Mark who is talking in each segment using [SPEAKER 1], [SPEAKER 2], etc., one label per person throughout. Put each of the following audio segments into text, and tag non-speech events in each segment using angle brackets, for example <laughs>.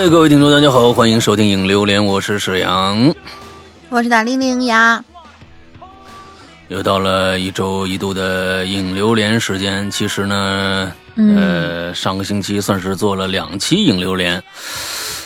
[SPEAKER 1] 哎，各位听众，大家好，欢迎收听《影榴莲》，我是沈阳，
[SPEAKER 2] 我是大玲玲呀。
[SPEAKER 1] 又到了一周一度的影榴莲时间。其实呢，呃，上个星期算是做了两期影榴莲。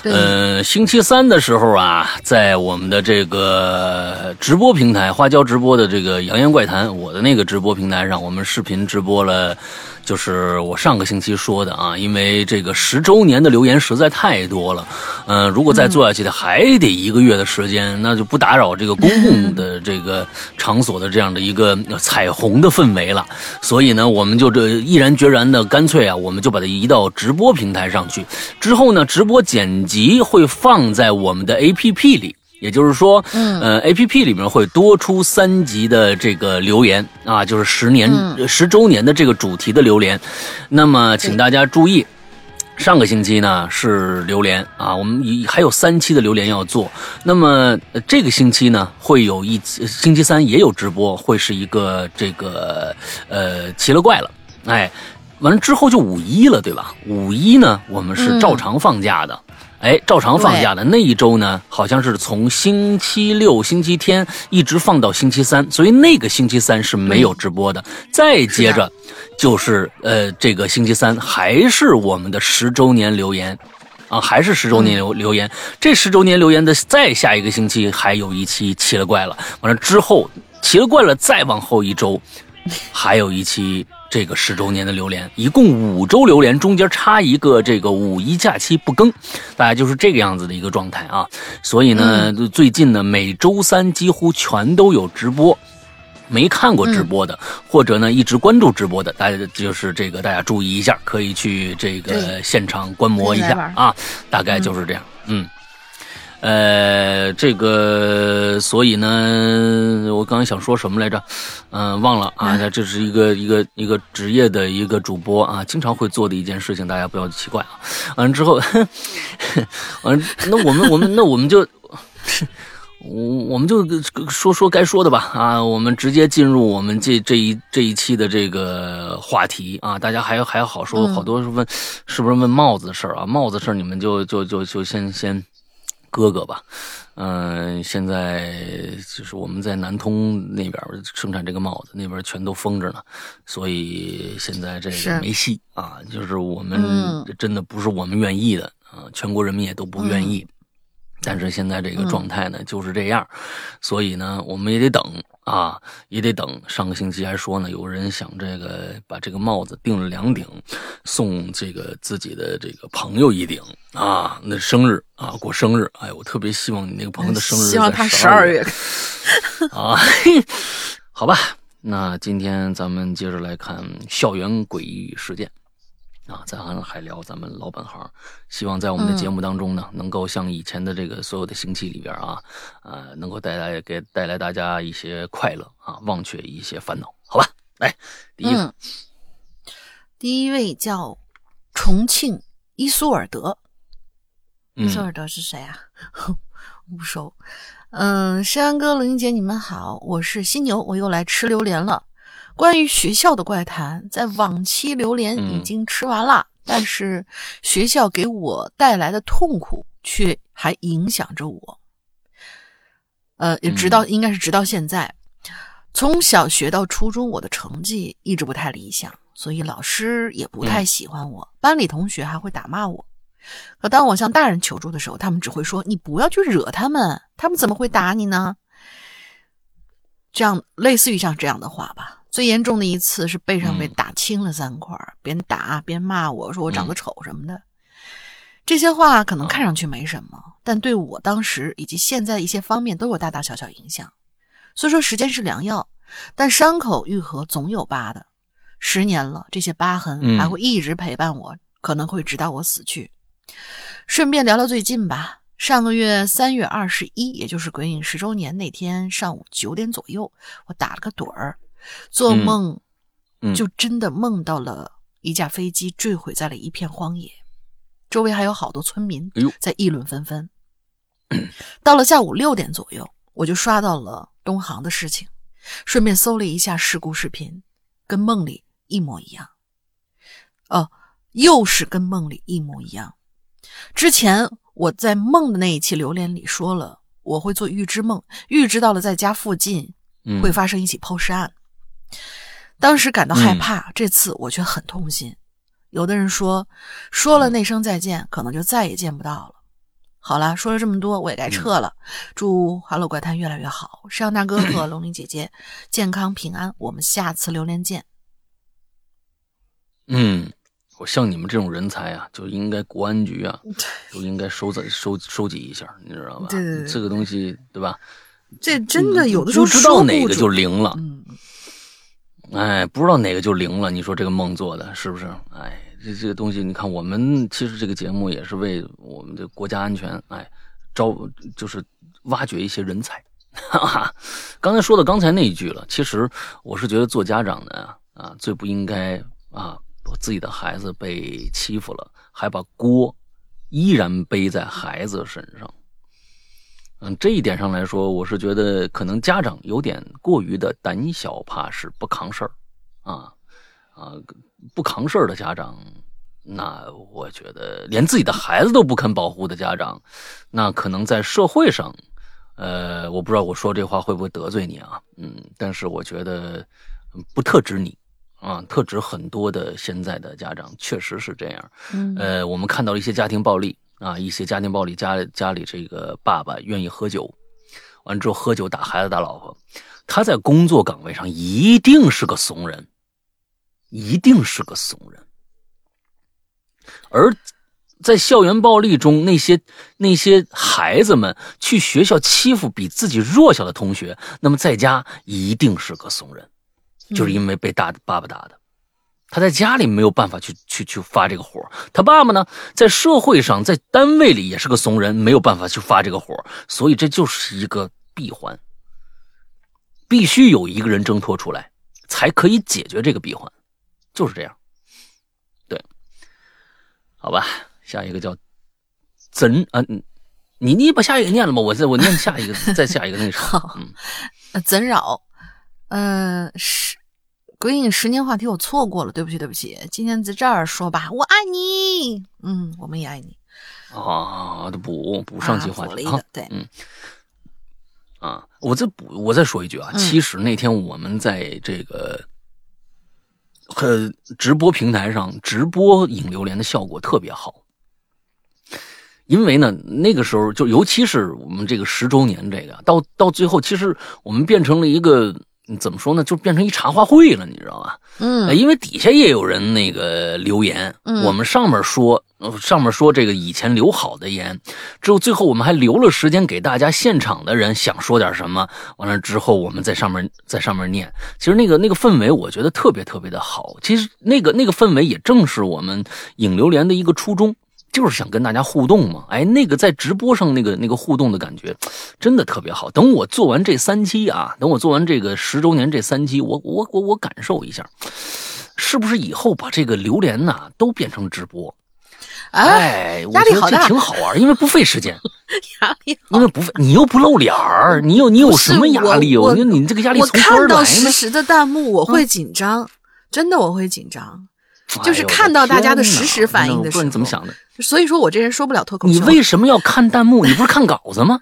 [SPEAKER 1] 呃，星期三的时候啊，在我们的这个直播平台花椒直播的这个《扬言怪谈》，我的那个直播平台上，我们视频直播了。就是我上个星期说的啊，因为这个十周年的留言实在太多了，嗯，如果再做下去的还得一个月的时间，那就不打扰这个公共的这个场所的这样的一个彩虹的氛围了。所以呢，我们就这毅然决然的，干脆啊，我们就把它移到直播平台上去。之后呢，直播剪辑会放在我们的 APP 里。也就是说，嗯，呃，A P P 里面会多出三集的这个留言啊，就是十年十周年的这个主题的留言。那么，请大家注意，上个星期呢是榴莲啊，我们还有三期的榴莲要做。那么这个星期呢会有一星期三也有直播，会是一个这个呃奇了怪了，哎，完了之后就五一了，对吧？五一呢我们是照常放假的。哎，照常放假的那一周呢，好像是从星期六、星期天一直放到星期三，所以那个星期三是没有直播的。再接着，就是呃，这个星期三还是我们的十周年留言，啊，还是十周年留留言。这十周年留言的再下一个星期还有一期奇了怪了，完了之后奇了怪了，再往后一周 <laughs> 还有一期。这个十周年的榴莲，一共五周榴莲，中间插一个这个五一假期不更，大概就是这个样子的一个状态啊。所以呢，最近呢，每周三几乎全都有直播。没看过直播的，或者呢一直关注直播的，大家就是这个大家注意一下，可以去这个现场观摩一下啊。大概就是这样，嗯。呃，这个，所以呢，我刚才想说什么来着？嗯，忘了啊。这是一个一个一个职业的一个主播啊，经常会做的一件事情，大家不要奇怪啊。完了之后，<laughs> 完，那我们我们那我们就，我我们就说说该说的吧啊。我们直接进入我们这这一这一期的这个话题啊。大家还还好说，好多是问是不是问帽子的事儿啊？帽子事儿你们就就就就先先。哥哥吧，嗯，现在就是我们在南通那边生产这个帽子，那边全都封着呢，所以现在这个没戏啊。就是我们真的不是我们愿意的啊，全国人民也都不愿意。但是现在这个状态呢就是这样，所以呢我们也得等啊，也得等。上个星期还说呢，有人想这个把这个帽子订了两顶，送这个自己的这个朋友一顶啊，那生日啊过生日，哎，我特别希望你那个朋友的生日
[SPEAKER 2] 希望他十二月
[SPEAKER 1] 啊，<laughs> 好吧，那今天咱们接着来看校园诡异事件。啊，咱还聊咱们老本行，希望在我们的节目当中呢，能够像以前的这个所有的星期里边啊，呃，能够带来给带来大家一些快乐啊，忘却一些烦恼，好吧？来，第一个，
[SPEAKER 2] 第一位叫重庆伊苏尔德，伊苏尔德是谁啊？<laughs> 不熟。嗯，山安哥、林姐，你们好，我是犀牛，我又来吃榴莲了。关于学校的怪谈，在往期榴莲已经吃完了，但是学校给我带来的痛苦却还影响着我。呃，也直到应该是直到现在，从小学到初中，我的成绩一直不太理想，所以老师也不太喜欢我，班里同学还会打骂我。可当我向大人求助的时候，他们只会说：“你不要去惹他们，他们怎么会打你呢？”这样类似于像这样的话吧。最严重的一次是背上被打青了三块，边打边骂我说我长得丑什么的。这些话可能看上去没什么，但对我当时以及现在一些方面都有大大小小影响。虽说时间是良药，但伤口愈合总有疤的。十年了，这些疤痕还会一直陪伴我，可能会直到我死去。顺便聊聊最近吧。上个月三月二十一，也就是鬼影十周年那天上午九点左右，我打了个盹儿。做梦，就真的梦到了一架飞机坠毁在了一片荒野，周围还有好多村民在议论纷纷。到了下午六点左右，我就刷到了东航的事情，顺便搜了一下事故视频，跟梦里一模一样。哦，又是跟梦里一模一样。之前我在梦的那一期榴莲里说了，我会做预知梦，预知到了在家附近会发生一起抛尸案。当时感到害怕，这次我却很痛心。有的人说，说了那声再见，可能就再也见不到了。好了，说了这么多，我也该撤了。祝《哈喽怪谈》越来越好，山羊大哥 <clears throat> 和龙鳞姐姐健康平安。我们下次榴莲见。
[SPEAKER 1] 嗯。我像你们这种人才啊，就应该国安局啊，<laughs> 都应该收在收收集一下，你知道吧？
[SPEAKER 2] 对对对，
[SPEAKER 1] 这个东西对吧？
[SPEAKER 2] 这真的有的时候
[SPEAKER 1] 不知道哪个就灵了。
[SPEAKER 2] 嗯，
[SPEAKER 1] 哎，不知道哪个就灵了。你说这个梦做的是不是？哎，这这个东西，你看我们其实这个节目也是为我们的国家安全，哎，招就是挖掘一些人才。哈哈，刚才说的刚才那一句了，其实我是觉得做家长的啊，最不应该啊。自己的孩子被欺负了，还把锅依然背在孩子身上。嗯，这一点上来说，我是觉得可能家长有点过于的胆小怕事，不扛事儿啊啊！不扛事儿的家长，那我觉得连自己的孩子都不肯保护的家长，那可能在社会上，呃，我不知道我说这话会不会得罪你啊？嗯，但是我觉得不特指你。啊，特指很多的现在的家长确实是这样。
[SPEAKER 2] 嗯，
[SPEAKER 1] 呃，我们看到了一些家庭暴力啊，一些家庭暴力，家家里这个爸爸愿意喝酒，完之后喝酒打孩子打老婆，他在工作岗位上一定是个怂人，一定是个怂人。而在校园暴力中，那些那些孩子们去学校欺负比自己弱小的同学，那么在家一定是个怂人。就是因为被大爸爸打的，他在家里没有办法去去去发这个火。他爸爸呢，在社会上，在单位里也是个怂人，没有办法去发这个火。所以这就是一个闭环，必须有一个人挣脱出来，才可以解决这个闭环，就是这样。对，好吧，下一个叫怎啊？你你把下一个念了吗？我再我念下一个，再下一个那啥。<laughs>
[SPEAKER 2] 嗯，怎扰？嗯，十鬼影十年话题我错过了，对不起对不起，今天在这儿说吧，我爱你，嗯，我们也爱你
[SPEAKER 1] 啊，补补上期话题啊，
[SPEAKER 2] 对，
[SPEAKER 1] 嗯，啊，我再补，我再说一句啊，其实那天我们在这个和直播平台上直播引榴莲的效果特别好，因为呢，那个时候就尤其是我们这个十周年这个，到到最后，其实我们变成了一个。怎么说呢？就变成一茶话会了，你知道吧？
[SPEAKER 2] 嗯，
[SPEAKER 1] 因为底下也有人那个留言，我们上面说，上面说这个以前留好的言，之后最后我们还留了时间给大家现场的人想说点什么，完了之后我们在上面在上面念，其实那个那个氛围我觉得特别特别的好，其实那个那个氛围也正是我们影流连的一个初衷。就是想跟大家互动嘛，哎，那个在直播上那个那个互动的感觉，真的特别好。等我做完这三期啊，等我做完这个十周年这三期，我我我我感受一下，是不是以后把这个榴莲呐都变成直播？哎，
[SPEAKER 2] 压力好大，
[SPEAKER 1] 挺好玩，因为不费时间。<laughs>
[SPEAKER 2] 压力，
[SPEAKER 1] 因为不费，你又不露脸儿，你有你有什么压力？我觉得你这个压力从哪
[SPEAKER 2] 来看到实时的弹幕，我会紧张，真的我会紧张。就是看到大家的实时反应的时候，
[SPEAKER 1] 你怎么想的？
[SPEAKER 2] 所以说我这人说不了脱口秀。
[SPEAKER 1] 你为什么要看弹幕？你不是看稿子吗？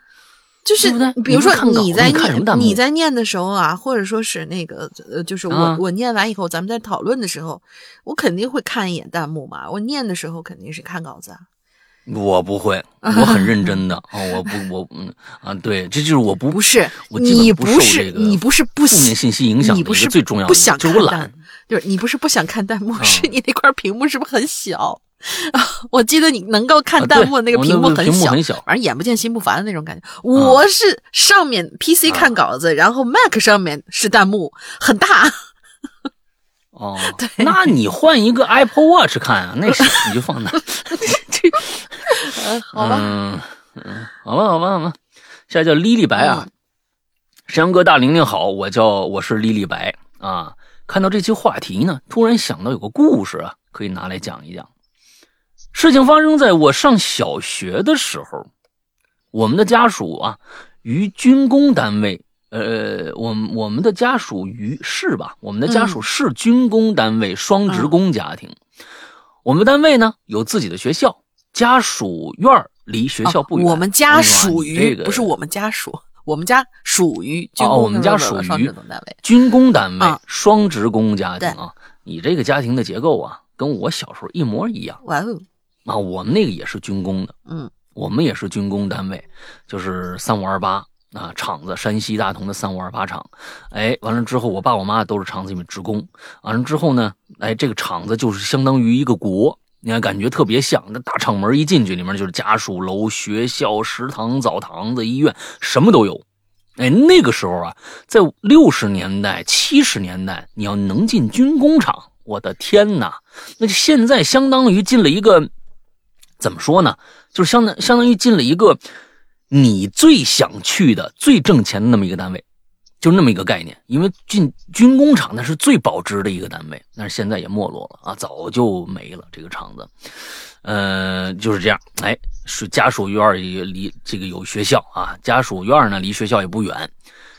[SPEAKER 2] 就是比如说
[SPEAKER 1] 你
[SPEAKER 2] 在念你在念的时候啊，或者说是那个呃，就是我我念完以后，咱们在讨论的时候，我肯定会看一眼弹幕嘛。我念的时候肯定是看稿子啊。
[SPEAKER 1] 我不会，我很认真的哦。我不，我嗯啊，对，这就是我不
[SPEAKER 2] 不是
[SPEAKER 1] 你
[SPEAKER 2] 不是你不是不
[SPEAKER 1] 负面信息影响，
[SPEAKER 2] 你不是
[SPEAKER 1] 最重要的，
[SPEAKER 2] 不想
[SPEAKER 1] 就是我懒。
[SPEAKER 2] 就是你不是不想看弹幕，是你那块屏幕是不是很小？<laughs> 我记得你能够看弹幕的那个
[SPEAKER 1] 屏幕
[SPEAKER 2] 很
[SPEAKER 1] 小，很小
[SPEAKER 2] 反正眼不见心不烦的那种感觉。我是上面 PC 看稿子，然后 Mac 上面是弹幕，很大。
[SPEAKER 1] 哦，<laughs>
[SPEAKER 2] 对，
[SPEAKER 1] 那你换一个 Apple Watch 看啊，那是 <laughs> 你就放那。
[SPEAKER 2] 好吧，
[SPEAKER 1] 嗯嗯，好吧，好吧，好吧。现在叫莉莉白啊，山羊哥大玲玲好，我叫我是莉莉白啊。看到这期话题呢，突然想到有个故事啊，可以拿来讲一讲。事情发生在我上小学的时候，我们的家属啊，于军工单位，呃，我我们的家属于是吧？我们的家属是军工单位双职工家庭。我们单位呢有自己的学校，家属院离学校不远。
[SPEAKER 2] 我们家属于
[SPEAKER 1] 这个
[SPEAKER 2] 不是我们家属，我们家属于军
[SPEAKER 1] 哦，
[SPEAKER 2] 工
[SPEAKER 1] 我们家属于。军工单位
[SPEAKER 2] 啊
[SPEAKER 1] 双职工家庭啊。你这个家庭的结构啊，跟我小时候一模一样
[SPEAKER 2] 哇哦，
[SPEAKER 1] 啊。我们那个也是军工的，
[SPEAKER 2] 嗯
[SPEAKER 1] 我们也是军工单位，就是三五二八啊厂子，山西大同的三五二八厂。哎，完了之后，我爸我妈都是厂子里面职工。完了之后呢，哎，这个厂子就是相当于一个国，你看感觉特别像。那大厂门一进去，里面就是家属楼、学校、食堂、澡堂子、医院，什么都有。哎，那个时候啊，在六十年代、七十年代，你要能进军工厂，我的天哪，那就现在相当于进了一个，怎么说呢？就是相当相当于进了一个你最想去的、最挣钱的那么一个单位，就那么一个概念。因为进军工厂那是最保值的一个单位，但是现在也没落了啊，早就没了这个厂子。呃，就是这样。哎，是家属院也离这个有学校啊，家属院呢离学校也不远。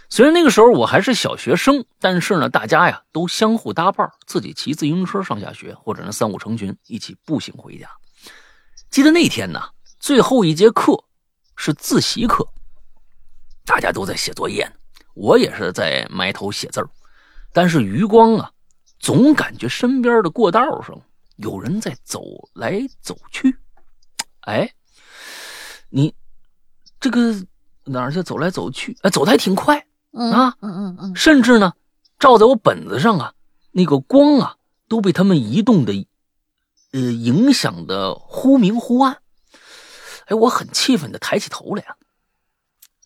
[SPEAKER 1] 虽然那个时候我还是小学生，但是呢，大家呀都相互搭伴，自己骑自行车上下学，或者呢三五成群一起步行回家。记得那天呢，最后一节课是自习课，大家都在写作业呢，我也是在埋头写字儿，但是余光啊，总感觉身边的过道上有人在走来走去。哎，你这个哪儿去走来走去？哎，走的还挺快。
[SPEAKER 2] 嗯
[SPEAKER 1] 啊
[SPEAKER 2] 嗯嗯嗯，
[SPEAKER 1] 甚至呢，照在我本子上啊，那个光啊都被他们移动的，呃，影响的忽明忽暗。哎，我很气愤的抬起头来啊，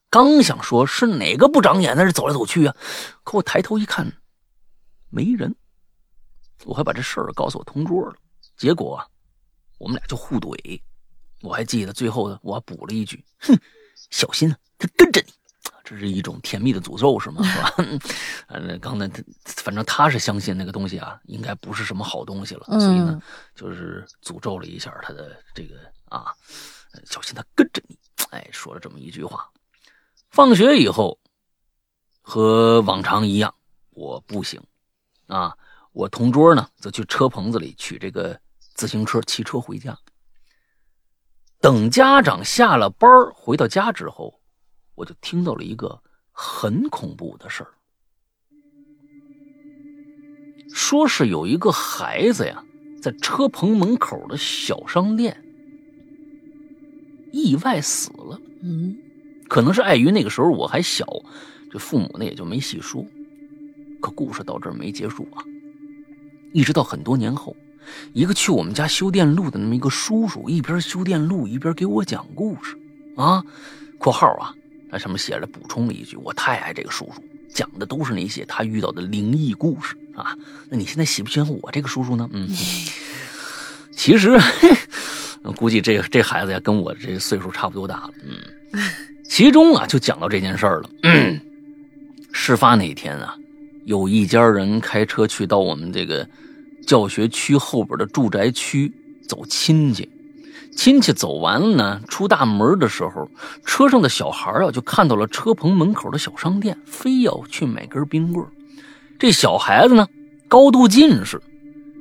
[SPEAKER 1] 刚想说是哪个不长眼在这走来走去啊，可我抬头一看，没人。我还把这事儿告诉我同桌了，结果，我们俩就互怼。我还记得最后呢，我还补了一句：“哼，小心啊，他跟着你。”这是一种甜蜜的诅咒，是吗？是吧？<laughs> 呃，刚才他反正他是相信那个东西啊，应该不是什么好东西了，所以呢，就是诅咒了一下他的这个啊，小心他跟着你。哎，说了这么一句话。放学以后，和往常一样，我步行啊，我同桌呢则去车棚子里取这个自行车，骑车回家。等家长下了班回到家之后。我就听到了一个很恐怖的事儿，说是有一个孩子呀，在车棚门口的小商店意外死了。
[SPEAKER 2] 嗯，
[SPEAKER 1] 可能是碍于那个时候我还小，这父母呢也就没细说。可故事到这儿没结束啊，一直到很多年后，一个去我们家修电路的那么一个叔叔，一边修电路一边给我讲故事啊（括号啊）。那上面写着补充了一句：“我太爱这个叔叔，讲的都是那些他遇到的灵异故事啊。”那你现在喜不喜欢我这个叔叔呢？嗯，<laughs> 其实估计这这孩子呀，跟我这岁数差不多大了。嗯，<laughs> 其中啊，就讲到这件事儿了。嗯，<clears throat> 事发那天啊，有一家人开车去到我们这个教学区后边的住宅区走亲戚。亲戚走完了呢，出大门的时候，车上的小孩啊就看到了车棚门口的小商店，非要去买根冰棍。这小孩子呢，高度近视，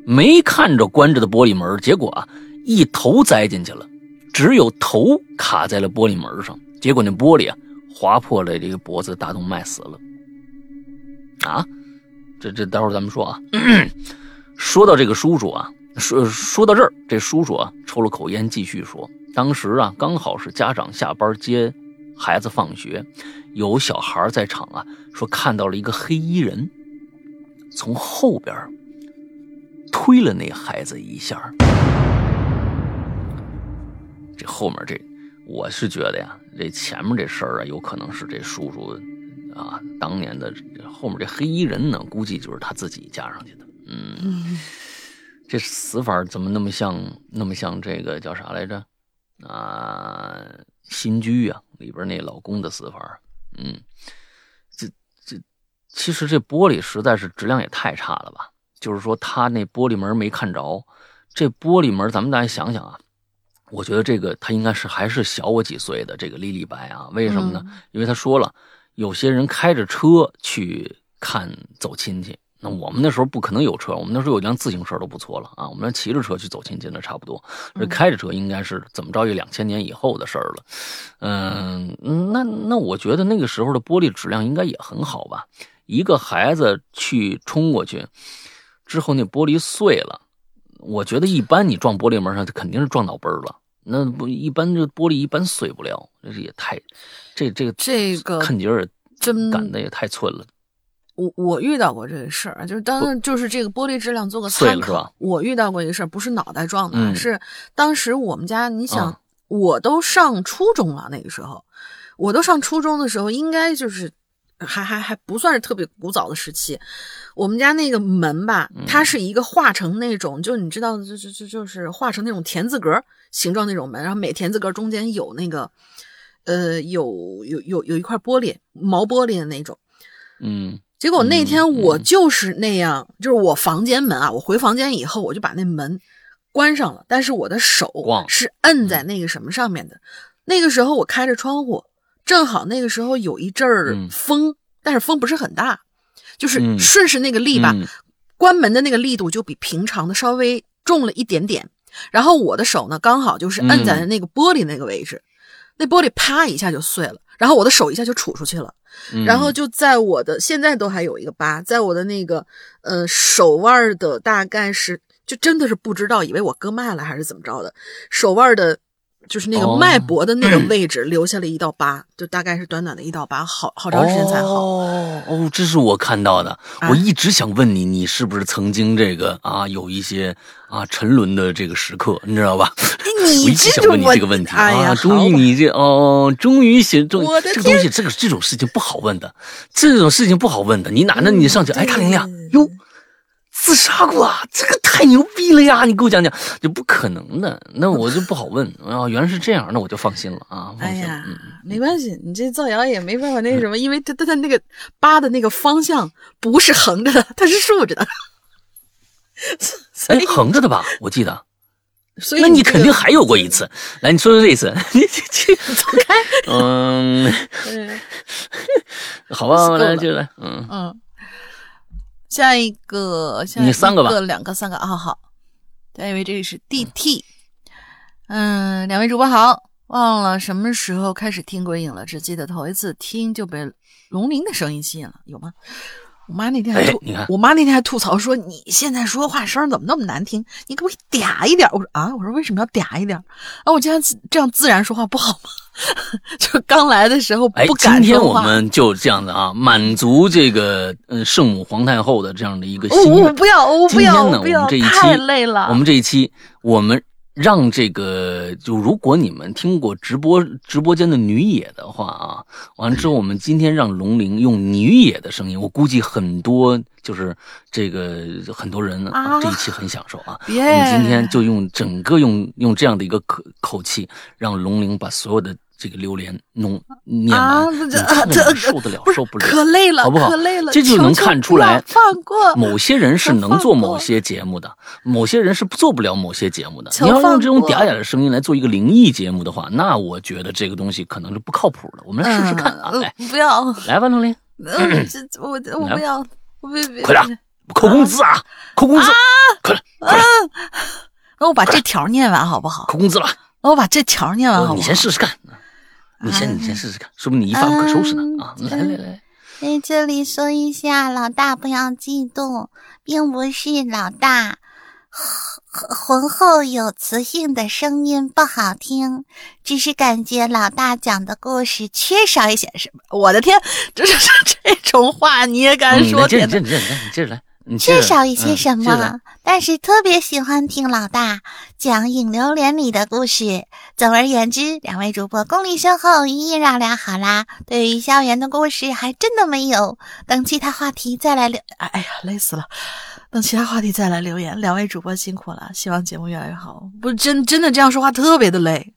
[SPEAKER 1] 没看着关着的玻璃门，结果啊，一头栽进去了，只有头卡在了玻璃门上，结果那玻璃啊划破了这个脖子大动脉，死了。啊，这这待会儿咱们说啊。<coughs> 说到这个叔叔啊。说说到这儿，这叔叔啊抽了口烟，继续说：“当时啊，刚好是家长下班接孩子放学，有小孩在场啊，说看到了一个黑衣人从后边推了那孩子一下。这后面这，我是觉得呀，这前面这事儿啊，有可能是这叔叔啊当年的后面这黑衣人呢，估计就是他自己加上去的。嗯。”这死法怎么那么像那么像这个叫啥来着？啊，新居啊里边那老公的死法。嗯，这这其实这玻璃实在是质量也太差了吧？就是说他那玻璃门没看着，这玻璃门咱们大家想想啊，我觉得这个他应该是还是小我几岁的这个李李白啊？为什么呢？因为他说了，有些人开着车去看走亲戚。那我们那时候不可能有车，我们那时候有辆自行车都不错了啊。我们那骑着车去走亲戚那差不多，这开着车应该是怎么着也两千年以后的事儿了。嗯，那那我觉得那个时候的玻璃质量应该也很好吧？一个孩子去冲过去之后，那玻璃碎了。我觉得一般你撞玻璃门上，肯定是撞脑崩了。那不一般，这玻璃一般碎不了，这也太这这个
[SPEAKER 2] 这个
[SPEAKER 1] 肯尼尔
[SPEAKER 2] 真
[SPEAKER 1] 赶的也太寸了。
[SPEAKER 2] 我我遇到过这个事儿，就是当就是这个玻璃质量做个参考。我遇到过一个事儿，不是脑袋撞的，是当时我们家，你想，我都上初中了，那个时候，我都上初中的时候，应该就是还还还不算是特别古早的时期。我们家那个门吧，它是一个画成那种，就你知道，就就就就是画成那种田字格形状那种门，然后每田字格中间有那个，呃，有有有有一块玻璃，毛玻璃的那种，
[SPEAKER 1] 嗯。
[SPEAKER 2] 结果那天我就是那样，就是我房间门啊，我回房间以后我就把那门关上了，但是我的手是摁在那个什么上面的。那个时候我开着窗户，正好那个时候有一阵儿风，但是风不是很大，就是顺势那个力吧，关门的那个力度就比平常的稍微重了一点点。然后我的手呢，刚好就是摁在那个玻璃那个位置，那玻璃啪一下就碎了，然后我的手一下就杵出去了。然后就在我的现在都还有一个疤，在我的那个呃手腕的大概是，就真的是不知道，以为我割脉了还是怎么着的，手腕的，就是那个脉搏的那个位置留下了一道疤，就大概是短短的一道疤，好好长时间才好。
[SPEAKER 1] 哦哦，这是我看到的，我一直想问你，你是不是曾经这个啊有一些啊沉沦的这个时刻，你知道吧？<laughs>
[SPEAKER 2] 你
[SPEAKER 1] 想问你这个问题啊！终于你这哦，终于写终这个东西，这个这种事情不好问的，这种事情不好问的。你哪能你上去？哎，大玲玲哟，自杀过啊！这个太牛逼了呀！你给我讲讲，就不可能的，那我就不好问啊。<laughs> 原来是这样，那我就放心了啊。
[SPEAKER 2] 哎呀，没关系，你这造谣也没办法那什么，因为他他他那个疤的那个方向不是横着的，<laughs> 它是竖着的。
[SPEAKER 1] 哎，横着的吧？我记得。
[SPEAKER 2] 所以
[SPEAKER 1] 那你肯定还有过一次，来你说说这一次，你去
[SPEAKER 2] 走开。
[SPEAKER 1] 嗯，好吧，来接着来，
[SPEAKER 2] 嗯嗯，下一个，
[SPEAKER 1] 你三个吧，
[SPEAKER 2] 两个三个。啊，好，下一位这里是 DT，嗯，两位主播好，忘了什么时候开始听鬼影了，只记得头一次听就被龙鳞的声音吸引了，有吗？我妈那天还吐，你看我妈那天还吐槽说：“你现在说话声怎么那么难听？你可不可以嗲一点？”我说：“啊，我说为什么要嗲一点？啊，我这样这样自然说话不好吗？<laughs> 就刚来的时候不敢说
[SPEAKER 1] 话。今天我们就这样子啊，满足这个呃圣母皇太后的这样的一个心
[SPEAKER 2] 愿。我不要，我不要，
[SPEAKER 1] 我们这一期
[SPEAKER 2] 太累了。
[SPEAKER 1] 我们这一期我们。让这个就如果你们听过直播直播间的女野的话啊，完了之后我们今天让龙玲用女野的声音，我估计很多就是这个很多人啊这一期很享受啊。<laughs> 我们今天就用整个用用这样的一个口口气，让龙玲把所有的。这个榴莲弄念完，你看着受得了受不了？
[SPEAKER 2] 可累了，
[SPEAKER 1] 好不好？
[SPEAKER 2] 可累了，
[SPEAKER 1] 这就能看出来，
[SPEAKER 2] 放过
[SPEAKER 1] 某些人是能做某些节目的，某些人是做不了某些节目的。你要用这种嗲嗲的声音来做一个灵异节目的话，那我觉得这个东西可能是不靠谱的。我们来试试看啊！来，
[SPEAKER 2] 不要
[SPEAKER 1] 来吧，龙
[SPEAKER 2] 这我 <clears throat> 我不要，我别别，
[SPEAKER 1] 快点扣工资啊！扣工资，快点快点！
[SPEAKER 2] 那我把这条念完好不好？
[SPEAKER 1] 扣工资了。
[SPEAKER 2] 那我把这条念完好不好？
[SPEAKER 1] 你先试试看。你先，你先试试看，说不定你一发不可收拾呢啊！来来来，
[SPEAKER 3] 在这里说一下，老大不要激动，并不是老大浑厚有磁性的声音不好听，只是感觉老大讲的故事缺少一些什么。我的天，这是这种话你也敢说？
[SPEAKER 1] 接着，接着，接着，你接着来。
[SPEAKER 3] 缺少一些什么，但是特别喜欢听老大讲《影流连》里的故事。总而言之，两位主播功力深厚，一一绕梁好啦。对于校园的故事，还真的没有。等其他话题再来留。
[SPEAKER 2] 哎呀，累死了！等其他话题再来留言。两位主播辛苦了，希望节目越来越好。不真真的这样说话特别的累。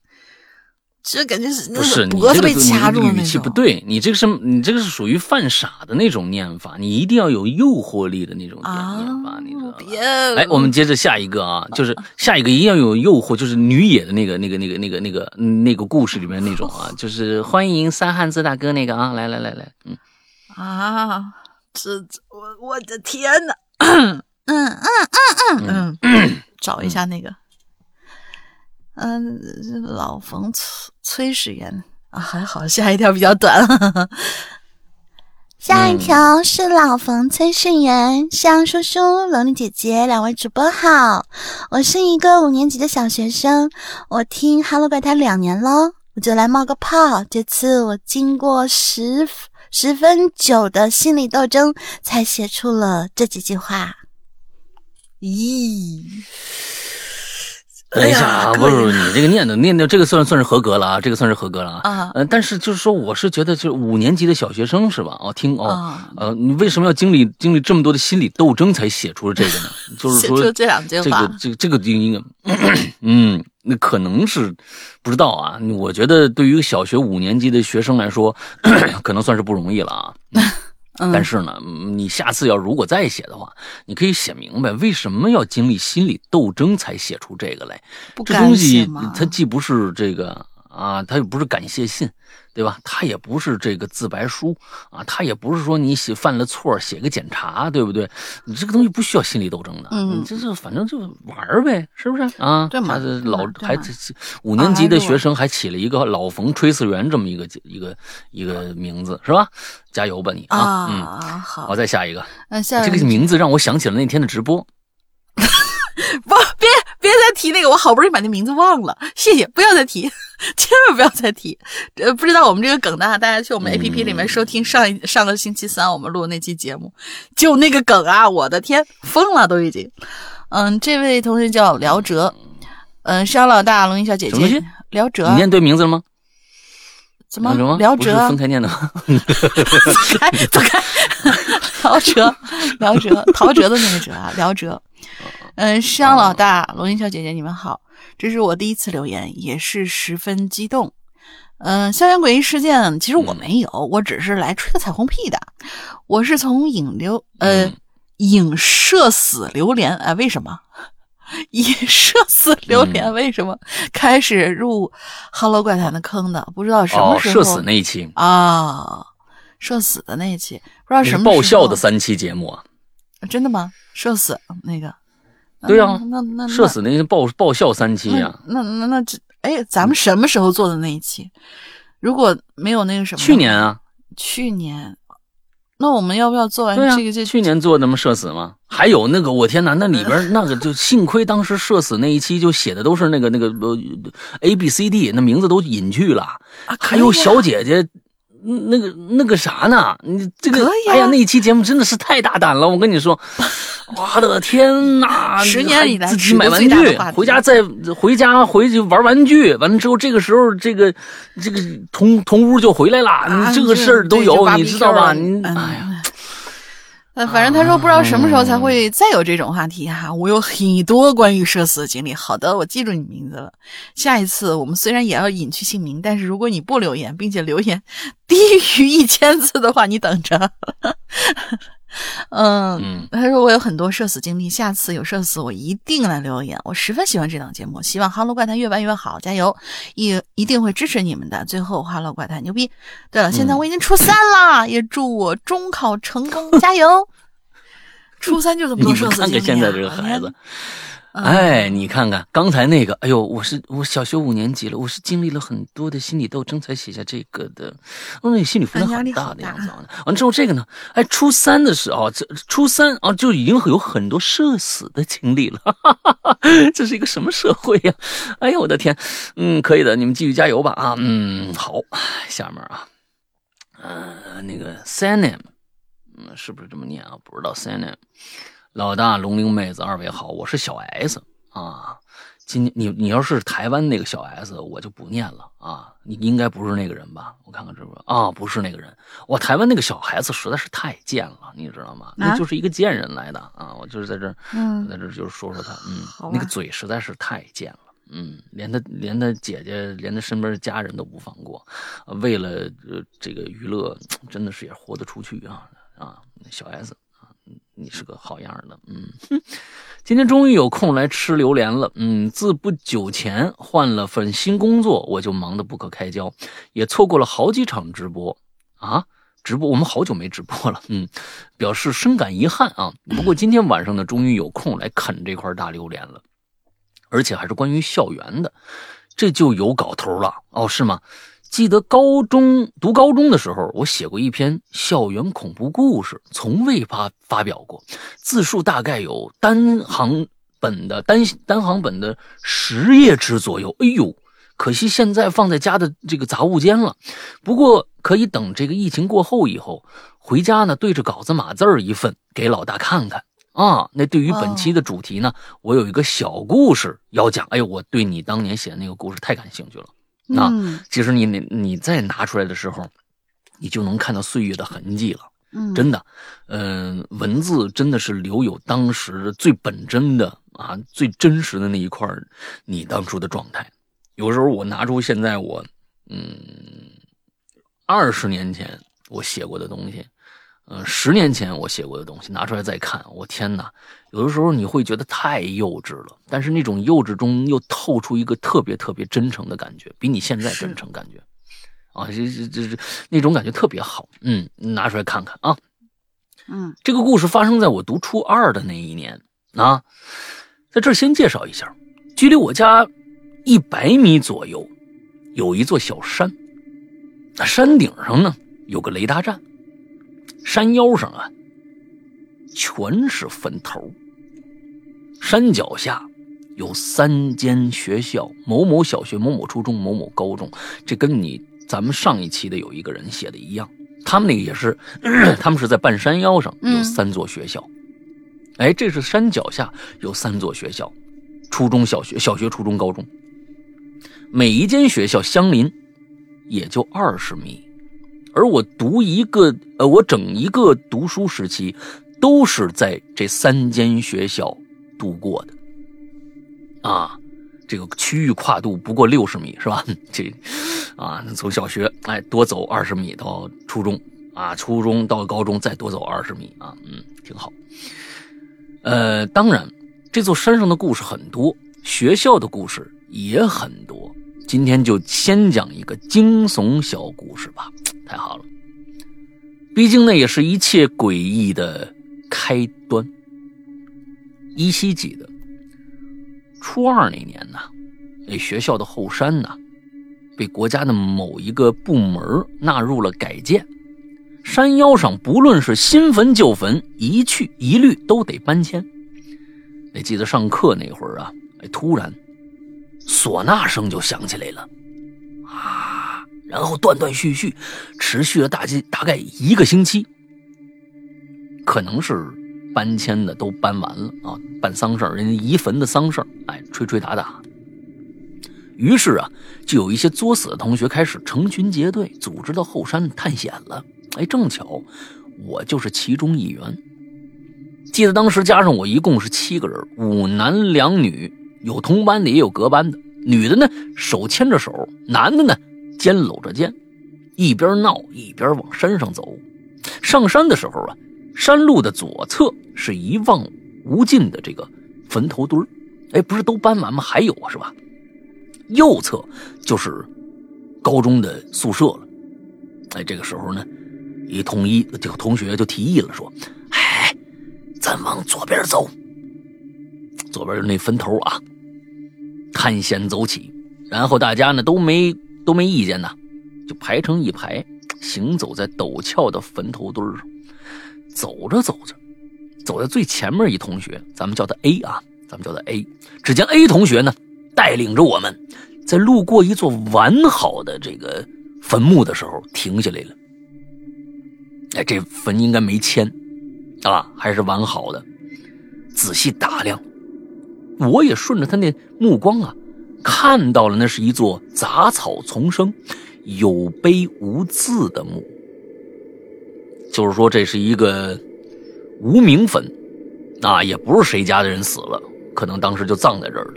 [SPEAKER 2] 这感觉是
[SPEAKER 1] 不是
[SPEAKER 2] 你这个
[SPEAKER 1] 语气不对？你这个是你这个是属于犯傻的那种念法，你一定要有诱惑力的那种念法，你知道吗？哎，我们接着下一个啊，就是下一个一定要有诱惑，就是女野的那个那个那个那个那个那个故事里面那种啊，就是欢迎三汉字大哥那个啊，来来来来，嗯
[SPEAKER 2] 啊，这我我的天哪！<coughs> 嗯嗯嗯嗯嗯，找一下那个，嗯，老冯崔崔始源啊，还好，<laughs> 下一条比较短。<laughs>
[SPEAKER 3] 下一条是老冯崔世元，向叔叔、龙女姐姐两位主播好，我是一个五年级的小学生，我听哈喽怪谈两年喽，我就来冒个泡。这次我经过十十分久的心理斗争，才写出了这几句话。
[SPEAKER 2] 咦。
[SPEAKER 1] 等一下啊，不是你这个念的念的这个算算是合格了啊，这个算是合格了啊。
[SPEAKER 2] 啊，
[SPEAKER 1] 呃，但是就是说，我是觉得就是五年级的小学生是吧？哦，听哦，呃，你为什么要经历经历这么多的心理斗争才写出了这个呢？<laughs> 就是说
[SPEAKER 2] 这两句
[SPEAKER 1] 话，这个这个这个应该，<clears throat> 嗯，那可能是不知道啊。我觉得对于小学五年级的学生来说，<coughs> 可能算是不容易了啊。<laughs> 但是呢，你下次要如果再写的话，你可以写明白为什么要经历心理斗争才写出这个来。这东西它既不是这个啊，它又不是感谢信。对吧？他也不是这个自白书啊，他也不是说你写犯了错写个检查，对不对？你这个东西不需要心理斗争的，
[SPEAKER 2] 嗯，
[SPEAKER 1] 这是反正就玩呗，是不是啊？
[SPEAKER 2] 对嘛？
[SPEAKER 1] 老还五年级的学生还起了一个老冯炊事员这么一个一个一个名字，是吧？加油吧你
[SPEAKER 2] 啊！
[SPEAKER 1] 嗯，
[SPEAKER 2] 好，
[SPEAKER 1] 我再下一个。
[SPEAKER 2] 嗯，下
[SPEAKER 1] 这个名字让我想起了那天的直播。<laughs>
[SPEAKER 2] 不，别别再提那个，我好不容易把那名字忘了。谢谢，不要再提，<laughs> 千万不要再提。呃，不知道我们这个梗的，大家去我们 A P P 里面收听上一上个星期三我们录的那期节目，就那个梗啊，我的天，疯了都已经。嗯，这位同学叫辽哲，嗯，商老大，龙吟小姐姐，辽哲，
[SPEAKER 1] 你念对名字了吗？
[SPEAKER 2] 怎么？辽哲
[SPEAKER 1] 分开念的吗？
[SPEAKER 2] 开，走开。<laughs> 辽哲，辽哲，陶喆的那个哲啊，辽哲。嗯，商老大，罗英小姐姐，你们好，这是我第一次留言，也是十分激动。嗯，校园诡异事件，其实我没有，我只是来吹个彩虹屁的。我是从影流呃影射死榴莲啊，为什么影射死榴莲？为什么开始入哈喽怪谈的坑的？不知道什么时候
[SPEAKER 1] 射死那一期
[SPEAKER 2] 啊，射死的那一期，不知道什么
[SPEAKER 1] 爆笑的三期节目啊？
[SPEAKER 2] 真的吗？射死那个。
[SPEAKER 1] 对啊，
[SPEAKER 2] 那那
[SPEAKER 1] 社死那些爆爆笑三期呀，
[SPEAKER 2] 那那那这哎，咱们什么时候做的那一期？如果没有那个什么，
[SPEAKER 1] 去年啊，
[SPEAKER 2] 去年，那我们要不要做完这个？这
[SPEAKER 1] 去年做的吗？社死吗？还有那个，我天哪，那里边 <laughs> 那个就幸亏当时社死那一期就写的都是那个那个呃 A B C D，那名字都隐去了，还有小姐姐。那个那个啥呢？你这个哎呀，那一期节目真的是太大胆了！我跟你说，<laughs> 我的天哪！
[SPEAKER 2] 十年以来
[SPEAKER 1] 自己买玩具，回家再回家回去玩玩具，完了之后这个时候这个这个同同屋就回来了，你这个事儿都有，你知道吧？你哎呀。
[SPEAKER 2] 反正他说不知道什么时候才会再有这种话题哈，我有很多关于社死的经历。好的，我记住你名字了。下一次我们虽然也要隐去姓名，但是如果你不留言，并且留言低于一千字的话，你等着。<laughs> 嗯，他说我有很多社死经历，下次有社死我一定来留言。我十分喜欢这档节目，希望《哈喽怪谈》越办越好，加油！一一定会支持你们的。最后，《哈喽怪谈》牛逼！对了，现在我已经初三了，也祝我中考成功，加油！<laughs> 初三就这么多社死经历，
[SPEAKER 1] 现在这个孩子。哎，你看看刚才那个，哎呦，我是我小学五年级了，我是经历了很多的心理斗争才写下这个的，嗯，心理负担很大的样子。完之后这个呢，哎，初三的时候，这初三啊就已经有很多社死的经历了，哈哈哈这是一个什么社会呀？哎呦，我的天，嗯，可以的，你们继续加油吧啊，嗯，好，下面啊，呃，那个 Sanem，嗯，是不是这么念啊？不知道 Sanem。老大，龙陵妹子，二位好，我是小 S 啊。今你你要是台湾那个小 S，我就不念了啊。你应该不是那个人吧？我看看是不是啊？不是那个人。我，台湾那个小孩子实在是太贱了，你知道吗？那就是一个贱人来的啊。我就是在这，嗯，在这就是说说他，嗯，那个嘴实在是太贱了，嗯，连他连他姐姐连他身边的家人都不放过，为了呃这个娱乐，真的是也豁得出去啊啊，小 S。你是个好样的，嗯，今天终于有空来吃榴莲了，嗯，自不久前换了份新工作，我就忙得不可开交，也错过了好几场直播啊，直播，我们好久没直播了，嗯，表示深感遗憾啊。不过今天晚上呢，终于有空来啃这块大榴莲了，而且还是关于校园的，这就有搞头了哦，是吗？记得高中读高中的时候，我写过一篇校园恐怖故事，从未发发表过，字数大概有单行本的单单行本的十页纸左右。哎呦，可惜现在放在家的这个杂物间了。不过可以等这个疫情过后以后，回家呢对着稿子码字儿一份，给老大看看啊。那对于本期的主题呢，我有一个小故事要讲。哎呦，我对你当年写的那个故事太感兴趣了。那其实你你你再拿出来的时候，你就能看到岁月的痕迹了。嗯，真的，嗯，文字真的是留有当时最本真的啊，最真实的那一块你当初的状态。有时候我拿出现在我，嗯，二十年前我写过的东西。嗯，十年前我写过的东西拿出来再看，我天哪！有的时候你会觉得太幼稚了，但是那种幼稚中又透出一个特别特别真诚的感觉，比你现在真诚感觉，啊，这这这这那种感觉特别好。嗯，拿出来看看啊。
[SPEAKER 2] 嗯，
[SPEAKER 1] 这个故事发生在我读初二的那一年啊。在这儿先介绍一下，距离我家一百米左右有一座小山，那山顶上呢有个雷达站。山腰上啊，全是坟头。山脚下有三间学校：某某小学、某某初中、某某高中。这跟你咱们上一期的有一个人写的一样，他们那个也是，<clears throat> 他们是在半山腰上有三座学校。哎，这是山脚下有三座学校：初中小学、小学、初中、高中。每一间学校相邻，也就二十米。而我读一个，呃，我整一个读书时期，都是在这三间学校度过的，啊，这个区域跨度不过六十米，是吧？<laughs> 这，啊，从小学哎多走二十米到初中，啊，初中到高中再多走二十米，啊，嗯，挺好。呃，当然，这座山上的故事很多，学校的故事也很多。今天就先讲一个惊悚小故事吧，<tsk> 太好了，毕竟那也是一切诡异的开端。依稀记得，初二那年呢，那学校的后山呢，被国家的某一个部门纳入了改建，山腰上不论是新坟旧坟，一去一律都得搬迁。那记得上课那会儿啊，突然。唢呐声就响起来了，啊，然后断断续续，持续了大概大概一个星期。可能是搬迁的都搬完了啊，办丧事人家移坟的丧事哎，吹吹打打。于是啊，就有一些作死的同学开始成群结队，组织到后山探险了。哎，正巧我就是其中一员。记得当时加上我一共是七个人，五男两女。有同班的，也有隔班的。女的呢，手牵着手；男的呢，肩搂着肩，一边闹一边往山上走。上山的时候啊，山路的左侧是一望无尽的这个坟头堆儿哎，不是都搬完吗？还有啊，是吧？右侧就是高中的宿舍了。哎，这个时候呢，一同一这个同学就提议了，说：“哎，咱往左边走。”左边那坟头啊，探险走起，然后大家呢都没都没意见呢，就排成一排，行走在陡峭的坟头堆上。走着走着，走在最前面一同学，咱们叫他 A 啊，咱们叫他 A。只见 A 同学呢，带领着我们，在路过一座完好的这个坟墓的时候停下来了。哎，这坟应该没迁啊，还是完好的。仔细打量。我也顺着他那目光啊，看到了那是一座杂草丛生、有碑无字的墓。就是说，这是一个无名坟，啊，也不是谁家的人死了，可能当时就葬在这儿了。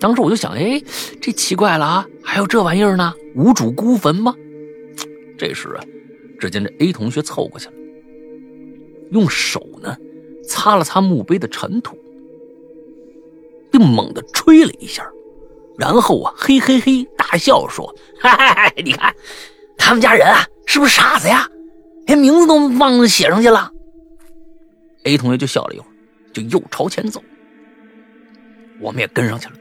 [SPEAKER 1] 当时我就想，哎，这奇怪了啊，还有这玩意儿呢？无主孤坟吗？这时啊，只见这 A 同学凑过去了，用手呢擦了擦墓碑的尘土。并猛地吹了一下，然后啊，嘿嘿嘿大笑说：“哈哈，你看，他们家人啊，是不是傻子呀？连名字都忘了写上去了。”A 同学就笑了一会儿，就又朝前走。我们也跟上去了，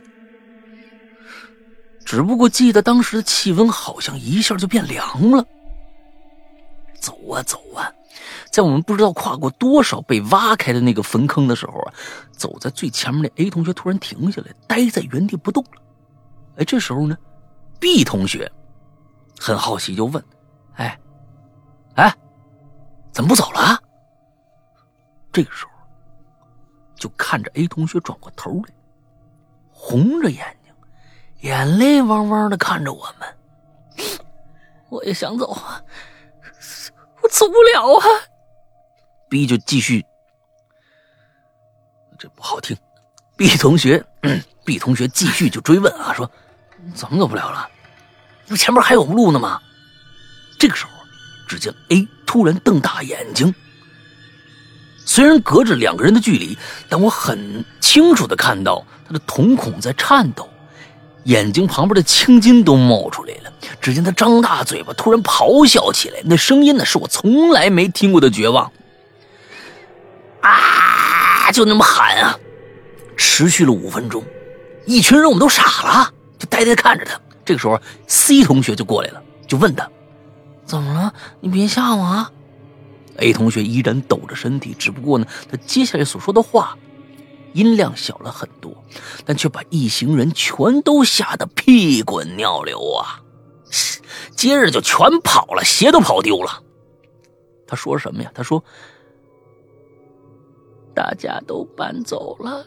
[SPEAKER 1] 只不过记得当时的气温好像一下就变凉了。走啊走啊，在我们不知道跨过多少被挖开的那个坟坑的时候啊，走在最前面的 A 同学突然停下来，呆在原地不动了。哎，这时候呢，B 同学很好奇，就问：“哎，哎，怎么不走了？”这个时候，就看着 A 同学转过头来，红着眼睛，眼泪汪汪的看着我们。我也想走啊。我走不了啊！B 就继续，这不好听。B 同学，B 同学继续就追问啊，说怎么走不了了？不前面还有路呢吗？这个时候，只见 A 突然瞪大眼睛，虽然隔着两个人的距离，但我很清楚的看到他的瞳孔在颤抖。眼睛旁边的青筋都冒出来了。只见他张大嘴巴，突然咆哮起来，那声音呢，是我从来没听过的绝望。啊！就那么喊啊，持续了五分钟，一群人我们都傻了，就呆呆看着他。这个时候，C 同学就过来了，就问他：“怎么了？你别吓我啊！”A 同学依然抖着身体，只不过呢，他接下来所说的话。音量小了很多，但却把一行人全都吓得屁滚尿流啊！接着就全跑了，鞋都跑丢了。他说什么呀？他说：“大家都搬走了，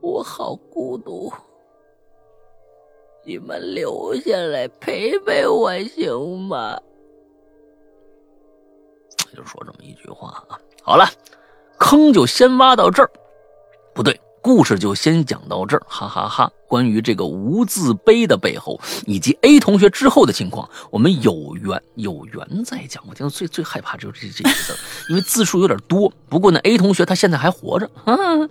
[SPEAKER 1] 我好孤独，你们留下来陪陪我行吗？”就说这么一句话啊。好了，坑就先挖到这儿。不对，故事就先讲到这儿，哈哈哈！关于这个无字碑的背后，以及 A 同学之后的情况，我们有缘有缘再讲。我听到最最害怕就是这这几个字，因为字数有点多。不过呢，A 同学他现在还活着，<laughs>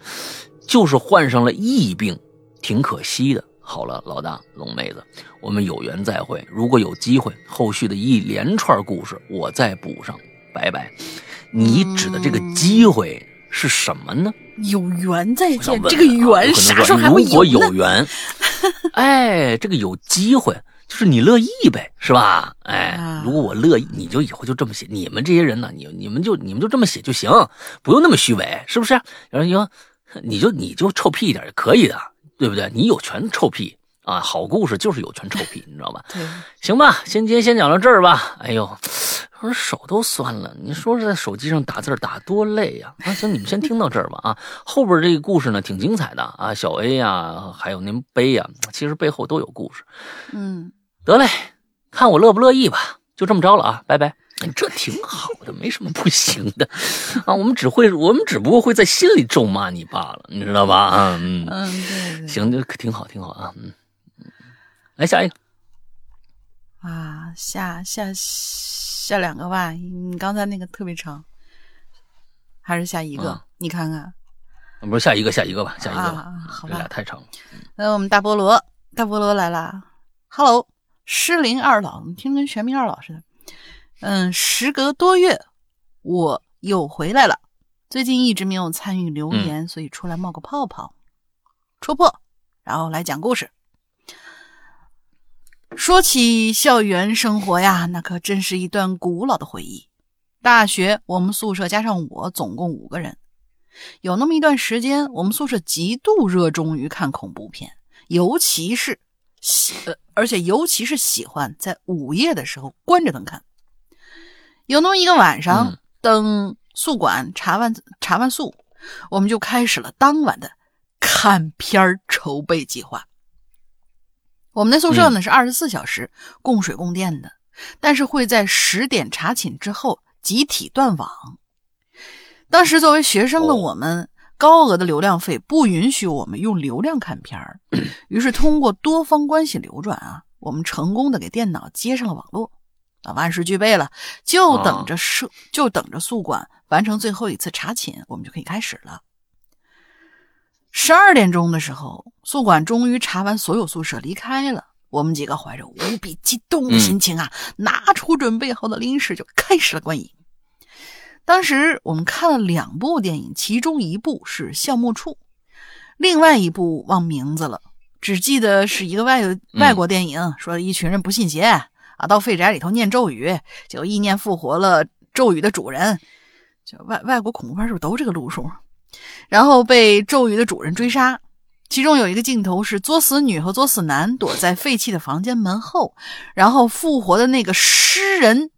[SPEAKER 1] 就是患上了疫病，挺可惜的。好了，老大龙妹子，我们有缘再会。如果有机会，后续的一连串故事我再补上。拜拜。你指的这个机会是什么呢？
[SPEAKER 2] 有缘再见，这个缘啥时候还会
[SPEAKER 1] 有如果有缘，<laughs> 哎，这个有机会，就是你乐意呗，是吧？哎，如果我乐意，你就以后就这么写。你们这些人呢，你你们就你们就这么写就行，不用那么虚伪，是不是？然后你说，你就你就臭屁一点也可以的，对不对？你有权臭屁啊！好故事就是有权臭屁，你知道吧？
[SPEAKER 2] 对，
[SPEAKER 1] 行吧，先今天先讲到这儿吧。哎呦。我手都酸了，你说是在手机上打字打多累呀？啊，行，你们先听到这儿吧。啊，后边这个故事呢挺精彩的啊，小 A 呀，还有您杯呀，其实背后都有故事。
[SPEAKER 2] 嗯，
[SPEAKER 1] 得嘞，看我乐不乐意吧。就这么着了啊，拜拜。这挺好的，没什么不行的 <laughs> 啊。我们只会，我们只不过会在心里咒骂你罢了，你知道吧？啊，
[SPEAKER 2] 嗯嗯，
[SPEAKER 1] 行，就挺好，挺好啊。嗯嗯，来下一个
[SPEAKER 2] 啊，下下。下两个吧，你刚才那个特别长，还是下一个？你看看，
[SPEAKER 1] 不是下一个，下一个吧，下一个
[SPEAKER 2] 吧。好吧，
[SPEAKER 1] 俩太长了。
[SPEAKER 2] 那我们大菠萝，大菠萝来了。Hello，失灵二老，听跟玄冥二老似的。嗯，时隔多月，我又回来了。最近一直没有参与留言，所以出来冒个泡泡，戳破，然后来讲故事。说起校园生活呀，那可真是一段古老的回忆。大学我们宿舍加上我，总共五个人。有那么一段时间，我们宿舍极度热衷于看恐怖片，尤其是喜，呃，而且尤其是喜欢在午夜的时候关着灯看。有那么一个晚上，等宿管查完查完宿，我们就开始了当晚的看片儿筹备计划。我们的宿舍呢是二十四小时供水供电的，但是会在十点查寝之后集体断网。当时作为学生的我们，高额的流量费不允许我们用流量看片儿，<clears throat> 于是通过多方关系流转啊，我们成功的给电脑接上了网络。啊，万事俱备了，就等着宿就等着宿管完成最后一次查寝，我们就可以开始了。十二点钟的时候，宿管终于查完所有宿舍离开了。我们几个怀着无比激动的心情啊，拿出准备好的零食就开始了观影。当时我们看了两部电影，其中一部是《橡木处》，另外一部忘名字了，只记得是一个外外国电影，说一群人不信邪啊，到废宅里头念咒语，就意念复活了咒语的主人。就外外国恐怖片是不是都这个路数？然后被咒语的主人追杀，其中有一个镜头是作死女和作死男躲在废弃的房间门后，然后复活的那个诗人。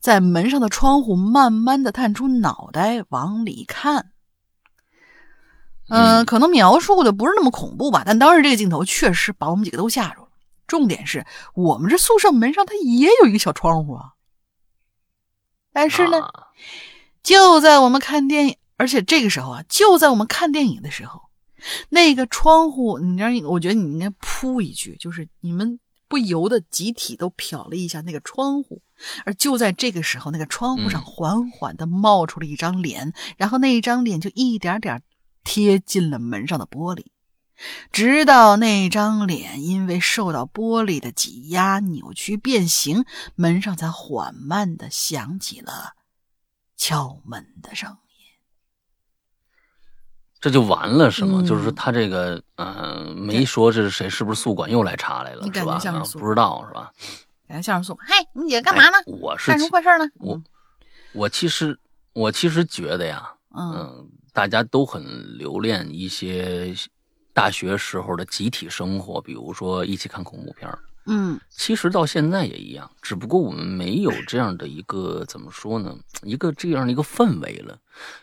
[SPEAKER 2] 在门上的窗户慢慢的探出脑袋往里看，嗯，可能描述的不是那么恐怖吧，但当时这个镜头确实把我们几个都吓住了。重点是我们这宿舍门上它也有一个小窗户啊，但是呢，就在我们看电影，而且这个时候啊，就在我们看电影的时候，那个窗户，你让我觉得你应该扑一句，就是你们不由得集体都瞟了一下那个窗户。而就在这个时候，那个窗户上缓缓的冒出了一张脸，然后那一张脸就一点点贴近了门上的玻璃，直到那张脸因为受到玻璃的挤压扭曲变形，门上才缓慢的响起了敲门的声音。
[SPEAKER 1] 这就完了是吗？就是说他这个，嗯，没说这是谁，是不是宿管又来查来了，是吧？不知道是吧？
[SPEAKER 2] 给相声送，嗨，你姐干嘛呢？
[SPEAKER 1] 我是
[SPEAKER 2] 干什么坏事呢？
[SPEAKER 1] 我，我其实，我其实觉得呀，嗯，大家都很留恋一些大学时候的集体生活，比如说一起看恐怖片
[SPEAKER 2] 嗯，
[SPEAKER 1] 其实到现在也一样，只不过我们没有这样的一个怎么说呢？一个这样的一个氛围了，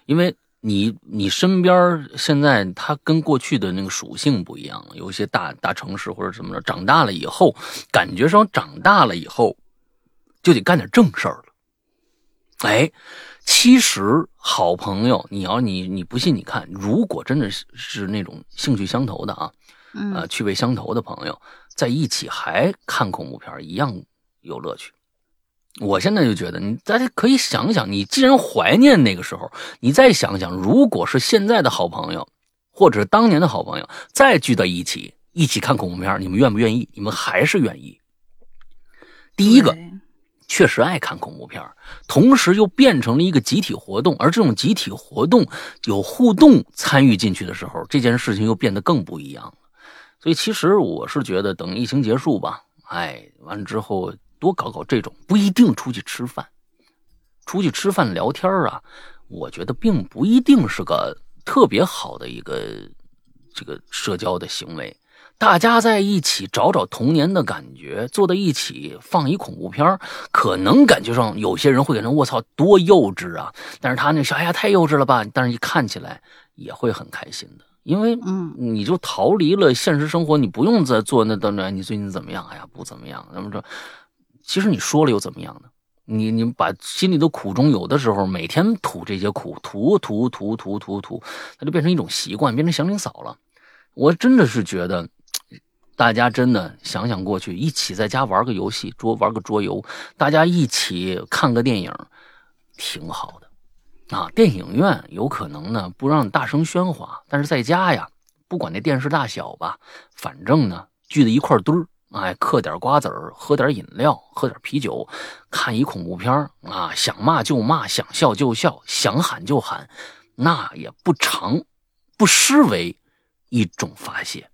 [SPEAKER 1] 因为。你你身边现在它跟过去的那个属性不一样了，有一些大大城市或者什么的，长大了以后，感觉上长大了以后就得干点正事儿了。哎，其实好朋友，你要你你不信，你看，如果真的是是那种兴趣相投的啊，呃，趣味相投的朋友在一起还看恐怖片一样有乐趣。我现在就觉得，你大家可以想想，你既然怀念那个时候，你再想想，如果是现在的好朋友，或者是当年的好朋友，再聚在一起，一起看恐怖片，你们愿不愿意？你们还是愿意。第一个，确实爱看恐怖片，同时又变成了一个集体活动，而这种集体活动有互动参与进去的时候，这件事情又变得更不一样了。所以，其实我是觉得，等疫情结束吧，哎，完了之后。多搞搞这种，不一定出去吃饭，出去吃饭聊天啊，我觉得并不一定是个特别好的一个这个社交的行为。大家在一起找找童年的感觉，坐在一起放一恐怖片可能感觉上有些人会感觉我操多幼稚啊，但是他那哎呀太幼稚了吧，但是一看起来也会很开心的，因为嗯，你就逃离了现实生活，你不用再做那等着你最近怎么样？哎呀不怎么样，怎么着？其实你说了又怎么样呢？你你把心里的苦衷，有的时候每天吐这些苦，吐吐吐吐吐吐，它就变成一种习惯，变成祥林嫂了。我真的是觉得，大家真的想想过去，一起在家玩个游戏，桌玩个桌游，大家一起看个电影，挺好的啊。电影院有可能呢不让大声喧哗，但是在家呀，不管那电视大小吧，反正呢聚在一块堆儿。哎，嗑点瓜子儿，喝点饮料，喝点啤酒，看一恐怖片啊！想骂就骂，想笑就笑，想喊就喊，那也不长，不失为一种发泄。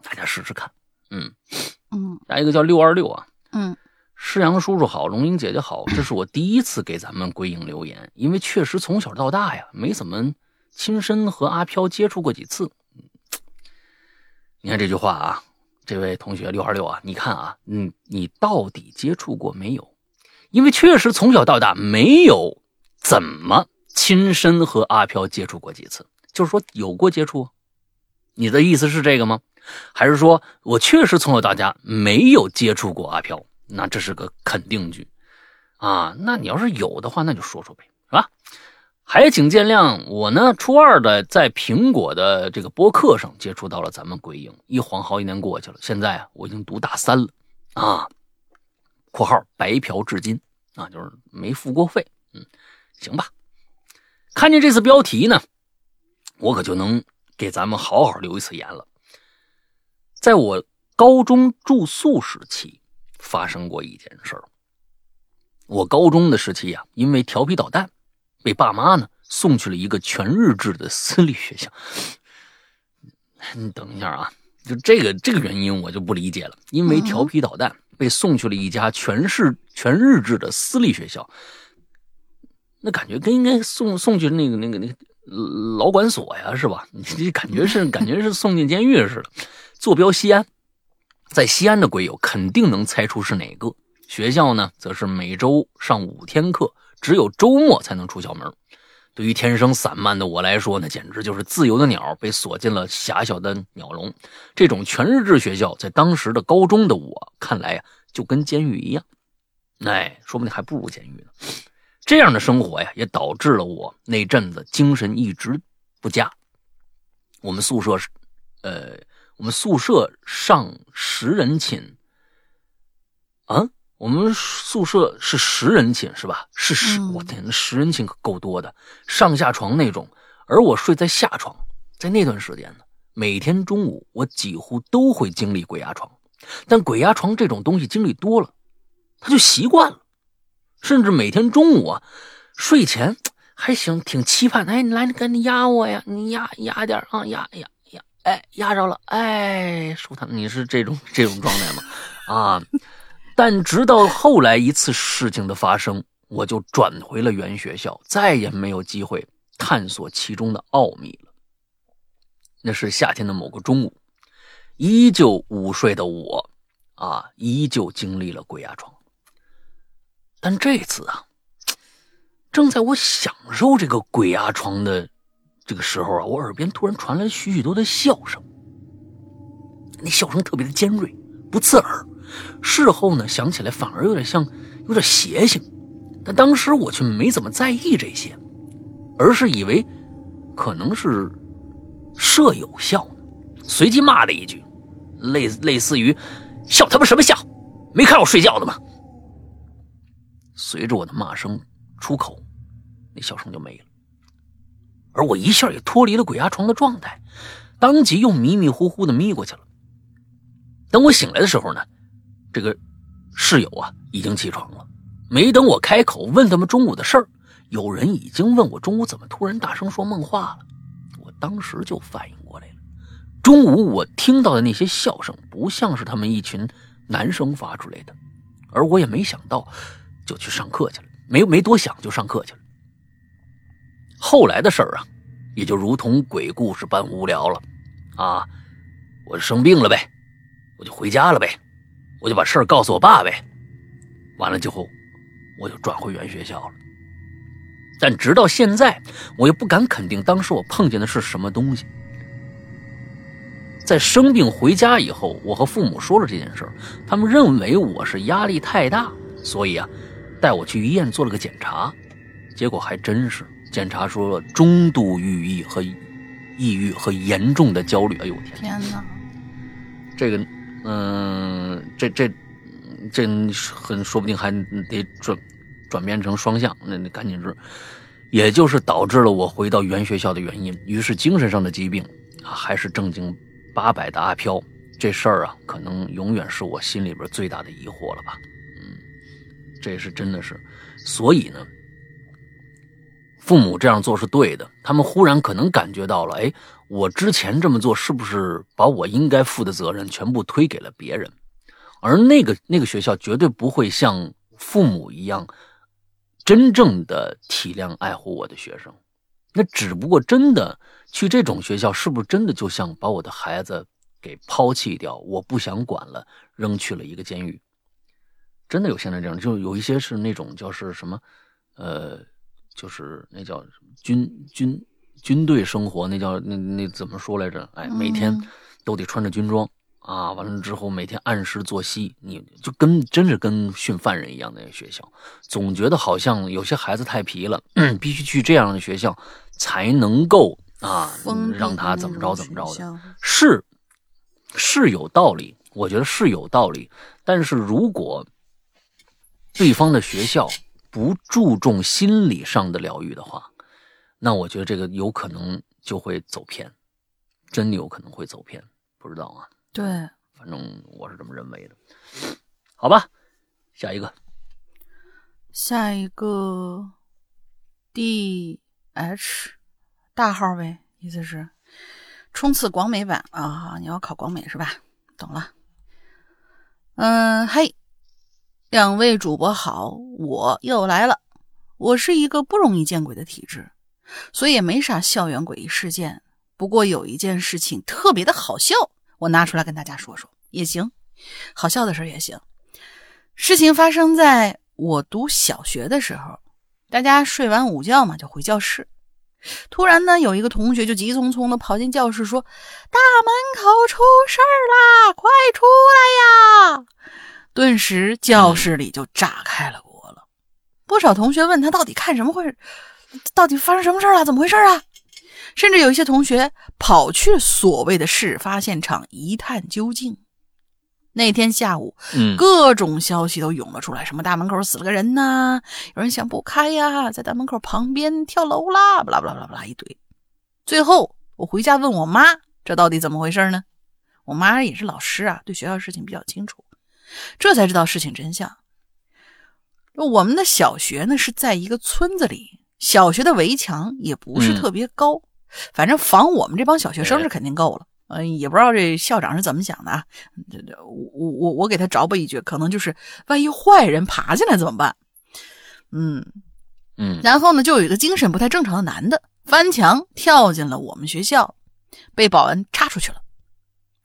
[SPEAKER 1] 大家试试看，
[SPEAKER 2] 嗯嗯。
[SPEAKER 1] 下一个叫六二六啊，
[SPEAKER 2] 嗯，
[SPEAKER 1] 施阳叔叔好，龙英姐姐好，这是我第一次给咱们归影留言，因为确实从小到大呀，没怎么亲身和阿飘接触过几次。你看这句话啊。这位同学六二六啊，你看啊，嗯，你到底接触过没有？因为确实从小到大没有怎么亲身和阿飘接触过几次，就是说有过接触。你的意思是这个吗？还是说我确实从小到大没有接触过阿飘？那这是个肯定句啊。那你要是有的话，那就说说呗，是吧？还请见谅，我呢初二的在苹果的这个播客上接触到了咱们鬼影，一晃好几年过去了，现在啊我已经读大三了啊（括号白嫖至今啊，就是没付过费）。嗯，行吧。看见这次标题呢，我可就能给咱们好好留一次言了。在我高中住宿时期，发生过一件事儿。我高中的时期呀，因为调皮捣蛋。被爸妈呢送去了一个全日制的私立学校。你等一下啊，就这个这个原因我就不理解了，因为调皮捣蛋被送去了一家全市全日制的私立学校，那感觉跟应该送送去那个那个那个劳管所呀，是吧？<laughs> 你这感觉是感觉是送进监狱似的。坐标西安，在西安的鬼友肯定能猜出是哪个学校呢？则是每周上五天课，只有周末才能出校门。对于天生散漫的我来说，那简直就是自由的鸟被锁进了狭小的鸟笼。这种全日制学校，在当时的高中的我看来呀，就跟监狱一样，哎，说不定还不如监狱呢。这样的生活呀，也导致了我那阵子精神一直不佳。我们宿舍是，呃，我们宿舍上十人寝，啊。我们宿舍是十人寝是吧？是十，我天，那十人寝可够多的，上下床那种。而我睡在下床，在那段时间呢，每天中午我几乎都会经历鬼压床。但鬼压床这种东西经历多了，他就习惯了，甚至每天中午啊，睡前还行，挺期盼。哎，你来，你赶紧压我呀，你压压点啊，压压压，哎，压着了，哎，舒坦，你是这种这种状态吗？啊。但直到后来一次事情的发生，我就转回了原学校，再也没有机会探索其中的奥秘了。那是夏天的某个中午，依旧午睡的我，啊，依旧经历了鬼压床。但这次啊，正在我享受这个鬼压床的这个时候啊，我耳边突然传来许许多的笑声，那笑声特别的尖锐，不刺耳。事后呢，想起来反而有点像，有点邪性，但当时我却没怎么在意这些，而是以为可能是舍友笑，随即骂了一句，类类似于“笑他妈什么笑，没看我睡觉的吗？”随着我的骂声出口，那笑声就没了，而我一下也脱离了鬼压床的状态，当即又迷迷糊糊的眯过去了。等我醒来的时候呢。这个室友啊，已经起床了。没等我开口问他们中午的事儿，有人已经问我中午怎么突然大声说梦话了。我当时就反应过来了，中午我听到的那些笑声，不像是他们一群男生发出来的。而我也没想到，就去上课去了。没没多想，就上课去了。后来的事儿啊，也就如同鬼故事般无聊了。啊，我生病了呗，我就回家了呗。我就把事儿告诉我爸呗，完了之后，我就转回原学校了。但直到现在，我也不敢肯定当时我碰见的是什么东西。在生病回家以后，我和父母说了这件事儿，他们认为我是压力太大，所以啊，带我去医院做了个检查，结果还真是检查出了中度抑郁和抑郁和严重的焦虑。哎呦天！
[SPEAKER 2] 天哪，
[SPEAKER 1] 这个。嗯，这这这很说不定还得转转变成双向，那那赶紧治，也就是导致了我回到原学校的原因。于是精神上的疾病啊，还是正经八百的阿飘这事儿啊，可能永远是我心里边最大的疑惑了吧？嗯，这是真的是，所以呢。父母这样做是对的，他们忽然可能感觉到了，哎，我之前这么做是不是把我应该负的责任全部推给了别人？而那个那个学校绝对不会像父母一样，真正的体谅爱护我的学生。那只不过真的去这种学校，是不是真的就像把我的孩子给抛弃掉？我不想管了，扔去了一个监狱。真的有现在这样，就有一些是那种叫是什么，呃。就是那叫军军军队生活，那叫那那怎么说来着？哎，每天都得穿着军装啊，完了之后每天按时作息，你就跟真是跟训犯人一样的学校，总觉得好像有些孩子太皮了，<clears throat> 必须去这样的学校才能够啊，让他怎么着怎么着的，是是有道理，我觉得是有道理，但是如果对方的学校。不注重心理上的疗愈的话，那我觉得这个有可能就会走偏，真有可能会走偏，不知道啊。
[SPEAKER 2] 对，
[SPEAKER 1] 反正我是这么认为的。好吧，下一个，
[SPEAKER 2] 下一个，D H 大号呗，意思是冲刺广美版啊！你要考广美是吧？懂了。嗯，嘿，两位主播好，我又来了。我是一个不容易见鬼的体质，所以也没啥校园诡异事件。不过有一件事情特别的好笑，我拿出来跟大家说说也行，好笑的事也行。事情发生在我读小学的时候，大家睡完午觉嘛，就回教室。突然呢，有一个同学就急匆匆的跑进教室，说：“大门口出事儿啦，快出来呀！”顿时教室里就炸开了锅了。不少同学问他到底看什么会，到底发生什么事儿了？怎么回事啊？甚至有一些同学跑去所谓的事发现场一探究竟。那天下午，
[SPEAKER 1] 嗯，
[SPEAKER 2] 各种消息都涌了出来，什么大门口死了个人呐，有人想不开呀，在大门口旁边跳楼啦，巴拉巴拉巴拉巴拉一堆。最后我回家问我妈，这到底怎么回事呢？我妈也是老师啊，对学校事情比较清楚，这才知道事情真相。我们的小学呢是在一个村子里，小学的围墙也不是特别高，反正防我们这帮小学生是肯定够了。嗯，也不知道这校长是怎么想的啊？这这，我我我给他着吧一句，可能就是万一坏人爬进来怎么办？嗯
[SPEAKER 1] 嗯，
[SPEAKER 2] 然后呢，就有一个精神不太正常的男的翻墙跳进了我们学校，被保安插出去了。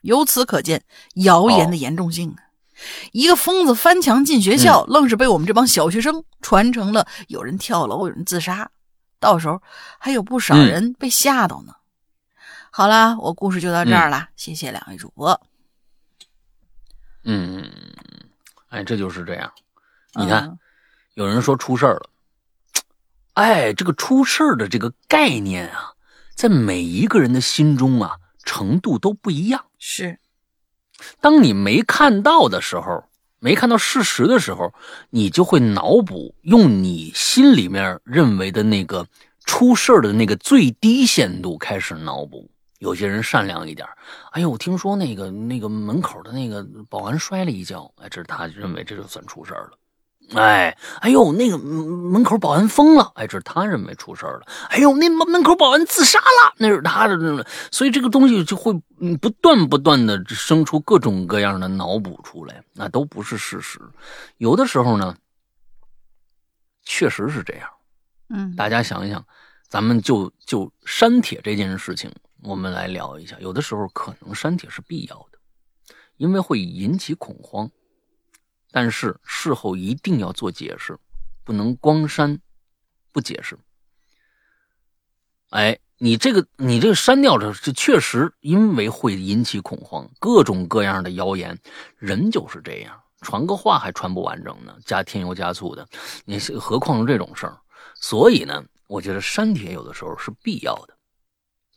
[SPEAKER 2] 由此可见谣言的严重性啊！一个疯子翻墙进学校，愣是被我们这帮小学生传成了有人跳楼、有人自杀，到时候还有不少人被吓到呢。好啦，我故事就到这儿了，谢谢两位主播。
[SPEAKER 1] 嗯，哎，这就是这样。你看，有人说出事儿了，哎，这个出事儿的这个概念啊，在每一个人的心中啊，程度都不一样。
[SPEAKER 2] 是，
[SPEAKER 1] 当你没看到的时候，没看到事实的时候，你就会脑补，用你心里面认为的那个出事的那个最低限度开始脑补。有些人善良一点，哎呦，我听说那个那个门口的那个保安摔了一跤，哎，这是他认为这就算出事了。哎，哎呦，那个门口保安疯了，哎，这是他认为出事儿了。哎呦，那门门口保安自杀了，那是他的。所以这个东西就会不断不断的生出各种各样的脑补出来，那都不是事实。有的时候呢，确实是这样。
[SPEAKER 2] 嗯，
[SPEAKER 1] 大家想一想，咱们就就删帖这件事情。我们来聊一下，有的时候可能删帖是必要的，因为会引起恐慌，但是事后一定要做解释，不能光删不解释。哎，你这个你这个删掉这这确实因为会引起恐慌，各种各样的谣言，人就是这样，传个话还传不完整呢，加添油加醋的，你何况是这种事儿？所以呢，我觉得删帖有的时候是必要的。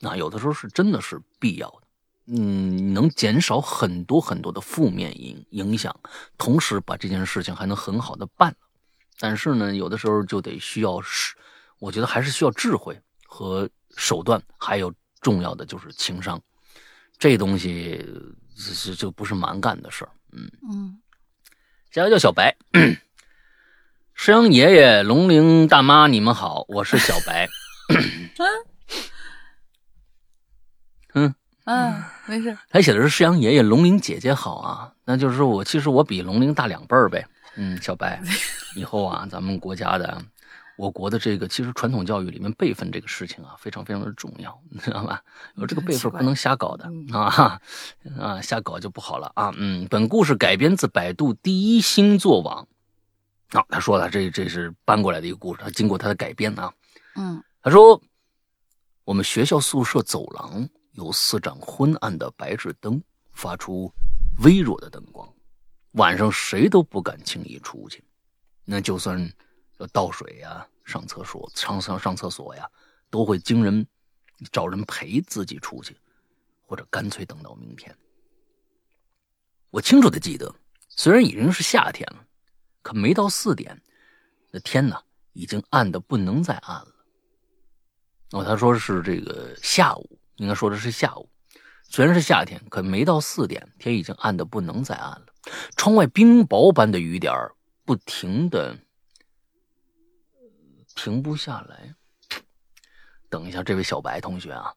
[SPEAKER 1] 那有的时候是真的是必要的，嗯，能减少很多很多的负面影影响，同时把这件事情还能很好的办了。但是呢，有的时候就得需要是，我觉得还是需要智慧和手段，还有重要的就是情商，这东西这这不是蛮干的事儿。嗯
[SPEAKER 2] 嗯，
[SPEAKER 1] 下一个叫小白，<coughs> 石阳爷爷、龙陵大妈，你们好，我是小白。嗯 <laughs>
[SPEAKER 2] 嗯，<coughs> 没事。
[SPEAKER 1] 他写的是“世阳爷爷，龙玲姐姐好啊”，那就是说我其实我比龙玲大两辈儿呗。嗯，小白，以后啊，咱们国家的、我国的这个其实传统教育里面辈分这个事情啊，非常非常的重要，你知道吧？有这个辈分不能瞎搞的啊 <laughs> 啊，瞎搞就不好了啊。嗯，本故事改编自百度第一星座网。啊，他说了，这这是搬过来的一个故事，他经过他的改编啊。
[SPEAKER 2] 嗯，
[SPEAKER 1] 他说我们学校宿舍走廊。有四盏昏暗的白炽灯，发出微弱的灯光。晚上谁都不敢轻易出去，那就算要倒水呀、上厕所、上上上厕所呀，都会经人找人陪自己出去，或者干脆等到明天。我清楚的记得，虽然已经是夏天了，可没到四点，那天呢已经暗的不能再暗了。哦，他说是这个下午。应该说的是下午，虽然是夏天，可没到四点，天已经暗的不能再暗了。窗外冰雹般的雨点不停的停不下来。等一下，这位小白同学啊，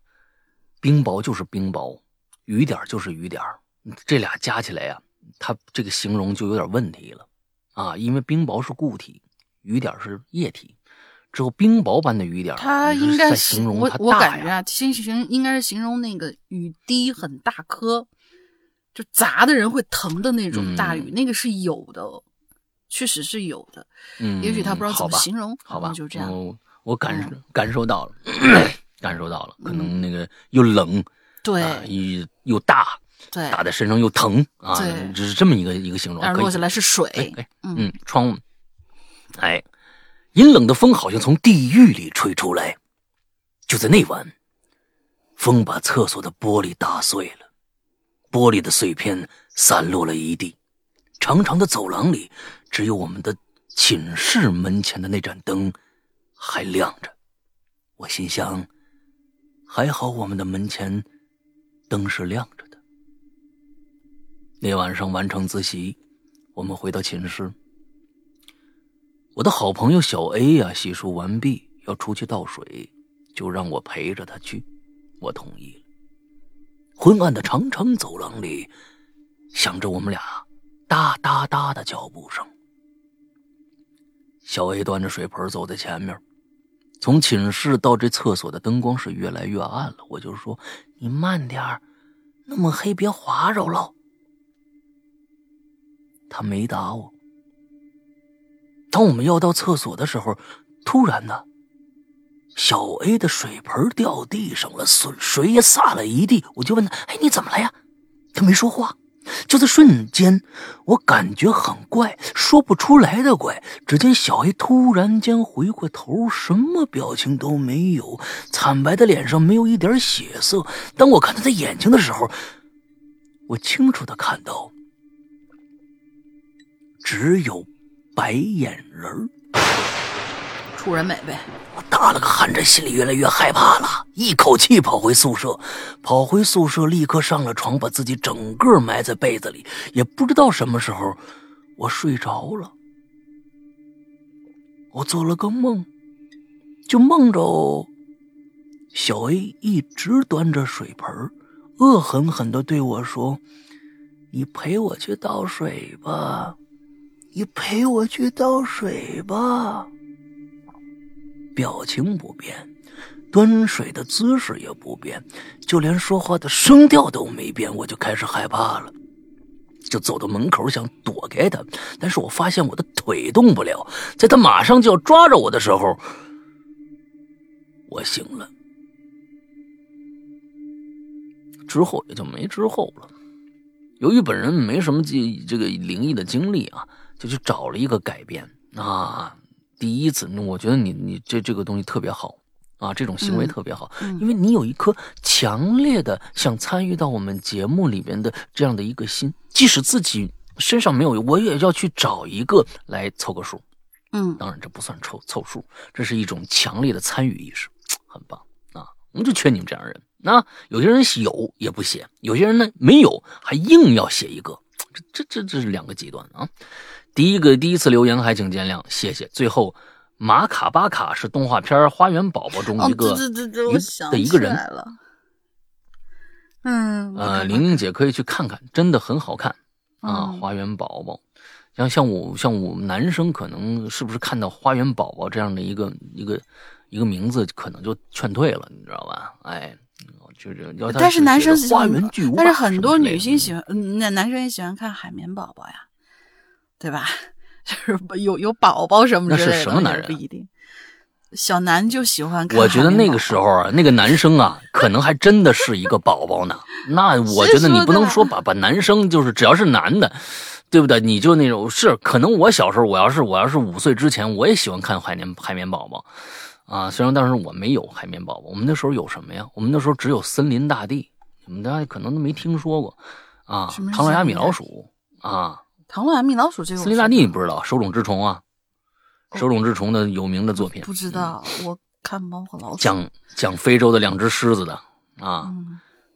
[SPEAKER 1] 冰雹就是冰雹，雨点就是雨点这俩加起来呀，它这个形容就有点问题了啊，因为冰雹是固体，雨点是液体，只有冰雹般的雨点，
[SPEAKER 2] 它应该
[SPEAKER 1] 形容它
[SPEAKER 2] 我感觉啊，形形应该是形容那个雨滴很大颗，就砸的人会疼的那种大雨，那个是有的，确实是有的。
[SPEAKER 1] 嗯，
[SPEAKER 2] 也许他不知道怎么形容，
[SPEAKER 1] 好吧，
[SPEAKER 2] 就这样。
[SPEAKER 1] 我感感受到了，<laughs> 感受到了，可能那个又冷，
[SPEAKER 2] 对，
[SPEAKER 1] 又又大，
[SPEAKER 2] 对，
[SPEAKER 1] 打在身上又疼啊，只是这么一个一个形容。
[SPEAKER 2] 但落下来是水，
[SPEAKER 1] 嗯，窗户，哎，阴冷的风好像从地狱里吹出来。就在那晚，风把厕所的玻璃打碎了，玻璃的碎片散落了一地。长长的走廊里，只有我们的寝室门前的那盏灯。还亮着，我心想，还好我们的门前灯是亮着的。那晚上完成自习，我们回到寝室。我的好朋友小 A 呀，洗漱完毕要出去倒水，就让我陪着他去，我同意了。昏暗的长长走廊里，响着我们俩哒哒哒的脚步声。小 A 端着水盆走在前面。从寝室到这厕所的灯光是越来越暗了，我就说：“你慢点那么黑别划着了。”他没打我。当我们要到厕所的时候，突然呢，小 A 的水盆掉地上了，水水也洒了一地。我就问他：“哎，你怎么了呀？”他没说话。就在瞬间，我感觉很怪，说不出来的怪。只见小 A 突然间回过头，什么表情都没有，惨白的脸上没有一点血色。当我看他的眼睛的时候，我清楚的看到，只有白眼人儿。
[SPEAKER 2] 楚人美呗！
[SPEAKER 1] 我打了个寒颤，心里越来越害怕了，一口气跑回宿舍，跑回宿舍，立刻上了床，把自己整个埋在被子里。也不知道什么时候，我睡着了。我做了个梦，就梦着小 A 一直端着水盆，恶狠狠地对我说：“你陪我去倒水吧，你陪我去倒水吧。”表情不变，端水的姿势也不变，就连说话的声调都没变，我就开始害怕了，就走到门口想躲开他，但是我发现我的腿动不了，在他马上就要抓着我的时候，我醒了，之后也就没之后了。由于本人没什么记这个灵异的经历啊，就去找了一个改编啊。第一次，我觉得你你这这个东西特别好啊，这种行为特别好，因为你有一颗强烈的想参与到我们节目里边的这样的一个心，即使自己身上没有，我也要去找一个来凑个数。
[SPEAKER 2] 嗯，
[SPEAKER 1] 当然这不算凑凑数，这是一种强烈的参与意识，很棒啊！我们就缺你们这样的人。那有些人有也不写，有些人呢没有还硬要写一个，这这这这是两个极端啊。第一个第一次留言还请见谅，谢谢。最后，马卡巴卡是动画片《花园宝宝》中一个的一个人。
[SPEAKER 2] 嗯，
[SPEAKER 1] 呃，玲玲姐可以去看看，真的很好看啊！花园宝宝，像像我像我们男生，可能是不是看到花园宝宝这样的一个一个一个名字，可能就劝退了，你知道吧？哎，就是
[SPEAKER 2] 但是男生
[SPEAKER 1] 花园巨物，
[SPEAKER 2] 但是很多女性喜欢，那男生也喜欢看海绵宝宝呀。对吧？<laughs> 就是有有宝宝什么之类的，
[SPEAKER 1] 那是什么男人？
[SPEAKER 2] 不一定。小南就喜欢看。
[SPEAKER 1] 我觉得那个时候啊，那个男生啊，可能还真的是一个宝宝呢。那 <laughs> 我觉得你不能说把把男生就是只要是男的，对不对？你就那种是可能我小时候，我要是我要是五岁之前，我也喜欢看海绵海绵宝宝啊。虽然当时我没有海绵宝宝，我们那时候有什么呀？我们那时候只有森林大地，你们大家可能都没听说过啊。唐老鸭、米老鼠啊。
[SPEAKER 2] 唐老鸭、米老鼠这个，
[SPEAKER 1] 森林大帝你不知道？手冢治虫啊，手冢治虫的有名的作品。
[SPEAKER 2] 不知道，我看猫和老鼠。
[SPEAKER 1] 讲讲非洲的两只狮子的啊，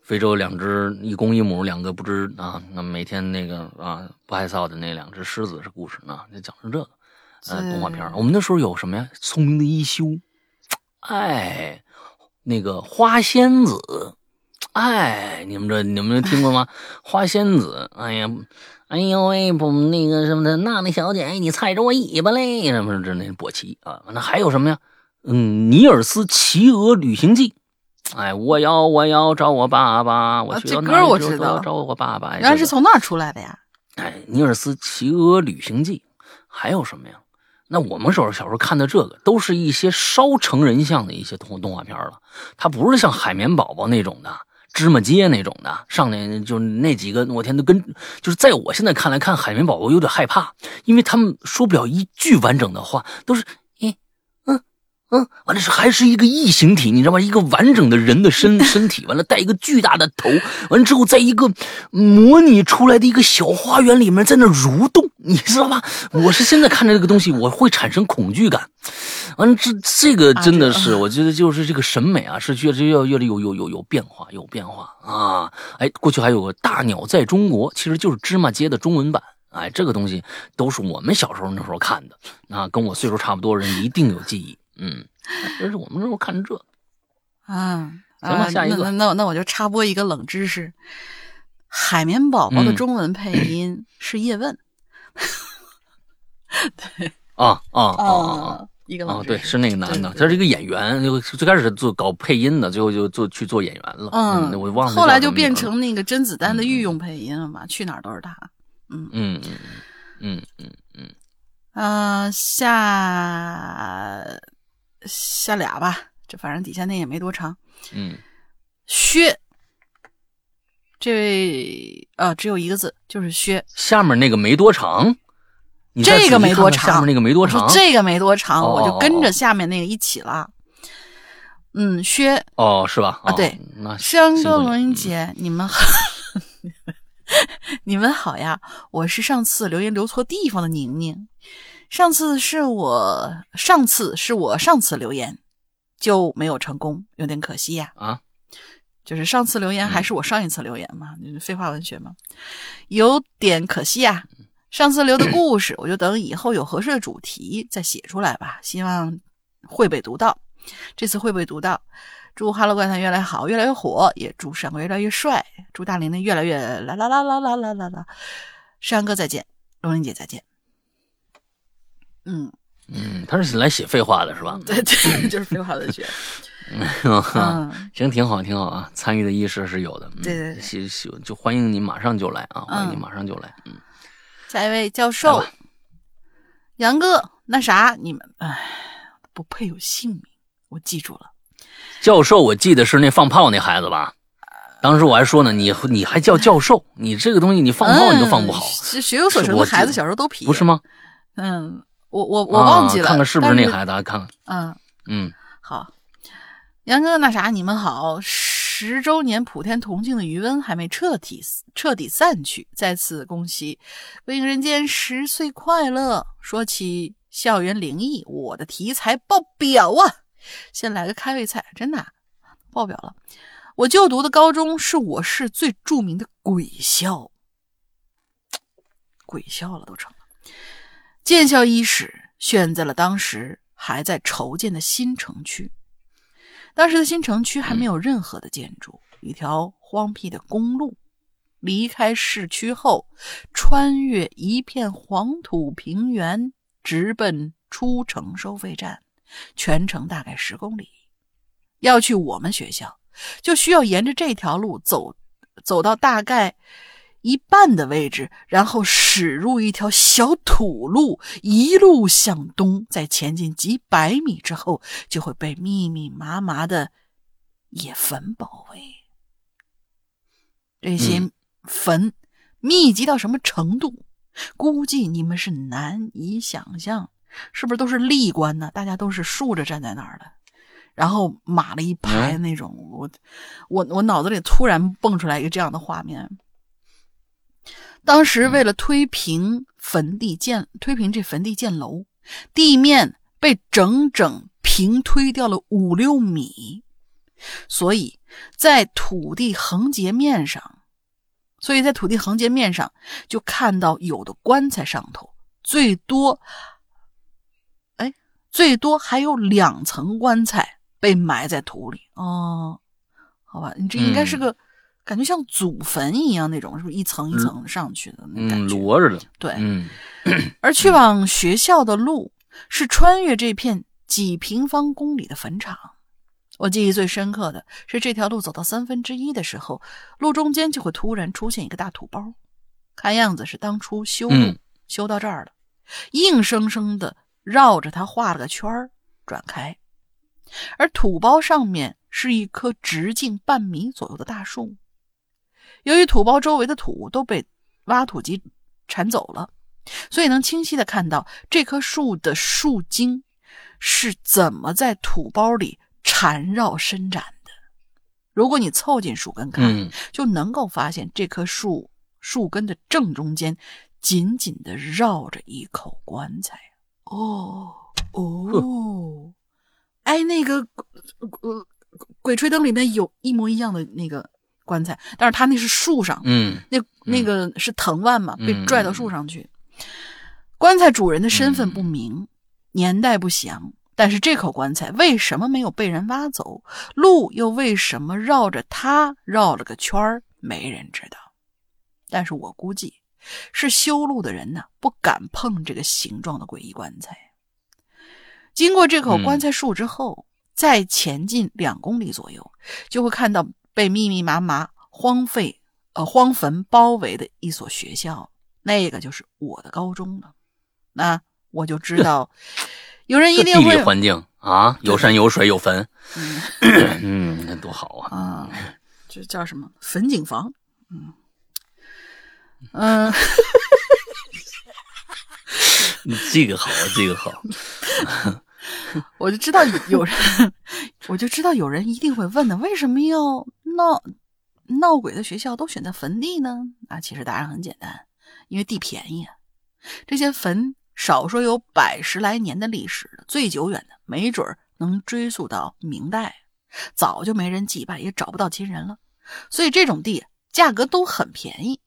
[SPEAKER 1] 非洲两只一公一母两个不知啊，那每天那个啊不害臊的那两只狮子是故事呢，就讲成这个呃动画片。我们那时候有什么呀？聪明的一休，哎，那个花仙子。哎，你们这你们听过吗？花仙子，哎呀，哎呦喂，不那个什么的，娜娜小姐，哎你踩着我尾巴嘞，什么这那波奇啊？那还有什么呀？嗯，尼尔斯骑鹅旅行记。哎，我要我要找我爸爸，我
[SPEAKER 2] 这歌我知道，
[SPEAKER 1] 找我爸爸。
[SPEAKER 2] 原来是从那儿出来的呀。
[SPEAKER 1] 哎，尼尔斯骑鹅旅行记，还有什么呀？那我们时候小时候看的这个，都是一些稍成人像的一些动动画片了，它不是像海绵宝宝那种的。芝麻街那种的，上来就那几个，我天，都跟就是在我现在看来，看海绵宝宝有点害怕，因为他们说不了一句完整的话，都是。嗯，完了是还是一个异形体，你知道吗？一个完整的人的身 <laughs> 身体，完了带一个巨大的头，完了之后在一个模拟出来的一个小花园里面在那蠕动，你知道吧？我是现在看着这个东西，我会产生恐惧感。完了，这这个真的是，<laughs> 我觉得就是这个审美啊，是越越越越有有有有变化，有变化啊！哎，过去还有个大鸟在中国，其实就是芝麻街的中文版。哎，这个东西都是我们小时候那时候看的啊，跟我岁数差不多人一定有记忆。嗯，这是我们那时候看这，
[SPEAKER 2] 啊，
[SPEAKER 1] 行吧，下一个，
[SPEAKER 2] 那那我就插播一个冷知识：海绵宝宝的中文配音 <clears throat> 是叶问。<laughs> 对，
[SPEAKER 1] 啊啊啊啊！
[SPEAKER 2] 一个冷
[SPEAKER 1] 知识，对，是那个男的，他是一个演员，就最开始做搞配音的，最后就做去做演员了。嗯，我忘了。
[SPEAKER 2] 后来就变成那个甄子丹的御用配音了嘛，去哪儿都是他。
[SPEAKER 1] 嗯嗯嗯嗯嗯嗯。
[SPEAKER 2] 呃，下。下俩吧，这反正底下那也没多长。
[SPEAKER 1] 嗯，
[SPEAKER 2] 薛，这位啊，只有一个字，就是薛。
[SPEAKER 1] 下面那个没多长，
[SPEAKER 2] 这个没多长，
[SPEAKER 1] 下面那个没多长，
[SPEAKER 2] 这个没多长，我就跟着下面那个一起了。嗯，薛。
[SPEAKER 1] 哦，是吧？
[SPEAKER 2] 啊，对。山哥、龙英姐，你们好，<laughs> 你们好呀！我是上次留言留错地方的宁宁。上次是我上次是我上次留言就没有成功，有点可惜呀。
[SPEAKER 1] 啊，
[SPEAKER 2] 就是上次留言还是我上一次留言嘛？嗯废话文学嘛，有点可惜呀。上次留的故事，我就等以后有合适的主题再写出来吧，希望会被读到。这次会被读到。祝《哈喽怪谈》越来越好，越来越火，也祝山哥越来越帅，祝大玲玲越来越啦啦啦啦啦啦啦啦。山哥再见，龙玲姐再见。嗯
[SPEAKER 1] 嗯，他是来写废话的是吧？
[SPEAKER 2] 对对，就是废话的写。
[SPEAKER 1] 嗯，行，挺好，挺好啊。参与的意识是有的。
[SPEAKER 2] 对对，
[SPEAKER 1] 喜喜就欢迎你马上就来啊！欢迎你马上就来。嗯，
[SPEAKER 2] 下一位教授，杨哥，那啥，你们哎，不配有姓名，我记住了。
[SPEAKER 1] 教授，我记得是那放炮那孩子吧？当时我还说呢，你你还叫教授？你这个东西，你放炮你都放不好。
[SPEAKER 2] 学有所成的孩子小时候都皮，
[SPEAKER 1] 不是吗？
[SPEAKER 2] 嗯。我我我忘记了，
[SPEAKER 1] 看看是不是那孩
[SPEAKER 2] 子，
[SPEAKER 1] 看看。
[SPEAKER 2] 嗯
[SPEAKER 1] 嗯，
[SPEAKER 2] 好，杨哥，那啥，你们好，十周年普天同庆的余温还没彻底彻底散去，再次恭喜归隐人间十岁快乐。说起校园灵异，我的题材爆表啊！先来个开胃菜，真的爆表了。我就读的高中是我市最著名的鬼校，<tsk> 鬼校了都成。建校伊始，选在了当时还在筹建的新城区。当时的新城区还没有任何的建筑，一条荒僻的公路。离开市区后，穿越一片黄土平原，直奔出城收费站，全程大概十公里。要去我们学校，就需要沿着这条路走，走到大概。一半的位置，然后驶入一条小土路，一路向东，在前进几百米之后，就会被密密麻麻的野坟包围。这些坟密集到什么程度？估计你们是难以想象，是不是都是立棺呢？大家都是竖着站在那儿的，然后码了一排那种。我我我脑子里突然蹦出来一个这样的画面。当时为了推平坟地建推平这坟地建楼，地面被整整平推掉了五六米，所以在土地横截面上，所以在土地横截面上就看到有的棺材上头最多，哎，最多还有两层棺材被埋在土里。哦，好吧，你这应该是个感觉像祖坟一样那种，是不是一层一层上去的那感觉？
[SPEAKER 1] 摞着的。
[SPEAKER 2] 对，
[SPEAKER 1] 嗯。
[SPEAKER 2] 而去往学校的路是穿越这片几平方公里的坟场。我记忆最深刻的是，这条路走到三分之一的时候，路中间就会突然出现一个大土包，看样子是当初修路修到这儿了，硬生生的绕着它画了个圈儿转开。而土包上面是一棵直径半米左右的大树，由于土包周围的土都被挖土机铲走了，所以能清晰的看到这棵树的树茎是怎么在土包里。缠绕伸展的，如果你凑近树根看，就能够发现这棵树树根的正中间紧紧的绕着一口棺材。哦哦，哎，那个呃，鬼吹灯里面有一模一样的那个棺材，但是他那是树上，
[SPEAKER 1] 嗯，
[SPEAKER 2] 那那个是藤蔓嘛，被拽到树上去。棺材主人的身份不明，年代不详。但是这口棺材为什么没有被人挖走？路又为什么绕着它绕了个圈儿？没人知道。但是我估计，是修路的人呢不敢碰这个形状的诡异棺材。经过这口棺材树之后，再前进两公里左右，就会看到被密密麻麻荒废、呃荒坟包围的一所学校，那个就是我的高中了。那我就知道。<laughs> 有人一定会
[SPEAKER 1] 地理环境啊，有山有水有坟，嗯，那多好啊！
[SPEAKER 2] 啊，这叫什么坟景房？嗯嗯，<laughs>
[SPEAKER 1] 这个好，这个好。<laughs>
[SPEAKER 2] 我就知道有有人，<laughs> 我就知道有人一定会问的，为什么要闹闹鬼的学校都选在坟地呢？啊，其实答案很简单，因为地便宜啊，这些坟。少说有百十来年的历史，最久远的没准能追溯到明代，早就没人祭拜，也找不到亲人了。所以这种地价格都很便宜。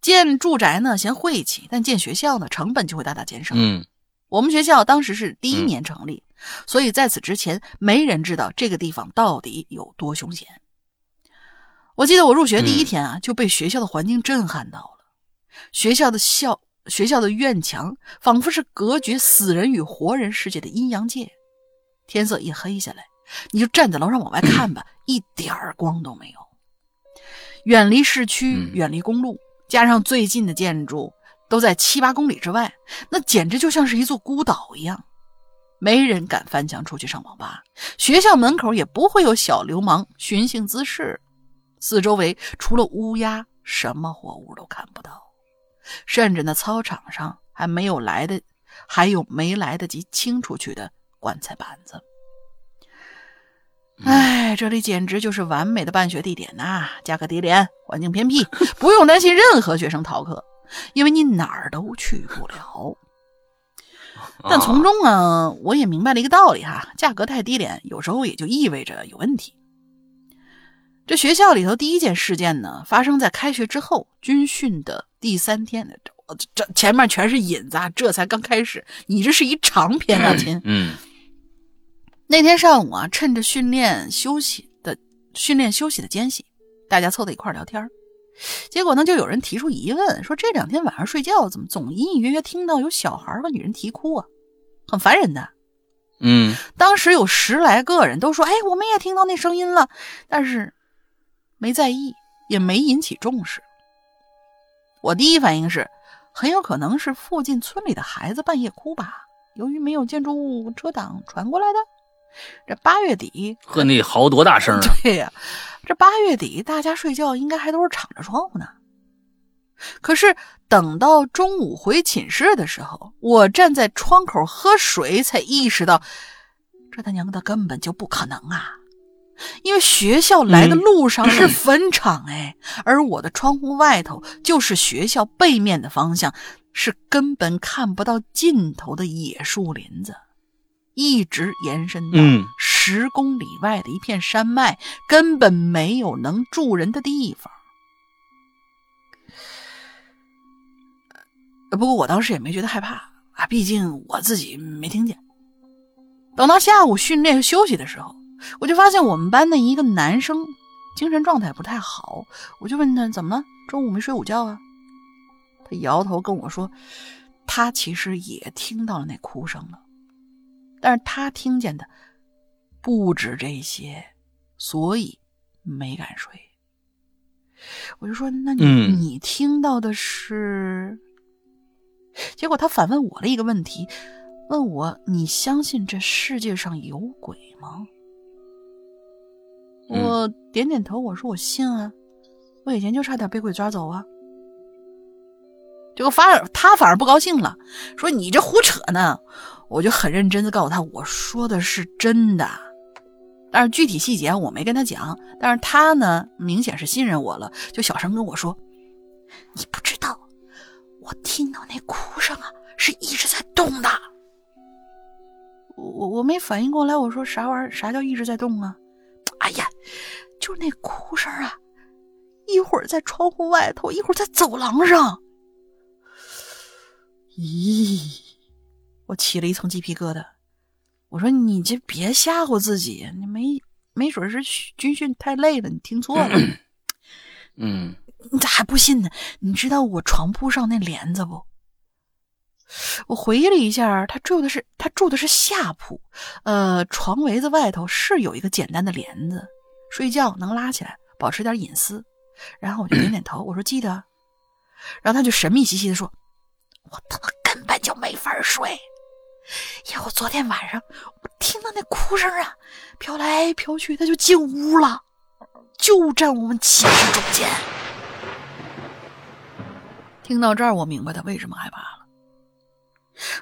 [SPEAKER 2] 建住宅呢嫌晦气，但建学校呢成本就会大大减少。
[SPEAKER 1] 嗯，
[SPEAKER 2] 我们学校当时是第一年成立，所以在此之前没人知道这个地方到底有多凶险。我记得我入学第一天啊，就被学校的环境震撼到了。学校的校。学校的院墙仿佛是隔绝死人与活人世界的阴阳界，天色一黑下来，你就站在楼上往外看吧，一点儿光都没有。远离市区，远离公路，加上最近的建筑都在七八公里之外，那简直就像是一座孤岛一样。没人敢翻墙出去上网吧，学校门口也不会有小流氓寻衅滋事，四周围除了乌鸦，什么活物都看不到。甚至那操场上还没有来的，还有没来得及清出去的棺材板子。哎，这里简直就是完美的办学地点呐！价格低廉，环境偏僻，不用担心任何学生逃课，因为你哪儿都去不了。但从中啊，我也明白了一个道理哈：价格太低廉，有时候也就意味着有问题。这学校里头第一件事件呢，发生在开学之后军训的第三天。这这前面全是引子啊，这才刚开始。你这是一长篇啊，亲。
[SPEAKER 1] 嗯。
[SPEAKER 2] 那天上午啊，趁着训练休息的训练休息的间隙，大家凑在一块聊天结果呢，就有人提出疑问，说这两天晚上睡觉怎么总隐隐约约听到有小孩和女人啼哭啊，很烦人的。
[SPEAKER 1] 嗯。
[SPEAKER 2] 当时有十来个人都说：“哎，我们也听到那声音了。”但是。没在意，也没引起重视。我第一反应是，很有可能是附近村里的孩子半夜哭吧。由于没有建筑物遮挡传过来的。这八月底，
[SPEAKER 1] 呵，那嚎多大声啊！<laughs>
[SPEAKER 2] 对呀，这八月底大家睡觉应该还都是敞着窗户呢。可是等到中午回寝室的时候，我站在窗口喝水，才意识到，这他娘的根本就不可能啊！因为学校来的路上是坟场哎，而我的窗户外头就是学校背面的方向，是根本看不到尽头的野树林子，一直延伸到十公里外的一片山脉，根本没有能住人的地方。不过我当时也没觉得害怕啊，毕竟我自己没听见。等到下午训练休息的时候。我就发现我们班的一个男生精神状态不太好，我就问他怎么了，中午没睡午觉啊？他摇头跟我说，他其实也听到了那哭声了，但是他听见的不止这些，所以没敢睡。我就说，那你你听到的是？结果他反问我了一个问题，问我你相信这世界上有鬼吗？我点点头，我说我信啊，我以前就差点被鬼抓走啊。结果反而他反而不高兴了，说你这胡扯呢。我就很认真的告诉他，我说的是真的，但是具体细节我没跟他讲。但是他呢，明显是信任我了，就小声跟我说：“你不知道，我听到那哭声啊，是一直在动的。”我我没反应过来，我说啥玩意儿？啥叫一直在动啊？哎呀，就是那哭声啊，一会儿在窗户外头，一会儿在走廊上。咦，我起了一层鸡皮疙瘩。我说你这别吓唬自己，你没没准是军训太累了，你听错了。<clears throat>
[SPEAKER 1] 嗯，
[SPEAKER 2] 你咋还不信呢？你知道我床铺上那帘子不？我回忆了一下，他住的是他住的是下铺，呃，床围子外头是有一个简单的帘子，睡觉能拉起来，保持点隐私。然后我就点点头，我说记得。然后他就神秘兮兮的说：“我他妈根本就没法睡，呀我昨天晚上我听到那哭声啊，飘来飘去，他就进屋了，就站我们寝室中间。”听到这儿，我明白他为什么害怕了。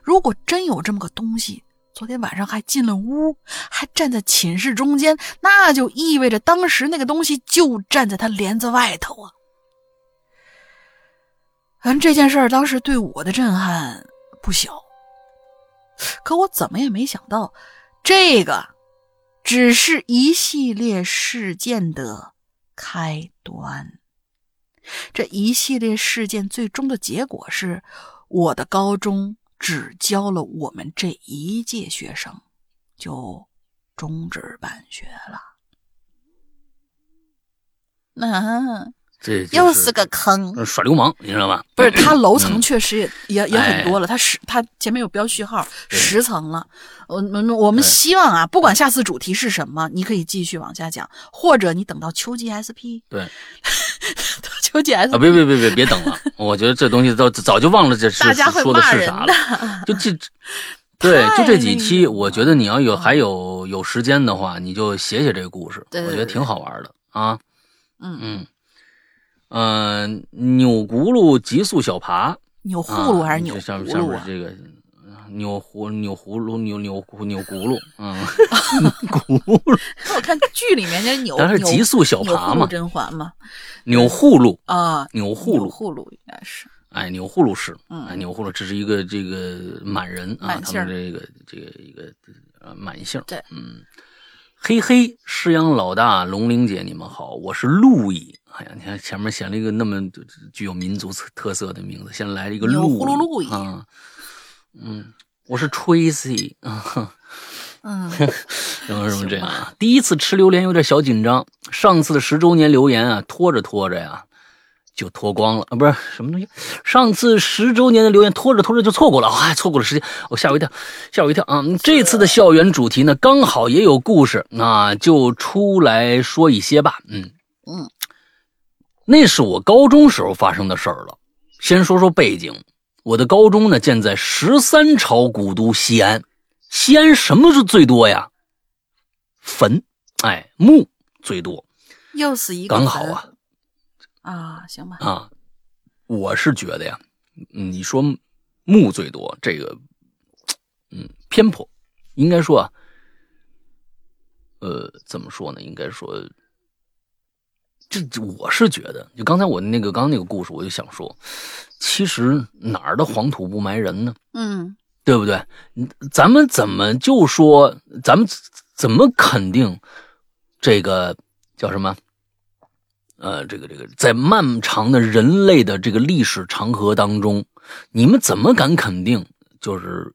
[SPEAKER 2] 如果真有这么个东西，昨天晚上还进了屋，还站在寝室中间，那就意味着当时那个东西就站在他帘子外头啊！反正这件事儿当时对我的震撼不小，可我怎么也没想到，这个只是一系列事件的开端。这一系列事件最终的结果是，我的高中。只教了我们这一届学生，就终止办学了。
[SPEAKER 3] 那 <laughs>
[SPEAKER 1] 这
[SPEAKER 3] 又是个坑，
[SPEAKER 1] 耍流氓，你知道吗？
[SPEAKER 2] 不是，<clears throat> 它楼层确实也也也很多了。它十，它前面有标序号，十层了。我们我们希望啊，不管下次主题是什么，你可以继续往下讲，或者你等到秋季 SP。
[SPEAKER 1] 对。<laughs>
[SPEAKER 2] 秋季 SP
[SPEAKER 1] 啊！别别别别别等了！我觉得这东西都早就忘了这是说的是啥了。就这，<laughs> 对，就这几期，我觉得你要有还有有时间的话，你就写写这个故事，我觉得挺好玩的啊。
[SPEAKER 2] 嗯
[SPEAKER 1] 嗯嗯，钮轱辘急速小爬，
[SPEAKER 2] 钮葫芦还是扭
[SPEAKER 1] 上上面这个。钮葫扭葫芦扭扭扭轱辘，嗯，<laughs> 轱辘。
[SPEAKER 2] 我看剧里面那扭，
[SPEAKER 1] 但是急速小爬嘛，
[SPEAKER 2] 甄嬛嘛，
[SPEAKER 1] 钮葫芦
[SPEAKER 2] 啊，
[SPEAKER 1] 扭葫芦，
[SPEAKER 2] 葫芦应该是，
[SPEAKER 1] 哎，扭葫芦是，
[SPEAKER 2] 哎，
[SPEAKER 1] 扭葫芦，这是一个这个满人啊，他们这个这个一个呃满姓，
[SPEAKER 2] 对，
[SPEAKER 1] 嗯，嘿嘿，师阳老大，龙玲姐，你们好，我是路易。哎呀，你看前面写了一个那么具有民族特色的名字，先来了一个路易啊。嗯，我是 Tracy 啊，<laughs>
[SPEAKER 2] 嗯，<laughs>
[SPEAKER 1] 什么什么这样啊？第一次吃榴莲有点小紧张，上次的十周年留言啊，拖着拖着呀就脱光了啊，不是什么东西？上次十周年的留言拖着拖着就错过了，哎，错过了时间，我吓我一跳，吓我一跳啊！这次的校园主题呢，刚好也有故事，那就出来说一些吧。嗯
[SPEAKER 2] 嗯，
[SPEAKER 1] 那是我高中时候发生的事儿了，先说说背景。我的高中呢，建在十三朝古都西安。西安什么是最多呀？坟，哎，墓最多。
[SPEAKER 2] 又是一个
[SPEAKER 1] 刚好啊。
[SPEAKER 2] 啊，行吧。
[SPEAKER 1] 啊，我是觉得呀，你说墓最多，这个，嗯，偏颇。应该说啊，呃，怎么说呢？应该说。这我是觉得，就刚才我那个刚刚那个故事，我就想说，其实哪儿的黄土不埋人呢？
[SPEAKER 2] 嗯，
[SPEAKER 1] 对不对？咱们怎么就说，咱们怎么肯定这个叫什么？呃，这个这个，在漫长的人类的这个历史长河当中，你们怎么敢肯定，就是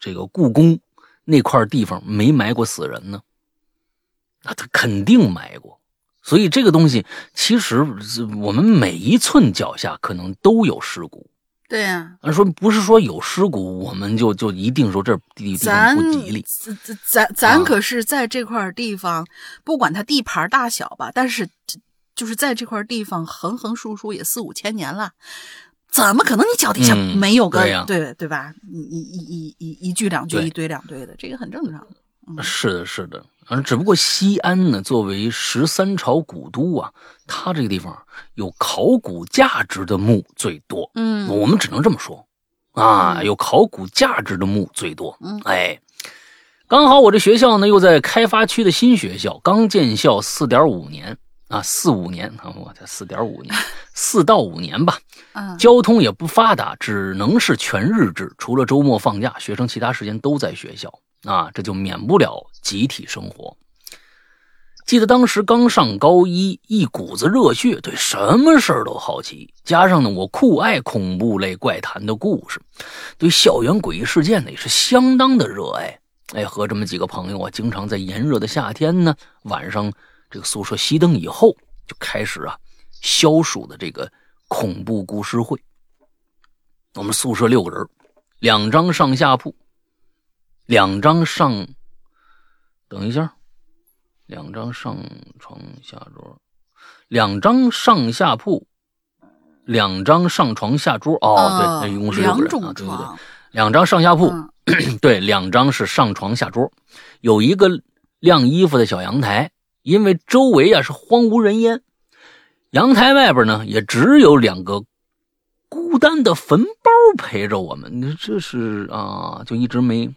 [SPEAKER 1] 这个故宫那块地方没埋过死人呢？那他肯定埋过。所以这个东西，其实我们每一寸脚下可能都有尸骨。
[SPEAKER 2] 对呀，
[SPEAKER 1] 说不是说有尸骨，我们就就一定说这地方不吉利。
[SPEAKER 2] 咱咱咱可是在这块地方，不管它地盘大小吧，但是就是在这块地方横横竖竖也四五千年了，怎么可能你脚底下没有个对对吧？一一一一一一句两句，一堆两堆的，这个很正常。
[SPEAKER 1] 是的，是的。嗯，只不过西安呢，作为十三朝古都啊，它这个地方有考古价值的墓最多。
[SPEAKER 2] 嗯，
[SPEAKER 1] 我们只能这么说，啊，有考古价值的墓最多。
[SPEAKER 2] 嗯，
[SPEAKER 1] 哎，刚好我这学校呢又在开发区的新学校，刚建校四点五年啊，四五年啊，我才四点五年，四到五年吧。<laughs>
[SPEAKER 2] 嗯，
[SPEAKER 1] 交通也不发达，只能是全日制，除了周末放假，学生其他时间都在学校。啊，这就免不了集体生活。记得当时刚上高一，一股子热血，对什么事儿都好奇。加上呢，我酷爱恐怖类怪谈的故事，对校园诡异事件呢也是相当的热爱。哎，和这么几个朋友啊，经常在炎热的夏天呢，晚上这个宿舍熄灯以后，就开始啊消暑的这个恐怖故事会。我们宿舍六个人，两张上下铺。两张上，等一下，两张上床下桌，两张上下铺，两张上床下桌。哦，对，那一共是六个人啊，对对对，两张上下铺，<clears throat> 对，两张是上床下桌，有一个晾衣服的小阳台，因为周围啊是荒无人烟，阳台外边呢也只有两个孤单的坟包陪着我们。你这是啊，就一直没。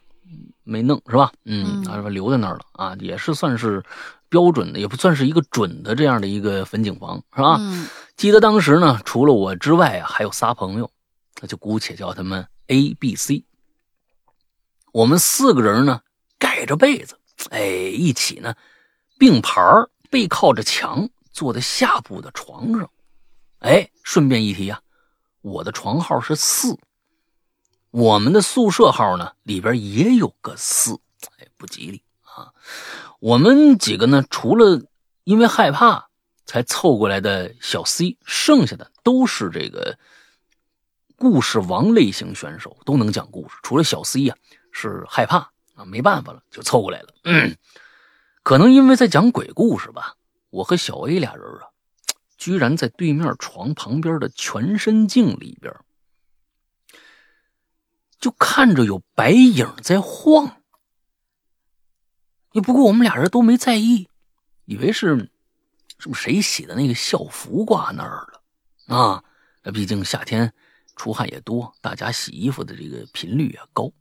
[SPEAKER 1] 没弄是吧？嗯，啊，留在那儿了啊，也是算是标准的，也不算是一个准的这样的一个坟景房是吧？
[SPEAKER 2] 嗯，
[SPEAKER 1] 记得当时呢，除了我之外啊，还有仨朋友，那就姑且叫他们 A、B、C。我们四个人呢，盖着被子，哎，一起呢并排背靠着墙，坐在下铺的床上。哎，顺便一提啊，我的床号是四。我们的宿舍号呢，里边也有个四，哎，不吉利啊！我们几个呢，除了因为害怕才凑过来的小 C，剩下的都是这个故事王类型选手，都能讲故事。除了小 C 呀，是害怕啊，没办法了，就凑过来了。嗯，可能因为在讲鬼故事吧，我和小 A 俩人啊，<tsk> 居然在对面床旁边的全身镜里边。就看着有白影在晃，也不过我们俩人都没在意，以为是是不是谁洗的那个校服挂那儿了啊？毕竟夏天出汗也多，大家洗衣服的这个频率也高。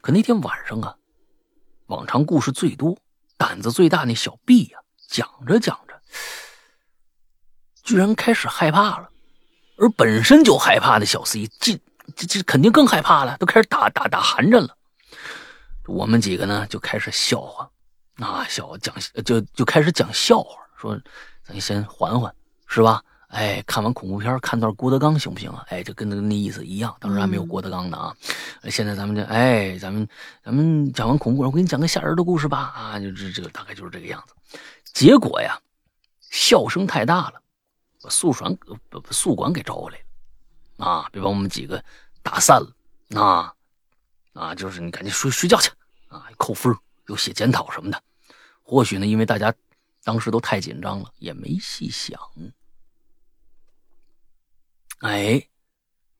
[SPEAKER 1] 可那天晚上啊，往常故事最多、胆子最大那小 B 呀，讲着讲着，居然开始害怕了，而本身就害怕的小 C 这。这这肯定更害怕了，都开始打打打寒颤了。我们几个呢就开始笑话，啊小讲就就开始讲笑话，说咱先缓缓，是吧？哎，看完恐怖片看段郭德纲行不行啊？哎，就跟那那意思一样，当时还没有郭德纲呢啊。现在咱们这哎，咱们咱们讲完恐怖，我给你讲个吓人的故事吧啊，就这这个大概就是这个样子。结果呀，笑声太大了，把宿管把宿管给招过来了。啊！别把我们几个打散了，啊啊！就是你赶紧睡睡觉去啊！扣分又写检讨什么的。或许呢，因为大家当时都太紧张了，也没细想。哎，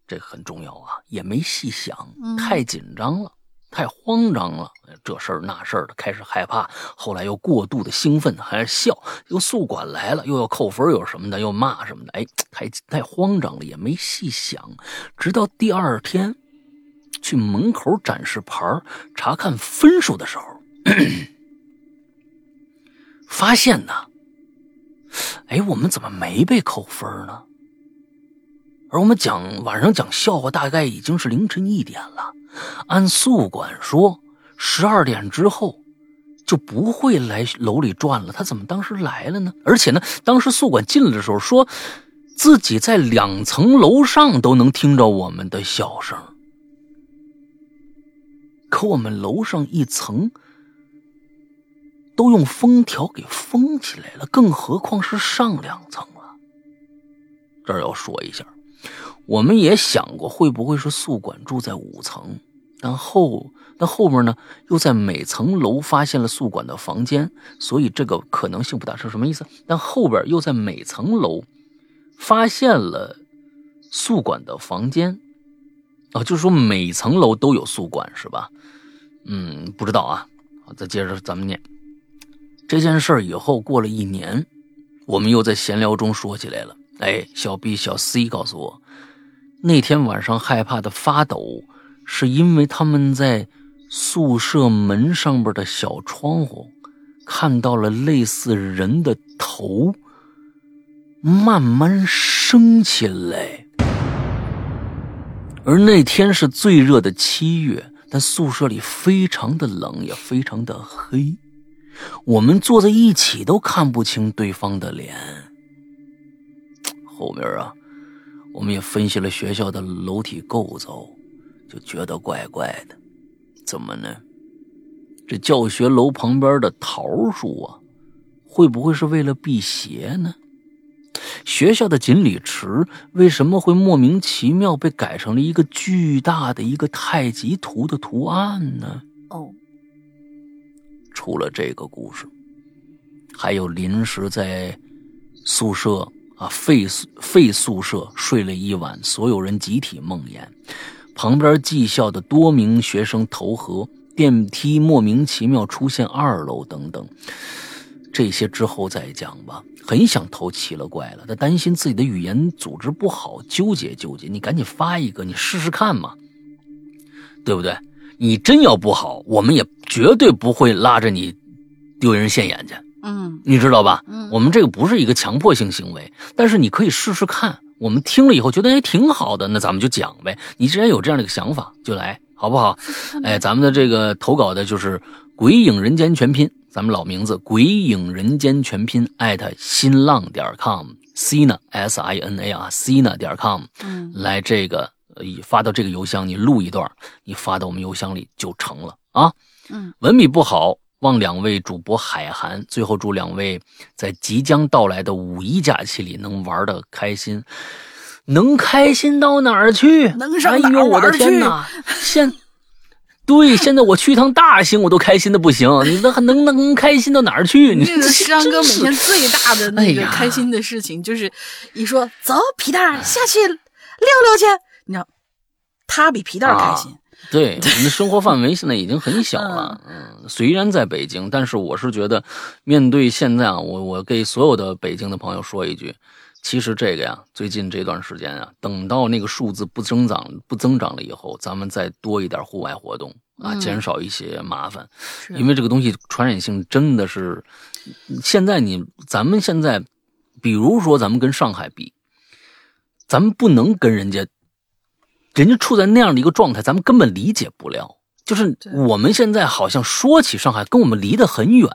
[SPEAKER 1] 这个很重要啊，也没细想，太紧张了。太慌张了，这事儿那事儿的，开始害怕，后来又过度的兴奋，还是笑，又宿管来了，又要扣分，又什么的，又骂什么的，哎，太太慌张了，也没细想，直到第二天去门口展示牌查看分数的时候，<coughs> 发现呢，哎，我们怎么没被扣分呢？而我们讲晚上讲笑话，大概已经是凌晨一点了。按宿管说，十二点之后就不会来楼里转了。他怎么当时来了呢？而且呢，当时宿管进来的时候说，自己在两层楼上都能听着我们的笑声。可我们楼上一层都用封条给封起来了，更何况是上两层了。这儿要说一下，我们也想过会不会是宿管住在五层，但后但后面呢又在每层楼发现了宿管的房间，所以这个可能性不大。是什么意思？但后边又在每层楼发现了宿管的房间，啊，就是说每层楼都有宿管是吧？嗯，不知道啊。好，再接着咱们念。这件事儿以后过了一年，我们又在闲聊中说起来了。哎，小 B、小 C 告诉我，那天晚上害怕的发抖，是因为他们在宿舍门上边的小窗户看到了类似人的头慢慢升起来。而那天是最热的七月，但宿舍里非常的冷，也非常的黑。我们坐在一起都看不清对方的脸。后面啊，我们也分析了学校的楼体构造，就觉得怪怪的。怎么呢？这教学楼旁边的桃树啊，会不会是为了辟邪呢？学校的锦鲤池为什么会莫名其妙被改成了一个巨大的一个太极图的图案呢？
[SPEAKER 2] 哦。
[SPEAKER 1] 除了这个故事，还有临时在宿舍啊废废宿舍睡了一晚，所有人集体梦魇，旁边技校的多名学生投河，电梯莫名其妙出现二楼等等，这些之后再讲吧。很想投奇了怪了，他担心自己的语言组织不好，纠结纠结。你赶紧发一个，你试试看嘛，对不对？你真要不好，我们也绝对不会拉着你丢人现眼去。
[SPEAKER 2] 嗯，
[SPEAKER 1] 你知道吧？
[SPEAKER 2] 嗯，
[SPEAKER 1] 我们这个不是一个强迫性行为，但是你可以试试看。我们听了以后觉得也挺好的，那咱们就讲呗。你既然有这样的一个想法，就来，好不好？哎，咱们的这个投稿的就是“鬼影人间”全拼，咱们老名字“鬼影人间”全拼艾特新浪点 com，Sina S I N A 啊，Sina 点 com，
[SPEAKER 2] 嗯，
[SPEAKER 1] 来这个。发到这个邮箱，你录一段，你发到我们邮箱里就成了啊。
[SPEAKER 2] 嗯，
[SPEAKER 1] 文笔不好，望两位主播海涵。最后祝两位在即将到来的五一假期里能玩的开心，能开心到哪儿去？
[SPEAKER 2] 能上
[SPEAKER 1] 哪儿玩去？现对，现在我去一趟大兴，我都开心的不行。你那还能能开心到哪儿去？你
[SPEAKER 2] 这个山哥每天最大的那个开心的事情，就是一说走，皮蛋下去溜溜去。你知道，他比皮蛋开心。
[SPEAKER 1] 对，我们的生活范围现在已经很小了。嗯，虽然在北京，但是我是觉得，面对现在啊，我我给所有的北京的朋友说一句，其实这个呀，最近这段时间啊，等到那个数字不增长不增长了以后，咱们再多一点户外活动啊，减少一些麻烦。因为这个东西传染性真的是，现在你咱们现在，比如说咱们跟上海比，咱们不能跟人家。人家处在那样的一个状态，咱们根本理解不了。就是我们现在好像说起上海，跟我们离得很远，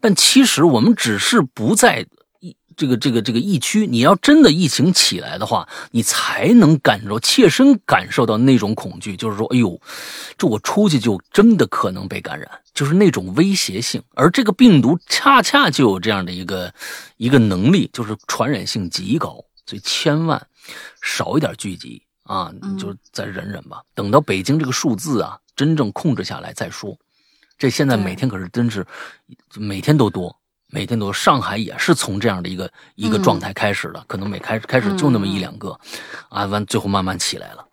[SPEAKER 1] 但其实我们只是不在疫这个这个这个疫区。你要真的疫情起来的话，你才能感受切身感受到那种恐惧，就是说，哎呦，这我出去就真的可能被感染，就是那种威胁性。而这个病毒恰恰就有这样的一个一个能力，就是传染性极高，所以千万少一点聚集。啊，你就再忍忍吧，等到北京这个数字啊真正控制下来再说。这现在每天可是真是每天都多，每天都。上海也是从这样的一个一个状态开始的，可能每开开始就那么一两个，啊，完最后慢慢起来了。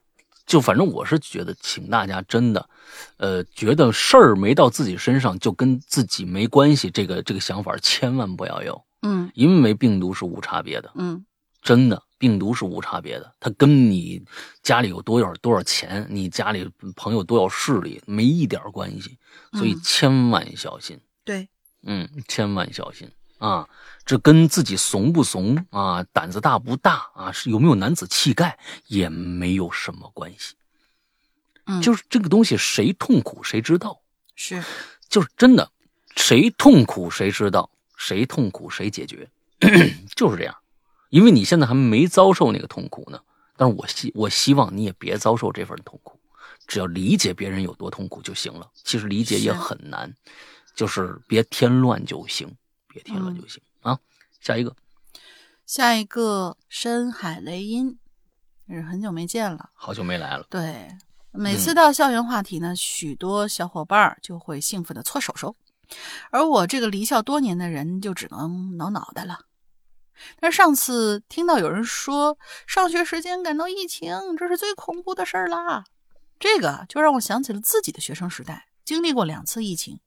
[SPEAKER 1] 就反正我是觉得，请大家真的，呃，觉得事儿没到自己身上就跟自己没关系，这个这个想法千万不要有。
[SPEAKER 2] 嗯，
[SPEAKER 1] 因为病毒是无差别的。
[SPEAKER 2] 嗯，
[SPEAKER 1] 真的。病毒是无差别的，它跟你家里有多少多少钱，你家里朋友多少势力没一点关系，所以千万小心。
[SPEAKER 2] 对，
[SPEAKER 1] 嗯，千万小心啊！这跟自己怂不怂啊，胆子大不大啊，是有没有男子气概也没有什么关系。
[SPEAKER 2] 嗯，
[SPEAKER 1] 就是这个东西，谁痛苦谁知道。
[SPEAKER 2] 是，
[SPEAKER 1] 就是真的，谁痛苦谁知道，谁痛苦谁解决，<coughs> 就是这样。因为你现在还没遭受那个痛苦呢，但是我希我希望你也别遭受这份痛苦，只要理解别人有多痛苦就行了。其实理解也很难，就是别添乱就行，别添乱就行啊。下一个，
[SPEAKER 2] 下一个深海雷音，也是很久没见了，
[SPEAKER 1] 好久没来了。
[SPEAKER 2] 对，每次到校园话题呢，许多小伙伴就会兴奋的搓手手，而我这个离校多年的人就只能挠脑袋了。但是上次听到有人说上学时间感到疫情，这是最恐怖的事儿啦。这个就让我想起了自己的学生时代，经历过两次疫情，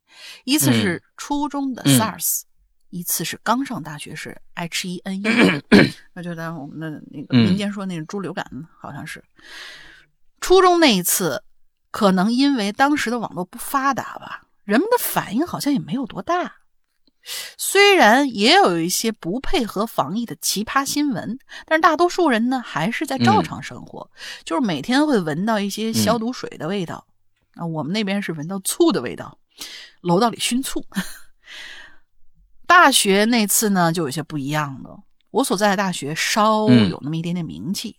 [SPEAKER 2] 一次是初中的 SARS，一次是刚上大学时 H1N1，<clears throat> <coughs> 那就在我们的那个民间说那个猪流感，好像是。初中那一次，可能因为当时的网络不发达吧，人们的反应好像也没有多大。虽然也有一些不配合防疫的奇葩新闻，但是大多数人呢还是在照常生活，就是每天会闻到一些消毒水的味道。啊，我们那边是闻到醋的味道，楼道里熏醋。<laughs> 大学那次呢就有些不一样了，我所在的大学稍有那么一点点名气，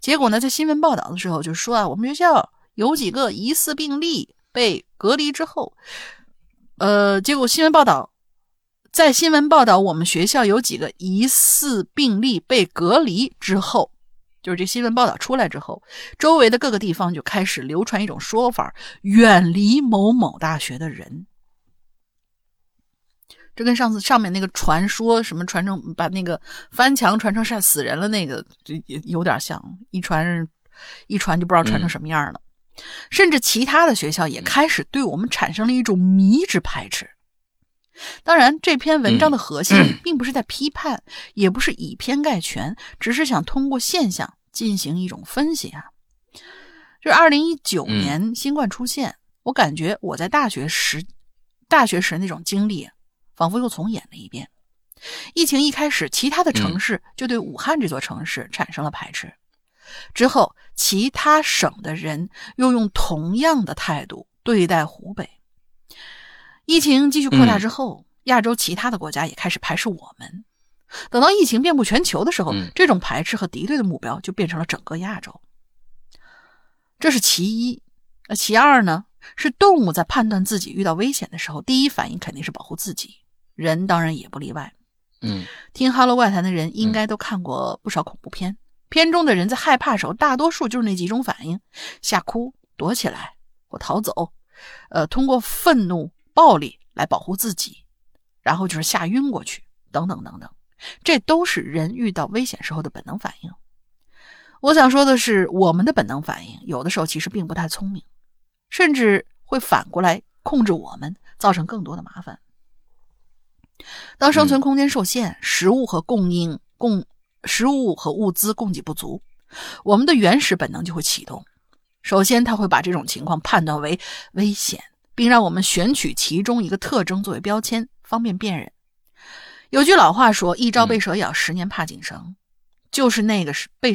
[SPEAKER 2] 结果呢在新闻报道的时候就说啊，我们学校有几个疑似病例被隔离之后，呃，结果新闻报道。在新闻报道我们学校有几个疑似病例被隔离之后，就是这新闻报道出来之后，周围的各个地方就开始流传一种说法：远离某某大学的人。这跟上次上面那个传说什么传成把那个翻墙传成晒死人了那个，就有点像，一传一传就不知道传成什么样了。甚至其他的学校也开始对我们产生了一种迷之排斥。当然，这篇文章的核心并不是在批判，也不是以偏概全，只是想通过现象进行一种分析啊。就是二零一九年新冠出现，我感觉我在大学时，大学时那种经历，仿佛又重演了一遍。疫情一开始，其他的城市就对武汉这座城市产生了排斥，之后其他省的人又用同样的态度对待湖北。疫情继续扩大之后，亚洲其他的国家也开始排斥我们。等到疫情遍布全球的时候，这种排斥和敌对的目标就变成了整个亚洲。这是其一。那其二呢？是动物在判断自己遇到危险的时候，第一反应肯定是保护自己。人当然也不例外。
[SPEAKER 1] 嗯，
[SPEAKER 2] 听《哈喽怪谈》的人应该都看过不少恐怖片，片中的人在害怕时候，大多数就是那几种反应：吓哭、躲起来或逃走。呃，通过愤怒。暴力来保护自己，然后就是吓晕过去，等等等等，这都是人遇到危险时候的本能反应。我想说的是，我们的本能反应有的时候其实并不太聪明，甚至会反过来控制我们，造成更多的麻烦。当生存空间受限，食物和供应供食物和物资供给不足，我们的原始本能就会启动。首先，他会把这种情况判断为危险。并让我们选取其中一个特征作为标签，方便辨认。有句老话说：“一朝被蛇咬，十年怕井绳。”就是那个是被，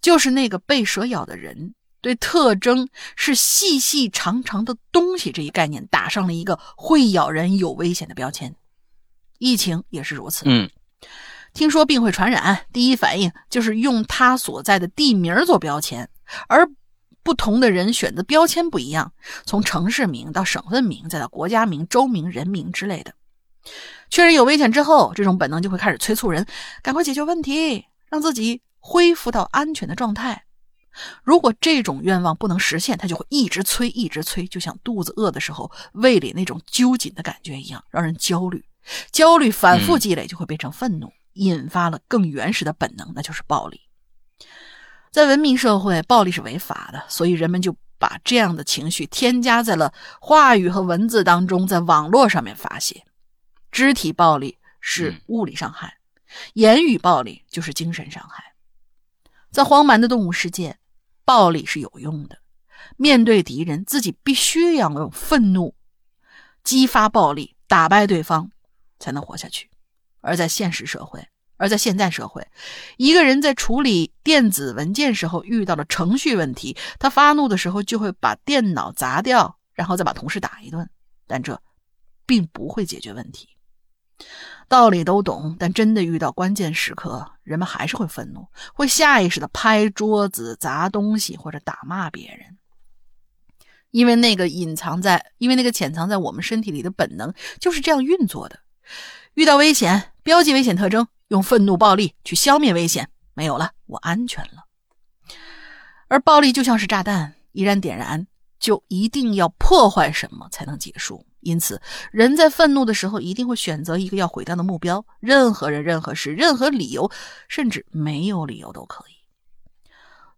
[SPEAKER 2] 就是那个被蛇咬的人，对特征是细细长长的东西这一概念打上了一个会咬人、有危险的标签。疫情也是如此。
[SPEAKER 1] 嗯，
[SPEAKER 2] 听说病会传染，第一反应就是用它所在的地名做标签，而。不同的人选择标签不一样，从城市名到省份名，再到国家名、州名、人名之类的。确认有危险之后，这种本能就会开始催促人赶快解决问题，让自己恢复到安全的状态。如果这种愿望不能实现，他就会一直催，一直催，就像肚子饿的时候胃里那种揪紧的感觉一样，让人焦虑。焦虑反复积累，就会变成愤怒，引发了更原始的本能，那就是暴力。在文明社会，暴力是违法的，所以人们就把这样的情绪添加在了话语和文字当中，在网络上面发泄。肢体暴力是物理伤害，言语暴力就是精神伤害。在荒蛮的动物世界，暴力是有用的。面对敌人，自己必须要用愤怒激发暴力，打败对方，才能活下去。而在现实社会，而在现代社会，一个人在处理电子文件时候遇到了程序问题，他发怒的时候就会把电脑砸掉，然后再把同事打一顿，但这并不会解决问题。道理都懂，但真的遇到关键时刻，人们还是会愤怒，会下意识的拍桌子、砸东西或者打骂别人。因为那个隐藏在，因为那个潜藏在我们身体里的本能就是这样运作的。遇到危险，标记危险特征，用愤怒、暴力去消灭危险，没有了，我安全了。而暴力就像是炸弹，一旦点燃，就一定要破坏什么才能结束。因此，人在愤怒的时候，一定会选择一个要毁掉的目标。任何人、任何事、任何理由，甚至没有理由都可以。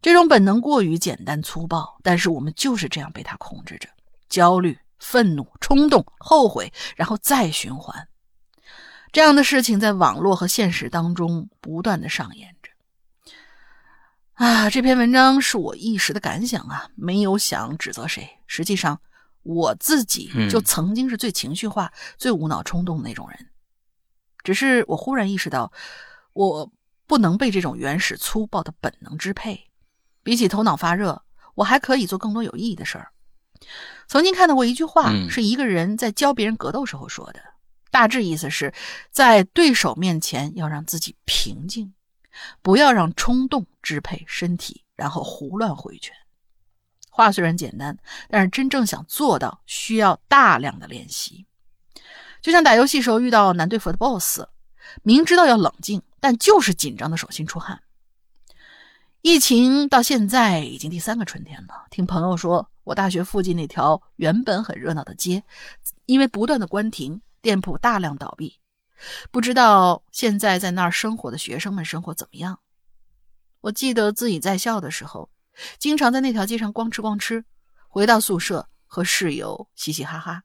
[SPEAKER 2] 这种本能过于简单粗暴，但是我们就是这样被它控制着：焦虑、愤怒、冲动、后悔，然后再循环。这样的事情在网络和现实当中不断的上演着。啊，这篇文章是我一时的感想啊，没有想指责谁。实际上，我自己就曾经是最情绪化、最无脑冲动的那种人。只是我忽然意识到，我不能被这种原始粗暴的本能支配。比起头脑发热，我还可以做更多有意义的事儿。曾经看到过一句话，是一个人在教别人格斗时候说的，大致意思是在对手面前要让自己平静。不要让冲动支配身体，然后胡乱挥拳。话虽然简单，但是真正想做到，需要大量的练习。就像打游戏时候遇到难对付的 BOSS，明知道要冷静，但就是紧张的手心出汗。疫情到现在已经第三个春天了，听朋友说，我大学附近那条原本很热闹的街，因为不断的关停，店铺大量倒闭。不知道现在在那儿生活的学生们生活怎么样？我记得自己在校的时候，经常在那条街上逛吃逛吃，回到宿舍和室友嘻嘻哈哈。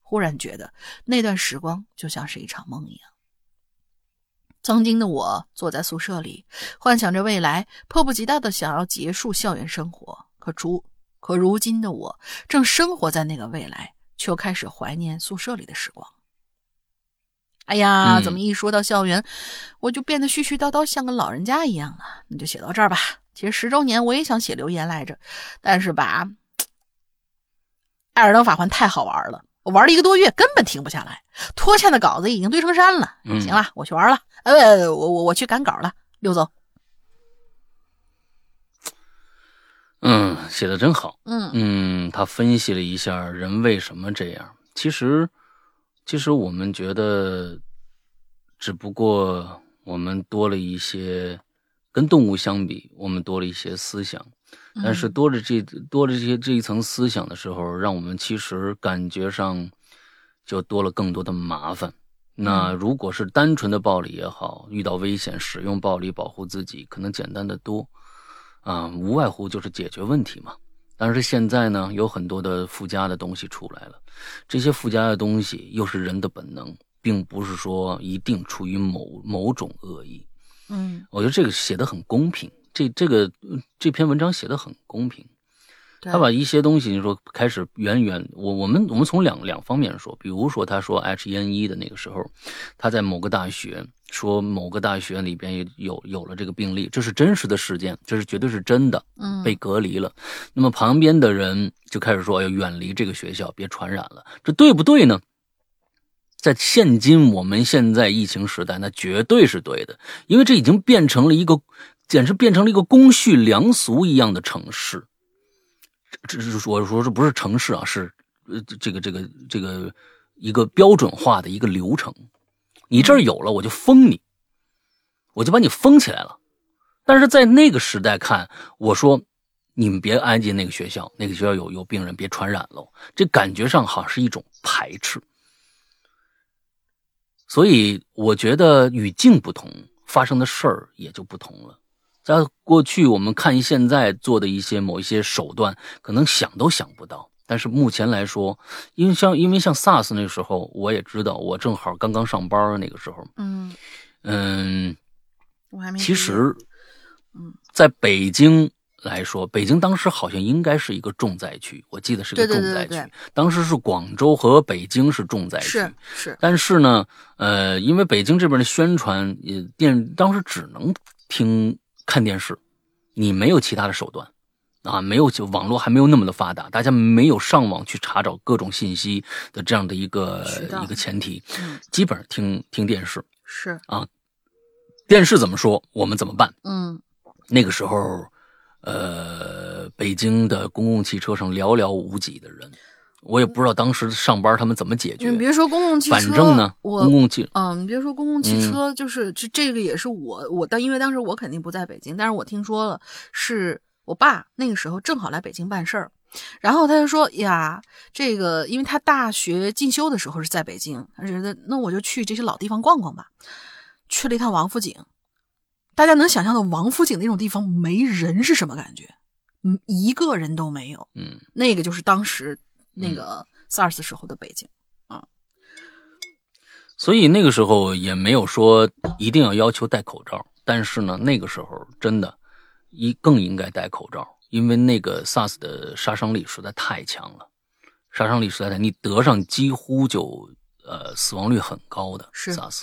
[SPEAKER 2] 忽然觉得那段时光就像是一场梦一样。曾经的我坐在宿舍里，幻想着未来，迫不及待的想要结束校园生活。可如可如今的我，正生活在那个未来，却开始怀念宿舍里的时光。哎呀，怎么一说到校园，我就变得絮絮叨叨，像个老人家一样了？你就写到这儿吧。其实十周年我也想写留言来着，但是吧，《艾尔登法环》太好玩了，我玩了一个多月，根本停不下来。拖欠的稿子已经堆成山了。行了，我去玩了。呃，我我我去赶稿了。刘总，
[SPEAKER 1] 嗯，写的真好。
[SPEAKER 2] 嗯
[SPEAKER 1] 嗯，他分析了一下人为什么这样。其实。其实我们觉得，只不过我们多了一些，跟动物相比，我们多了一些思想。但是多了这多了这些这一层思想的时候，让我们其实感觉上就多了更多的麻烦。那如果是单纯的暴力也好，遇到危险使用暴力保护自己，可能简单的多啊，无外乎就是解决问题嘛。但是现在呢，有很多的附加的东西出来了，这些附加的东西又是人的本能，并不是说一定出于某某种恶意。
[SPEAKER 2] 嗯，
[SPEAKER 1] 我觉得这个写的很公平，这这个这篇文章写的很公平。他把一些东西，你说开始远远，我我们我们从两两方面说，比如说他说 H1N1 的那个时候，他在某个大学说某个大学里边有有了这个病例，这是真实的事件，这是绝对是真的，
[SPEAKER 2] 嗯，
[SPEAKER 1] 被隔离了。那么旁边的人就开始说要远离这个学校，别传染了，这对不对呢？在现今我们现在疫情时代，那绝对是对的，因为这已经变成了一个，简直变成了一个公序良俗一样的城市。这是我说这不是城市啊，是呃这个这个这个一个标准化的一个流程。你这儿有了，我就封你，我就把你封起来了。但是在那个时代看，我说你们别挨近那个学校，那个学校有有病人，别传染喽。这感觉上好像是一种排斥。所以我觉得语境不同，发生的事儿也就不同了。在过去，我们看现在做的一些某一些手段，可能想都想不到。但是目前来说，因为像因为像 SARS 那个时候，我也知道，我正好刚刚上班那个时候，
[SPEAKER 2] 嗯
[SPEAKER 1] 嗯，
[SPEAKER 2] 我还没。
[SPEAKER 1] 其实，
[SPEAKER 2] 嗯，
[SPEAKER 1] 在北京来说，北京当时好像应该是一个重灾区，我记得是个重灾区。当时是广州和北京是重灾区，
[SPEAKER 2] 是是。
[SPEAKER 1] 但是呢，呃，因为北京这边的宣传，也电当时只能听。看电视，你没有其他的手段，啊，没有就网络还没有那么的发达，大家没有上网去查找各种信息的这样的一个一个前提，基本上听听电视
[SPEAKER 2] 是
[SPEAKER 1] 啊，电视怎么说我们怎么办？
[SPEAKER 2] 嗯，
[SPEAKER 1] 那个时候，呃，北京的公共汽车上寥寥无几的人。我也不知道当时上班他们怎么解决。
[SPEAKER 2] 你别说公共汽车，
[SPEAKER 1] 反正呢，公共汽
[SPEAKER 2] 嗯，你别说公共汽车，就是这这个也是我我当因为当时我肯定不在北京，但是我听说了，是我爸那个时候正好来北京办事儿，然后他就说呀，这个因为他大学进修的时候是在北京，他觉得那我就去这些老地方逛逛吧，去了一趟王府井，大家能想象到王府井那种地方没人是什么感觉？嗯，一个人都没有。
[SPEAKER 1] 嗯，
[SPEAKER 2] 那个就是当时。那个 SARS 时候的北京啊，
[SPEAKER 1] 所以那个时候也没有说一定要要求戴口罩，但是呢，那个时候真的，一更应该戴口罩，因为那个 SARS 的杀伤力实在太强了，杀伤力实在太，你得上几乎就呃死亡率很高的 SARS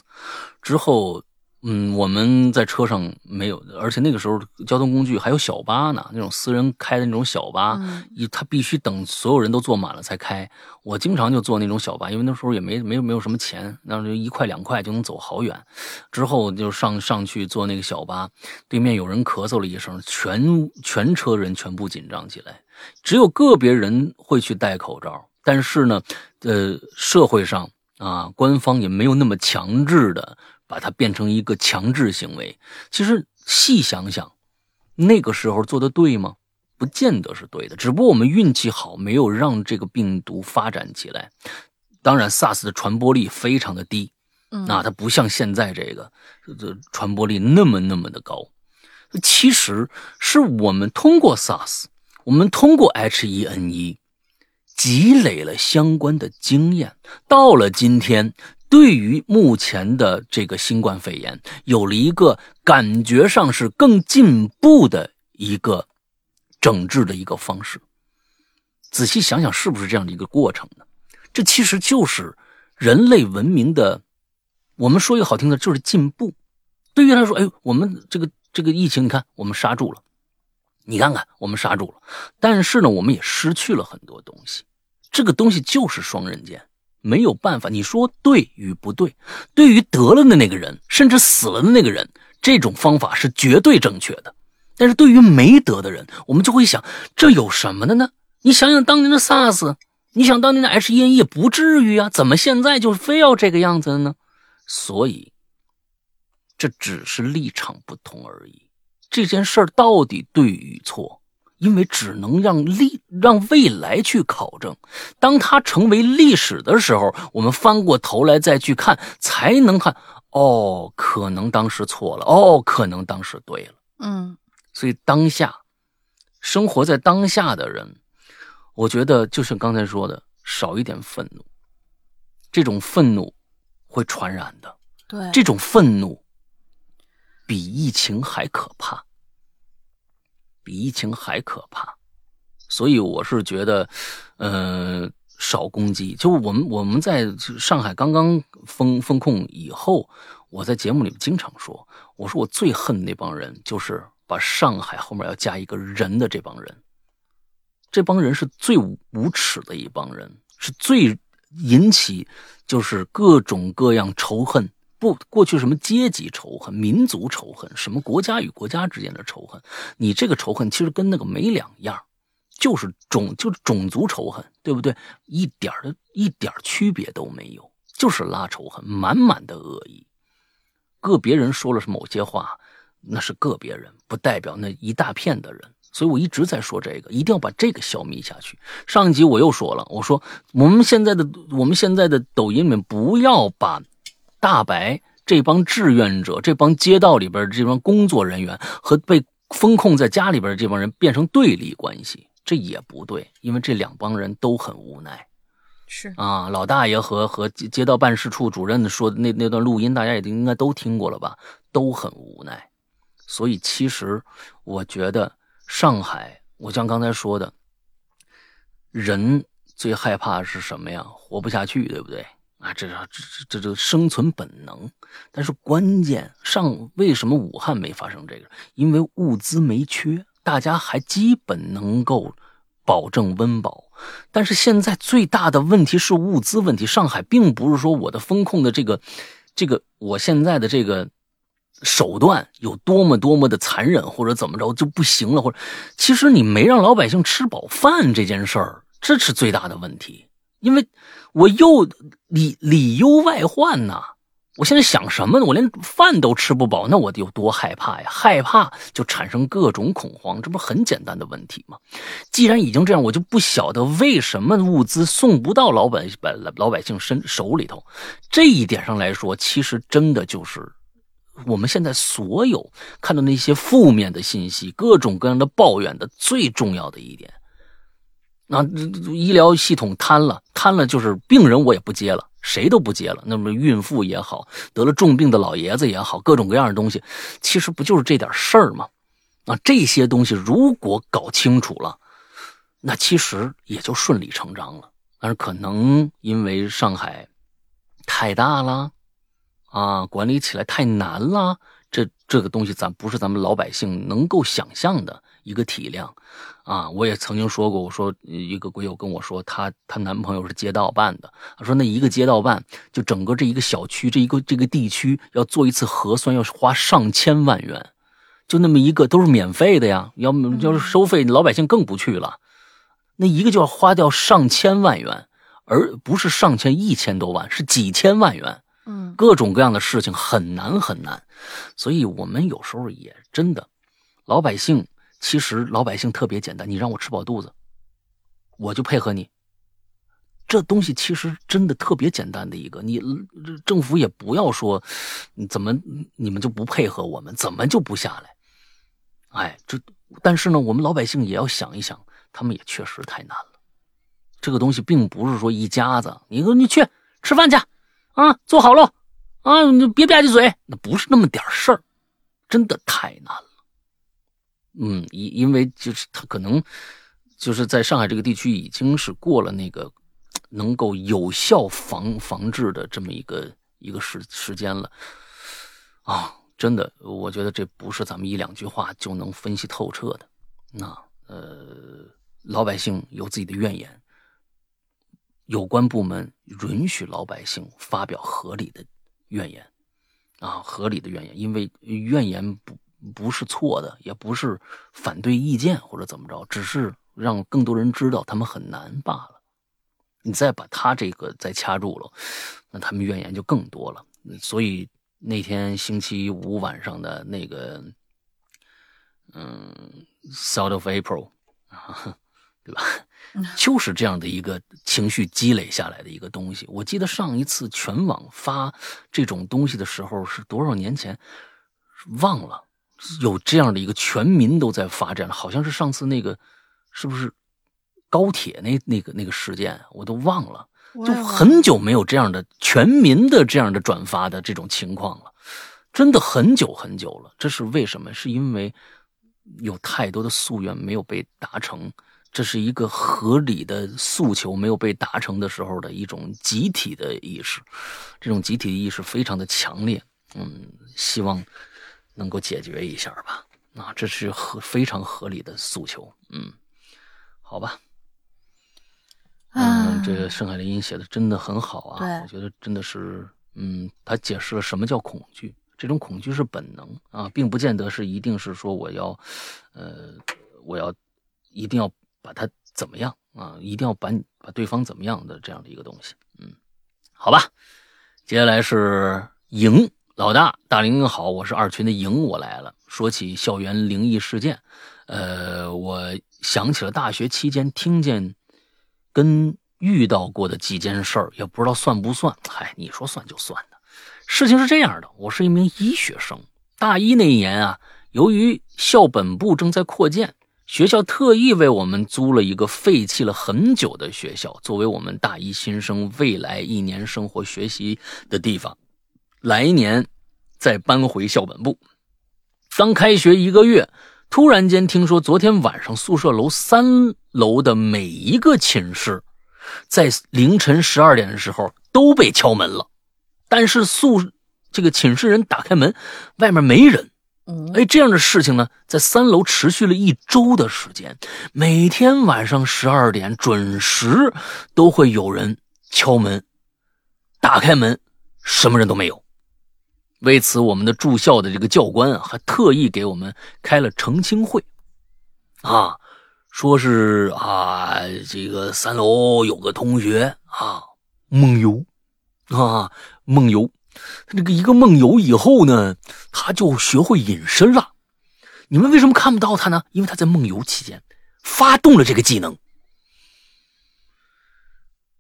[SPEAKER 1] 之后。嗯，我们在车上没有，而且那个时候交通工具还有小巴呢，那种私人开的那种小巴，一他必须等所有人都坐满了才开。我经常就坐那种小巴，因为那时候也没没没有什么钱，那就一块两块就能走好远。之后就上上去坐那个小巴，对面有人咳嗽了一声，全全车人全部紧张起来，只有个别人会去戴口罩，但是呢，呃，社会上啊，官方也没有那么强制的。把它变成一个强制行为，其实细想想，那个时候做的对吗？不见得是对的。只不过我们运气好，没有让这个病毒发展起来。当然，SARS 的传播力非常的低，
[SPEAKER 2] 嗯，
[SPEAKER 1] 那它不像现在这个这传播力那么那么的高。其实是我们通过 SARS，我们通过 H1N1 积累了相关的经验，到了今天。对于目前的这个新冠肺炎，有了一个感觉上是更进步的一个整治的一个方式。仔细想想，是不是这样的一个过程呢？这其实就是人类文明的，我们说一个好听的，就是进步。对于他说，哎，我们这个这个疫情，你看我们刹住了，你看看我们刹住了，但是呢，我们也失去了很多东西。这个东西就是双刃剑。没有办法，你说对与不对？对于得了的那个人，甚至死了的那个人，这种方法是绝对正确的。但是对于没得的人，我们就会想，这有什么的呢？你想想当年的 SARS，你想当年的 H1N1 也不至于啊，怎么现在就非要这个样子呢？所以，这只是立场不同而已。这件事儿到底对与错？因为只能让历让未来去考证，当它成为历史的时候，我们翻过头来再去看，才能看哦，可能当时错了，哦，可能当时对了，
[SPEAKER 2] 嗯，
[SPEAKER 1] 所以当下生活在当下的人，我觉得就像刚才说的，少一点愤怒，这种愤怒会传染的，
[SPEAKER 2] 对，
[SPEAKER 1] 这种愤怒比疫情还可怕。比疫情还可怕，所以我是觉得，呃，少攻击。就我们我们在上海刚刚封封控以后，我在节目里面经常说，我说我最恨那帮人，就是把上海后面要加一个人的这帮人。这帮人是最无耻的一帮人，是最引起就是各种各样仇恨。不，过去什么阶级仇恨、民族仇恨，什么国家与国家之间的仇恨，你这个仇恨其实跟那个没两样，就是种就是种族仇恨，对不对？一点的一点区别都没有，就是拉仇恨，满满的恶意。个别人说了某些话，那是个别人，不代表那一大片的人。所以我一直在说这个，一定要把这个消灭下去。上一集我又说了，我说我们现在的我们现在的抖音里面不要把。大白这帮志愿者，这帮街道里边这帮工作人员和被封控在家里边的这帮人变成对立关系，这也不对，因为这两帮人都很无奈。
[SPEAKER 2] 是
[SPEAKER 1] 啊，老大爷和和街道办事处主任说的那那段录音，大家也应该都听过了吧？都很无奈。所以其实我觉得上海，我像刚才说的，人最害怕是什么呀？活不下去，对不对？啊，这这这这生存本能，但是关键上为什么武汉没发生这个？因为物资没缺，大家还基本能够保证温饱。但是现在最大的问题是物资问题。上海并不是说我的风控的这个这个，我现在的这个手段有多么多么的残忍，或者怎么着就不行了，或者其实你没让老百姓吃饱饭这件事儿，这是最大的问题。因为我又里里忧外患呐，我现在想什么呢？我连饭都吃不饱，那我得有多害怕呀？害怕就产生各种恐慌，这不很简单的问题吗？既然已经这样，我就不晓得为什么物资送不到老百百老百姓身手里头。这一点上来说，其实真的就是。我们现在所有看到那些负面的信息，各种各样的抱怨的最重要的一点，那医疗系统瘫了，瘫了就是病人我也不接了，谁都不接了。那么孕妇也好，得了重病的老爷子也好，各种各样的东西，其实不就是这点事儿吗？啊，这些东西如果搞清楚了，那其实也就顺理成章了。但是可能因为上海太大了。啊，管理起来太难了，这这个东西咱不是咱们老百姓能够想象的一个体量，啊，我也曾经说过，我说一个鬼友跟我说，她她男朋友是街道办的，他说那一个街道办就整个这一个小区这一个这个地区要做一次核酸要花上千万元，就那么一个都是免费的呀，要么要是收费，老百姓更不去了，那一个就要花掉上千万元，而不是上千一千多万，是几千万元。
[SPEAKER 2] 嗯，
[SPEAKER 1] 各种各样的事情很难很难，所以我们有时候也真的，老百姓其实老百姓特别简单，你让我吃饱肚子，我就配合你。这东西其实真的特别简单的一个，你政府也不要说，怎么你们就不配合我们，怎么就不下来？哎，这但是呢，我们老百姓也要想一想，他们也确实太难了。这个东西并不是说一家子，你说你去吃饭去。啊，坐好了，啊，你别吧唧嘴，那不是那么点事儿，真的太难了。嗯，因因为就是他可能就是在上海这个地区已经是过了那个能够有效防防治的这么一个一个时时间了。啊，真的，我觉得这不是咱们一两句话就能分析透彻的。那呃，老百姓有自己的怨言。有关部门允许老百姓发表合理的怨言，啊，合理的怨言，因为怨言不不是错的，也不是反对意见或者怎么着，只是让更多人知道他们很难罢了。你再把他这个再掐住了，那他们怨言就更多了。所以那天星期五晚上的那个，嗯，South of April，对吧？就是这样的一个情绪积累下来的一个东西。我记得上一次全网发这种东西的时候是多少年前？忘了有这样的一个全民都在发展，好像是上次那个是不是高铁那那个那个事件？我都忘了，就很久没有这样的全民的这样的转发的这种情况了，真的很久很久了。这是为什么？是因为有太多的夙愿没有被达成。这是一个合理的诉求没有被达成的时候的一种集体的意识，这种集体意识非常的强烈。嗯，希望能够解决一下吧。啊，这是合非常合理的诉求。嗯，好吧。嗯，这个盛海林写的真的很好啊。我觉得真的是，嗯，他解释了什么叫恐惧。这种恐惧是本能啊，并不见得是一定是说我要，呃，我要一定要。把他怎么样啊？一定要把把对方怎么样的这样的一个东西，嗯，好吧。接下来是莹老大，大玲玲好，我是二群的莹，我来了。说起校园灵异事件，呃，我想起了大学期间听见跟遇到过的几件事儿，也不知道算不算。嗨，你说算就算的。事情是这样的，我是一名医学生，大一那一年啊，由于校本部正在扩建。学校特意为我们租了一个废弃了很久的学校，作为我们大一新生未来一年生活学习的地方。来年再搬回校本部。刚开学一个月，突然间听说，昨天晚上宿舍楼三楼的每一个寝室，在凌晨十二点的时候都被敲门了。但是宿这个寝室人打开门，外面没人。哎，这样的事情呢，在三楼持续了一周的时间，每天晚上十二点准时都会有人敲门，打开门，什么人都没有。为此，我们的住校的这个教官啊，还特意给我们开了澄清会，啊，说是啊，这个三楼有个同学啊梦游，啊梦游，他这个一个梦游以后呢，他就学会隐身了。你们为什么看不到他呢？因为他在梦游期间发动了这个技能，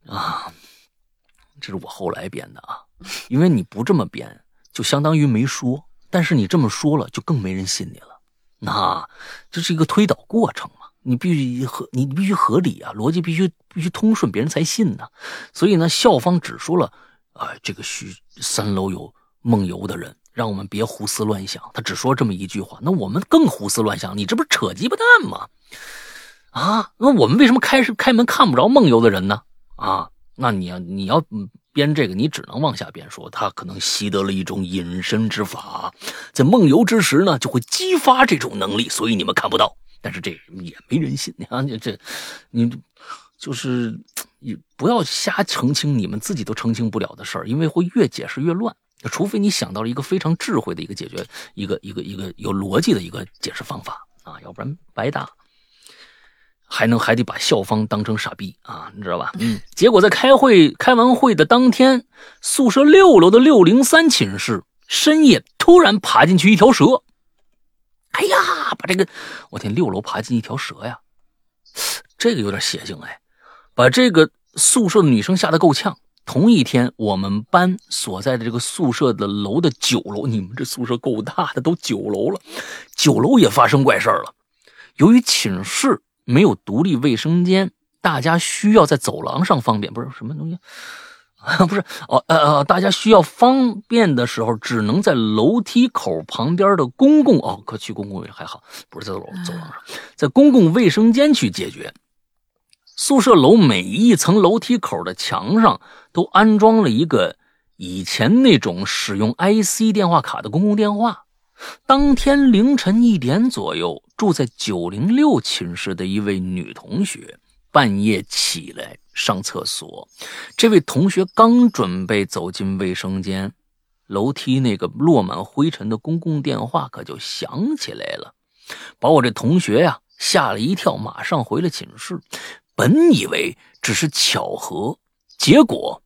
[SPEAKER 1] 啊，这是我后来编的啊，因为你不这么编。就相当于没说，但是你这么说了，就更没人信你了。那这是一个推导过程嘛？你必须合，你必须合理啊，逻辑必须必须通顺，别人才信呢。所以呢，校方只说了，啊，这个徐三楼有梦游的人，让我们别胡思乱想。他只说这么一句话，那我们更胡思乱想。你这不是扯鸡巴蛋吗？啊，那我们为什么开开门看不着梦游的人呢？啊，那你要你要。编这个你只能往下编，说他可能习得了一种隐身之法，在梦游之时呢，就会激发这种能力，所以你们看不到。但是这也没人信，你看这这，你就是你不要瞎澄清你们自己都澄清不了的事儿，因为会越解释越乱。除非你想到了一个非常智慧的一个解决，一个一个一个有逻辑的一个解释方法啊，要不然白搭。还能还得把校方当成傻逼啊，你知道吧？嗯。结果在开会开完会的当天，宿舍六楼的六零三寝室深夜突然爬进去一条蛇。哎呀，把这个，我天，六楼爬进一条蛇呀，这个有点血性哎，把这个宿舍的女生吓得够呛。同一天，我们班所在的这个宿舍的楼的九楼，你们这宿舍够大的，都九楼了，九楼也发生怪事了。由于寝室。没有独立卫生间，大家需要在走廊上方便，不是什么东西，<laughs> 不是哦，呃呃，大家需要方便的时候，只能在楼梯口旁边的公共哦，可去公共卫还好，不是在走走廊上，在公共卫生间去解决。宿舍楼每一层楼梯口的墙上都安装了一个以前那种使用 IC 电话卡的公共电话。当天凌晨一点左右，住在九零六寝室的一位女同学半夜起来上厕所。这位同学刚准备走进卫生间，楼梯那个落满灰尘的公共电话可就响起来了，把我这同学呀吓了一跳，马上回了寝室。本以为只是巧合，结果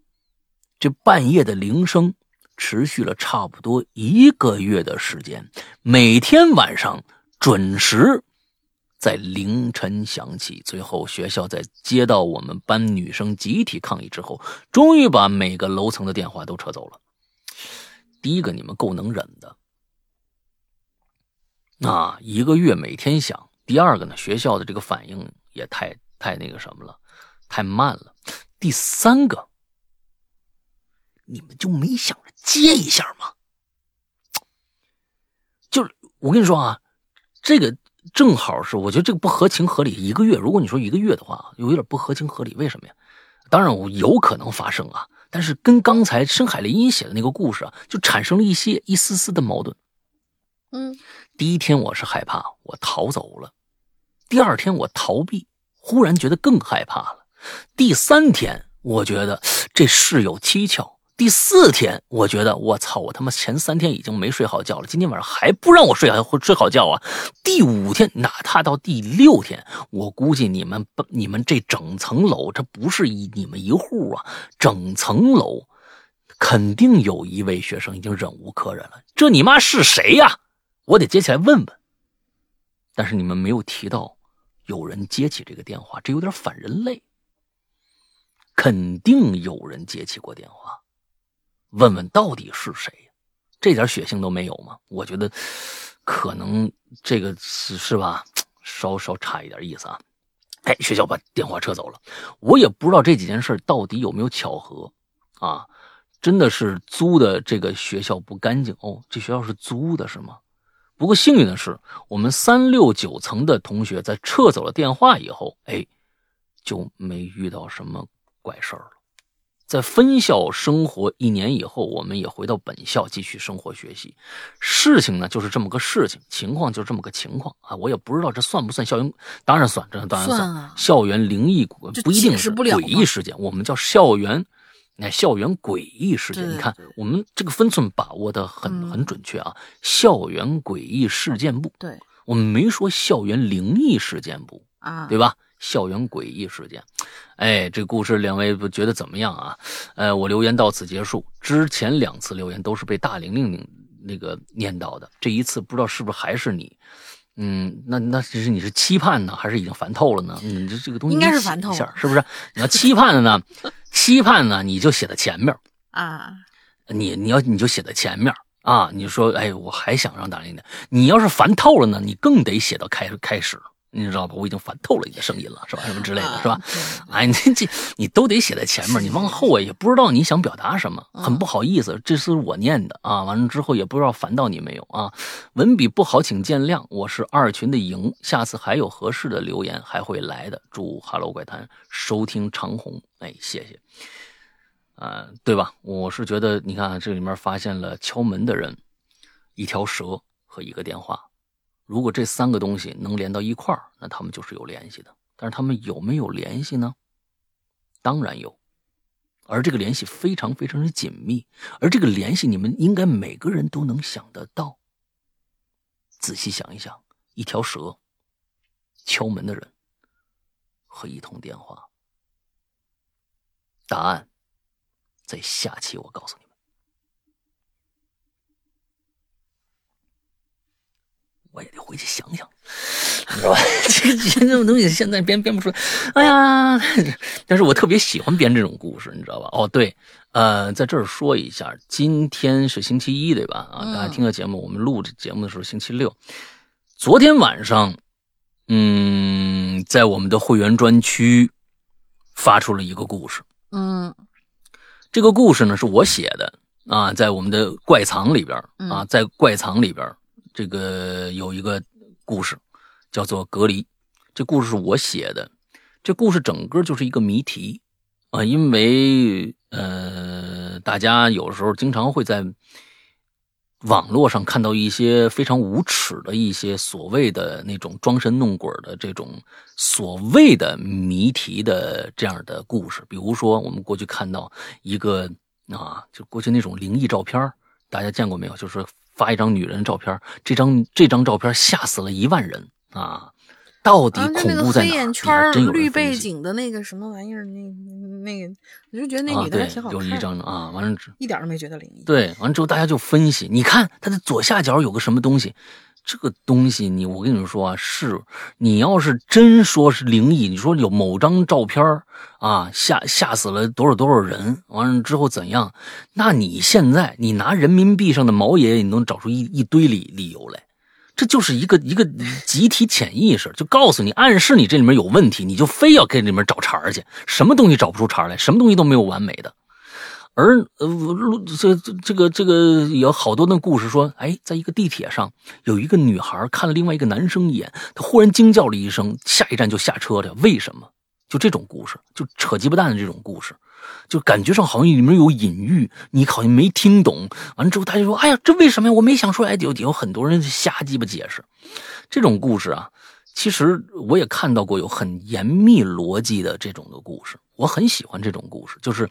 [SPEAKER 1] 这半夜的铃声。持续了差不多一个月的时间，每天晚上准时在凌晨响起。最后，学校在接到我们班女生集体抗议之后，终于把每个楼层的电话都撤走了。第一个，你们够能忍的，那一个月每天响；第二个呢，学校的这个反应也太太那个什么了，太慢了；第三个。你们就没想着接一下吗？就是我跟你说啊，这个正好是我觉得这个不合情合理。一个月，如果你说一个月的话，有点不合情合理。为什么呀？当然我有可能发生啊，但是跟刚才深海雷音写的那个故事啊，就产生了一些一丝丝的矛盾。
[SPEAKER 2] 嗯，
[SPEAKER 1] 第一天我是害怕，我逃走了；第二天我逃避，忽然觉得更害怕了；第三天我觉得这事有蹊跷。第四天，我觉得我操，我他妈前三天已经没睡好觉了，今天晚上还不让我睡好睡好觉啊！第五天，哪怕到第六天，我估计你们你们这整层楼，这不是一你们一户啊，整层楼肯定有一位学生已经忍无可忍了。这你妈是谁呀？我得接起来问问。但是你们没有提到有人接起这个电话，这有点反人类。肯定有人接起过电话。问问到底是谁，这点血性都没有吗？我觉得可能这个是是吧，稍稍差一点意思啊。哎，学校把电话撤走了，我也不知道这几件事到底有没有巧合啊？真的是租的这个学校不干净哦？这学校是租的是吗？不过幸运的是，我们三六九层的同学在撤走了电话以后，哎，就没遇到什么怪事儿了。在分校生活一年以后，我们也回到本校继续生活学习。事情呢，就是这么个事情，情况就这么个情况啊！我也不知道这算不算校园，当然算，这当然算。校园灵异不一定是诡异事件，我们叫校园那校园诡异事件，你看我们这个分寸把握的很
[SPEAKER 2] 嗯
[SPEAKER 1] 很准确啊。校园诡异事件部，
[SPEAKER 2] 对
[SPEAKER 1] 我们没说校园灵异事件部，
[SPEAKER 2] 啊，
[SPEAKER 1] 对吧？校园诡异事件，哎，这故事两位不觉得怎么样啊？呃，我留言到此结束。之前两次留言都是被大玲玲那个念叨的，这一次不知道是不是还是你？嗯，那那其实你是期盼呢，还是已经烦透了呢？你这这个东西
[SPEAKER 2] 应该是烦透了
[SPEAKER 1] 是不是？你要期盼的呢，<laughs> 期盼呢，你就写在前面。<laughs>
[SPEAKER 2] 啊，
[SPEAKER 1] 你你要你就写在前面啊，你说哎，我还想让大玲玲，你要是烦透了呢，你更得写到开开始，你知道吧？我已经烦透了你的声音了，是吧？什么之类的，是吧？哎，你这你都得写在前面，你往后啊也不知道你想表达什么，很不好意思，这是我念的啊。完了之后也不知道烦到你没有啊，文笔不好请见谅，我是二群的莹，下次还有合适的留言还会来的。祝哈喽怪谈收听长虹，哎，谢谢。呃，对吧？我是觉得，你看这里面发现了敲门的人，一条蛇和一个电话。如果这三个东西能连到一块儿，那他们就是有联系的。但是他们有没有联系呢？当然有，而这个联系非常非常的紧密，而这个联系你们应该每个人都能想得到。仔细想一想，一条蛇、敲门的人和一通电话，答案。在下期我告诉你们，我也得回去想想，你知道吧？<laughs> 这这种东西现在编编不出来。哎呀，但是我特别喜欢编这种故事，你知道吧？哦，对，呃，在这儿说一下，今天是星期一，对吧？啊，大家听个节目，我们录这节目的时候星期六。昨天晚上，嗯，在我们的会员专区发出了一个故事，
[SPEAKER 2] 嗯。
[SPEAKER 1] 这个故事呢是我写的啊，在我们的怪藏里边啊，在怪藏里边，这个有一个故事叫做隔离。这故事是我写的，这故事整个就是一个谜题啊，因为呃，大家有时候经常会在网络上看到一些非常无耻的一些所谓的那种装神弄鬼的这种所谓的谜题的这样的故事，比如说我们过去看到一个啊，就过去那种灵异照片，大家见过没有？就是发一张女人照片，这张这张照片吓死了一万人啊！到底恐怖在哪？
[SPEAKER 2] 黑眼圈、
[SPEAKER 1] 真有
[SPEAKER 2] 绿背景的那个什么玩意儿，那那个，我就觉得那女的还挺好
[SPEAKER 1] 看。有一张啊，完了之
[SPEAKER 2] 一点都没觉得灵异。
[SPEAKER 1] 对，完了之后大家就分析，你看她的左下角有个什么东西，这个东西你我跟你们说啊，是你要是真说是灵异，你说有某张照片啊吓吓死了多少多少人，完了之后怎样？那你现在你拿人民币上的毛爷爷，你能找出一一堆理理由来？这就是一个一个集体潜意识，就告诉你，暗示你这里面有问题，你就非要给里面找茬去。什么东西找不出茬来？什么东西都没有完美的。而呃，这这这个这个有好多的故事说，哎，在一个地铁上，有一个女孩看了另外一个男生一眼，她忽然惊叫了一声，下一站就下车了。为什么？就这种故事，就扯鸡巴蛋的这种故事。就感觉上好像里面有隐喻，你好像没听懂。完了之后，大家说：“哎呀，这为什么呀？我没想出来。”有有很多人瞎鸡巴解释。这种故事啊，其实我也看到过有很严密逻辑的这种的故事，我很喜欢这种故事。就是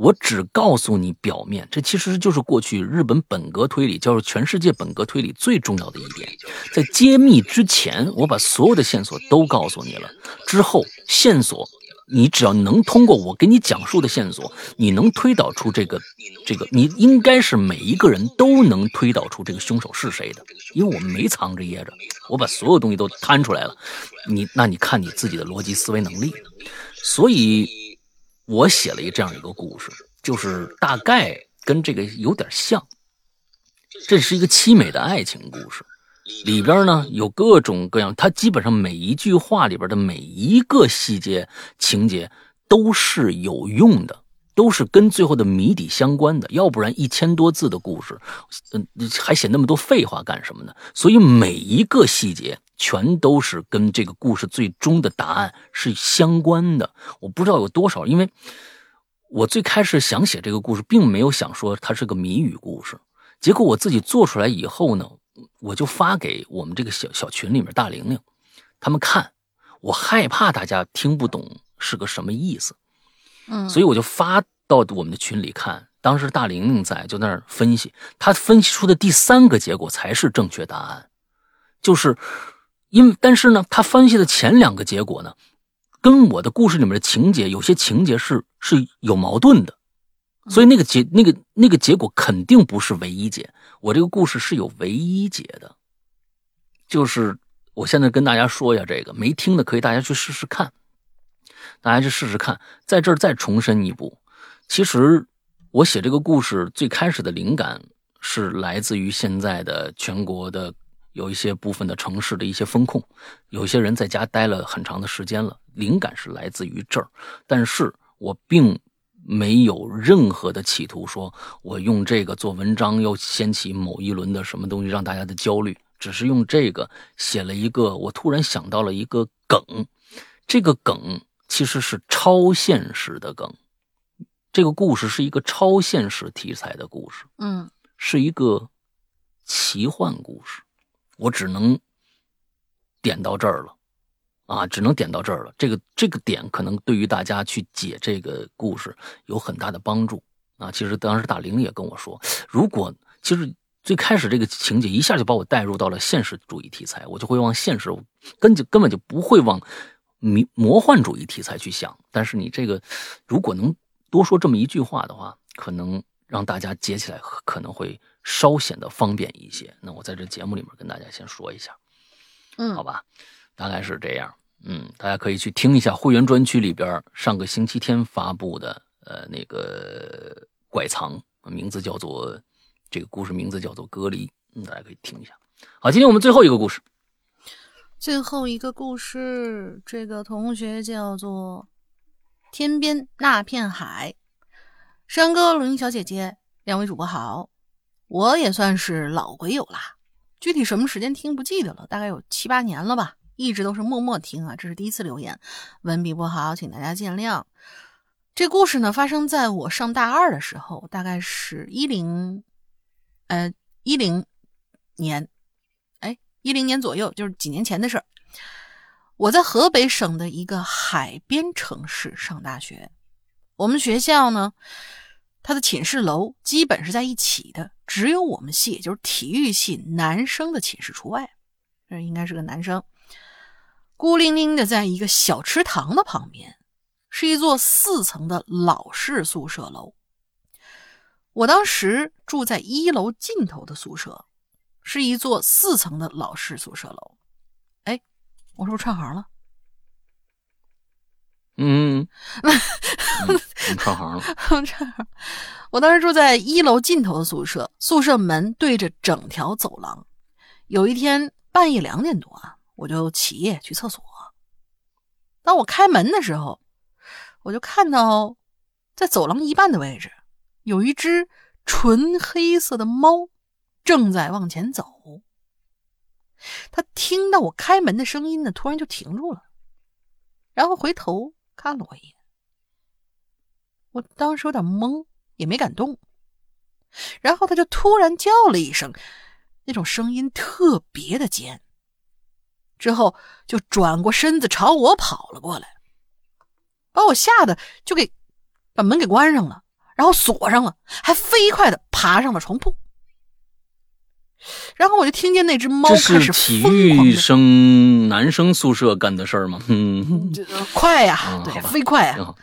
[SPEAKER 1] 我只告诉你表面，这其实就是过去日本本格推理，叫做全世界本格推理最重要的一点。在揭秘之前，我把所有的线索都告诉你了，之后线索。你只要能通过我给你讲述的线索，你能推导出这个，这个你应该是每一个人都能推导出这个凶手是谁的，因为我们没藏着掖着，我把所有东西都摊出来了。你那你看你自己的逻辑思维能力，所以我写了一这样一个故事，就是大概跟这个有点像。这是一个凄美的爱情故事。里边呢有各种各样，它基本上每一句话里边的每一个细节情节都是有用的，都是跟最后的谜底相关的。要不然一千多字的故事，嗯，还写那么多废话干什么呢？所以每一个细节全都是跟这个故事最终的答案是相关的。我不知道有多少，因为我最开始想写这个故事，并没有想说它是个谜语故事。结果我自己做出来以后呢。我就发给我们这个小小群里面大玲玲，他们看，我害怕大家听不懂是个什么意思，
[SPEAKER 2] 嗯，
[SPEAKER 1] 所以我就发到我们的群里看，当时大玲玲在，就那儿分析，她分析出的第三个结果才是正确答案，就是因但是呢，他分析的前两个结果呢，跟我的故事里面的情节有些情节是是有矛盾的，所以那个结那个那个结果肯定不是唯一解。我这个故事是有唯一解的，就是我现在跟大家说一下这个，没听的可以大家去试试看。大家去试试看，在这儿再重申一步。其实我写这个故事最开始的灵感是来自于现在的全国的有一些部分的城市的一些风控，有些人在家待了很长的时间了，灵感是来自于这儿。但是我并没有任何的企图，说我用这个做文章要掀起某一轮的什么东西让大家的焦虑，只是用这个写了一个，我突然想到了一个梗，这个梗。其实是超现实的梗，这个故事是一个超现实题材的故事，
[SPEAKER 2] 嗯，
[SPEAKER 1] 是一个奇幻故事，我只能点到这儿了，啊，只能点到这儿了。这个这个点可能对于大家去解这个故事有很大的帮助啊。其实当时大玲也跟我说，如果其实最开始这个情节一下就把我带入到了现实主义题材，我就会往现实，根就根本就不会往。迷魔幻主义题材去想，但是你这个如果能多说这么一句话的话，可能让大家接起来可能会稍显得方便一些。那我在这节目里面跟大家先说一下，
[SPEAKER 2] 嗯，
[SPEAKER 1] 好吧，大概是这样。嗯，大家可以去听一下会员专区里边上个星期天发布的呃那个怪藏，名字叫做这个故事名字叫做隔离，嗯，大家可以听一下。好，今天我们最后一个故事。
[SPEAKER 2] 最后一个故事，这个同学叫做天边那片海。山哥、录音小姐姐，两位主播好，我也算是老鬼友啦。具体什么时间听不记得了，大概有七八年了吧。一直都是默默听啊，这是第一次留言，文笔不好，请大家见谅。这故事呢，发生在我上大二的时候，大概是一零，呃，一零年。哎一零年左右，就是几年前的事儿。我在河北省的一个海边城市上大学。我们学校呢，他的寝室楼基本是在一起的，只有我们系，也就是体育系男生的寝室除外。这应该是个男生。孤零零的在一个小池塘的旁边，是一座四层的老式宿舍楼。我当时住在一楼尽头的宿舍。是一座四层的老式宿舍楼，哎，我是不是串行了？
[SPEAKER 1] 嗯，<laughs> 串行了。<laughs>
[SPEAKER 2] 串行。我当时住在一楼尽头的宿舍，宿舍门对着整条走廊。有一天半夜两点多啊，我就起夜去厕所。当我开门的时候，我就看到在走廊一半的位置有一只纯黑色的猫。正在往前走，他听到我开门的声音呢，突然就停住了，然后回头看了我一眼。我当时有点懵，也没敢动。然后他就突然叫了一声，那种声音特别的尖，之后就转过身子朝我跑了过来，把我吓得就给把门给关上了，然后锁上了，还飞快的爬上了床铺。然后我就听见那只猫开始
[SPEAKER 1] 体育生男生宿舍干的事儿吗？嗯，<laughs>
[SPEAKER 2] 快呀，对，飞快呀，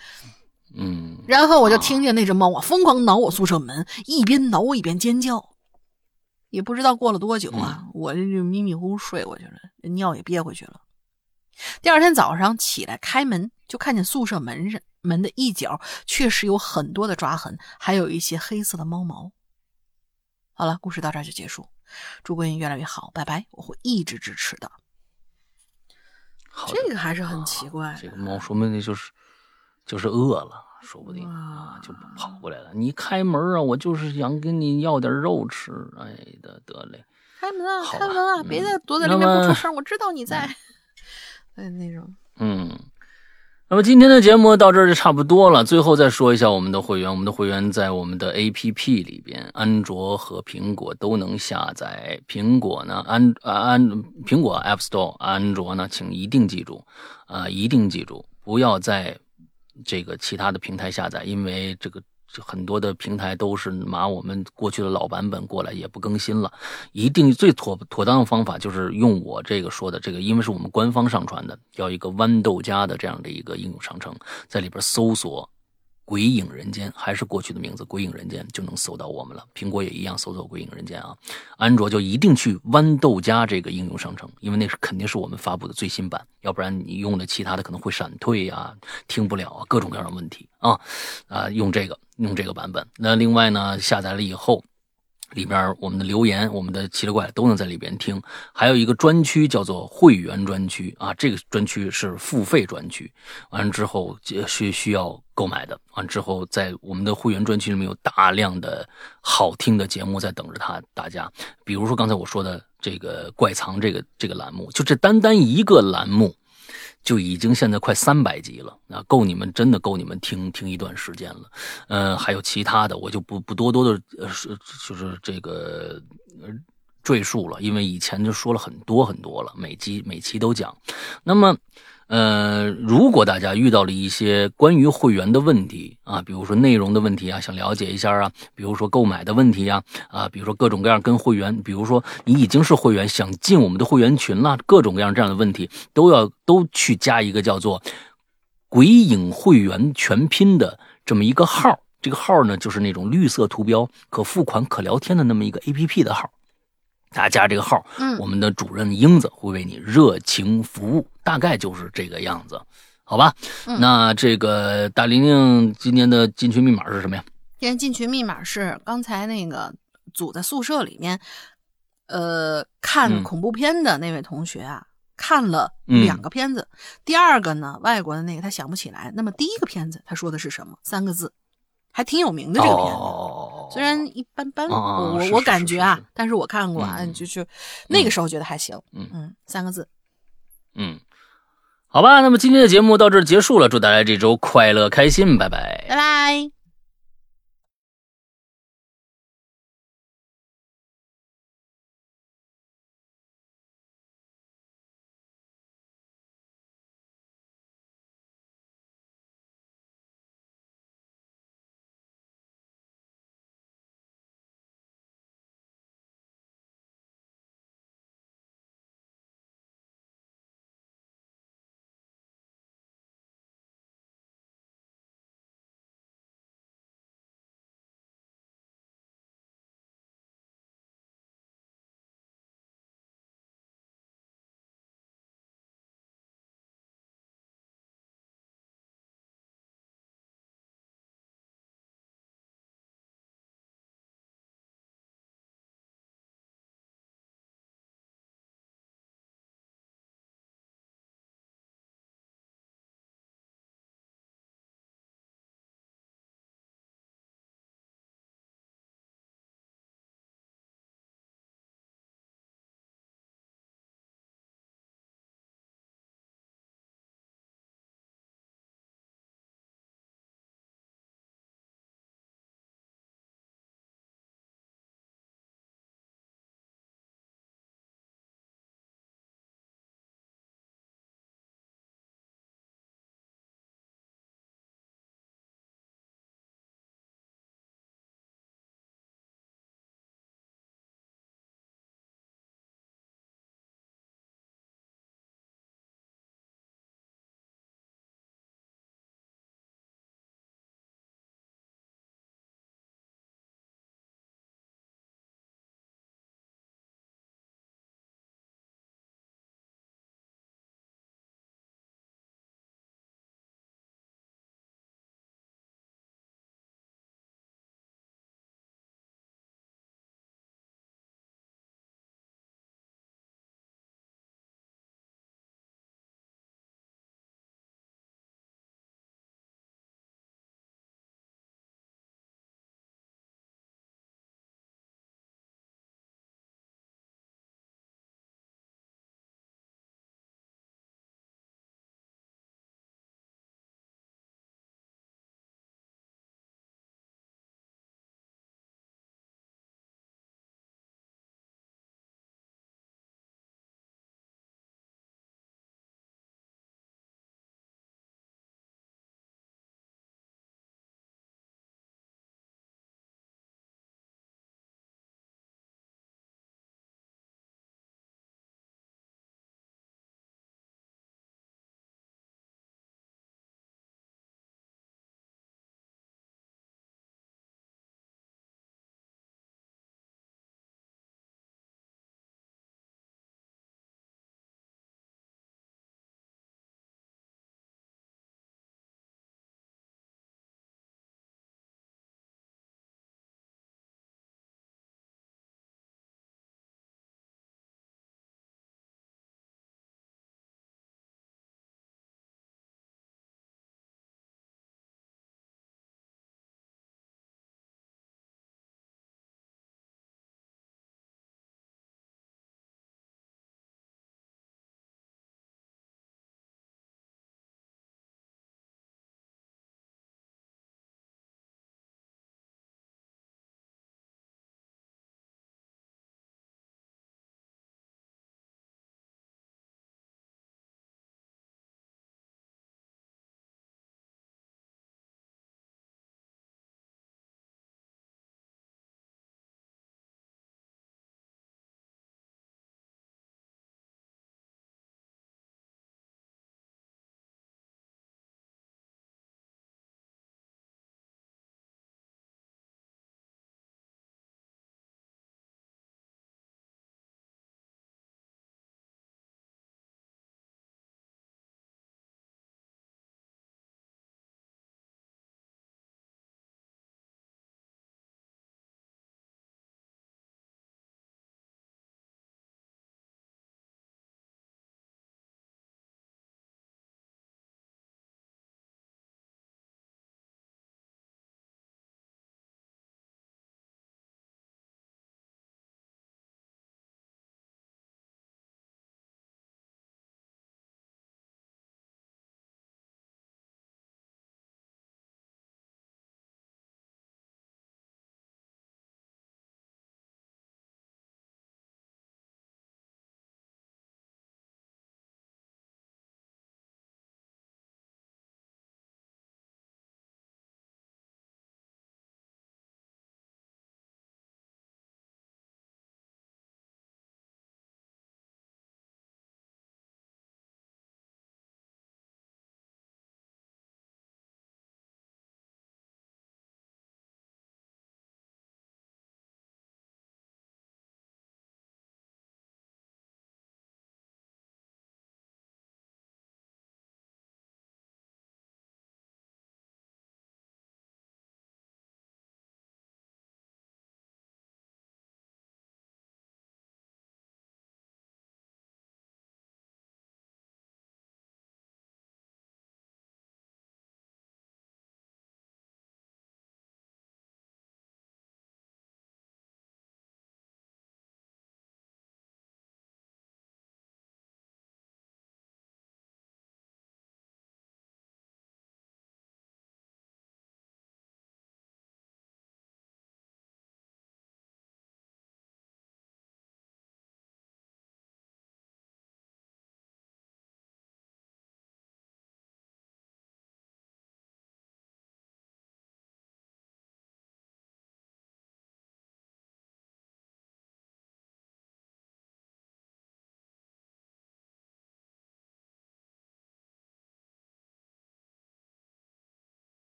[SPEAKER 1] 嗯。
[SPEAKER 2] 然后我就听见那只猫啊疯狂挠我宿舍门，一边挠我一边尖叫。也不知道过了多久啊，我这就迷迷糊糊睡过去了，尿也憋回去了。第二天早上起来开门，就看见宿舍门上门的一角确实有很多的抓痕，还有一些黑色的猫毛。好了，故事到这儿就结束。祝贵英越来越好，拜拜！我会一直支持的。这个还是很奇怪。
[SPEAKER 1] 这个猫说明那就是就是饿了，说不定啊，就跑过来了。你开门啊，我就是想跟你要点肉吃。哎的，得嘞，
[SPEAKER 2] 开门啊，开门啊，别再躲在里面不出声，我知道你在。哎，那种，
[SPEAKER 1] 嗯。那么今天的节目到这儿就差不多了。最后再说一下我们的会员，我们的会员在我们的 APP 里边，安卓和苹果都能下载。苹果呢，安啊安苹果 App Store，安卓呢，请一定记住啊，一定记住，不要在这个其他的平台下载，因为这个很多的平台都是拿我们过去的老版本过来，也不更新了。一定最妥妥当的方法就是用我这个说的这个，因为是我们官方上传的，叫一个豌豆荚的这样的一个应用商城，在里边搜索。鬼影人间还是过去的名字，鬼影人间就能搜到我们了。苹果也一样，搜索鬼影人间啊。安卓就一定去豌豆荚这个应用商城，因为那是肯定是我们发布的最新版，要不然你用的其他的可能会闪退啊，听不了啊，各种各样的问题啊啊，用这个用这个版本。那另外呢，下载了以后。里边我们的留言，我们的奇了怪都能在里边听。还有一个专区叫做会员专区啊，这个专区是付费专区，完了之后需需要购买的。完之后，在我们的会员专区里面有大量的好听的节目在等着他大家。比如说刚才我说的这个怪藏这个这个栏目，就这单单一个栏目。就已经现在快三百集了，那够你们真的够你们听听一段时间了。嗯，还有其他的，我就不不多多的呃就是这个赘述了，因为以前就说了很多很多了，每集每期都讲。那么。呃，如果大家遇到了一些关于会员的问题啊，比如说内容的问题啊，想了解一下啊，比如说购买的问题呀，啊，比如说各种各样跟会员，比如说你已经是会员，想进我们的会员群了，各种各样这样的问题，都要都去加一个叫做“鬼影会员全拼”的这么一个号，这个号呢，就是那种绿色图标、可付款、可聊天的那么一个 A P P 的号。大家加这个号，
[SPEAKER 2] 嗯，
[SPEAKER 1] 我们的主任英子会为你热情服务，大概就是这个样子，好吧？那这个大玲玲今天的进群密码是什么呀？
[SPEAKER 2] 今天进群密码是刚才那个组在宿舍里面，呃，看恐怖片的那位同学啊，看了两个片子，第二个呢，外国的那个他想不起来，那么第一个片子他说的是什么？三个字。还挺有名的这个片子，虽然一般般，我我感觉啊，但是我看过啊，就就那个时候觉得还行。嗯嗯，三个字。
[SPEAKER 1] 嗯，好吧，那么今天的节目到这儿结束了，祝大家这周快乐开心，拜拜，
[SPEAKER 2] 拜拜。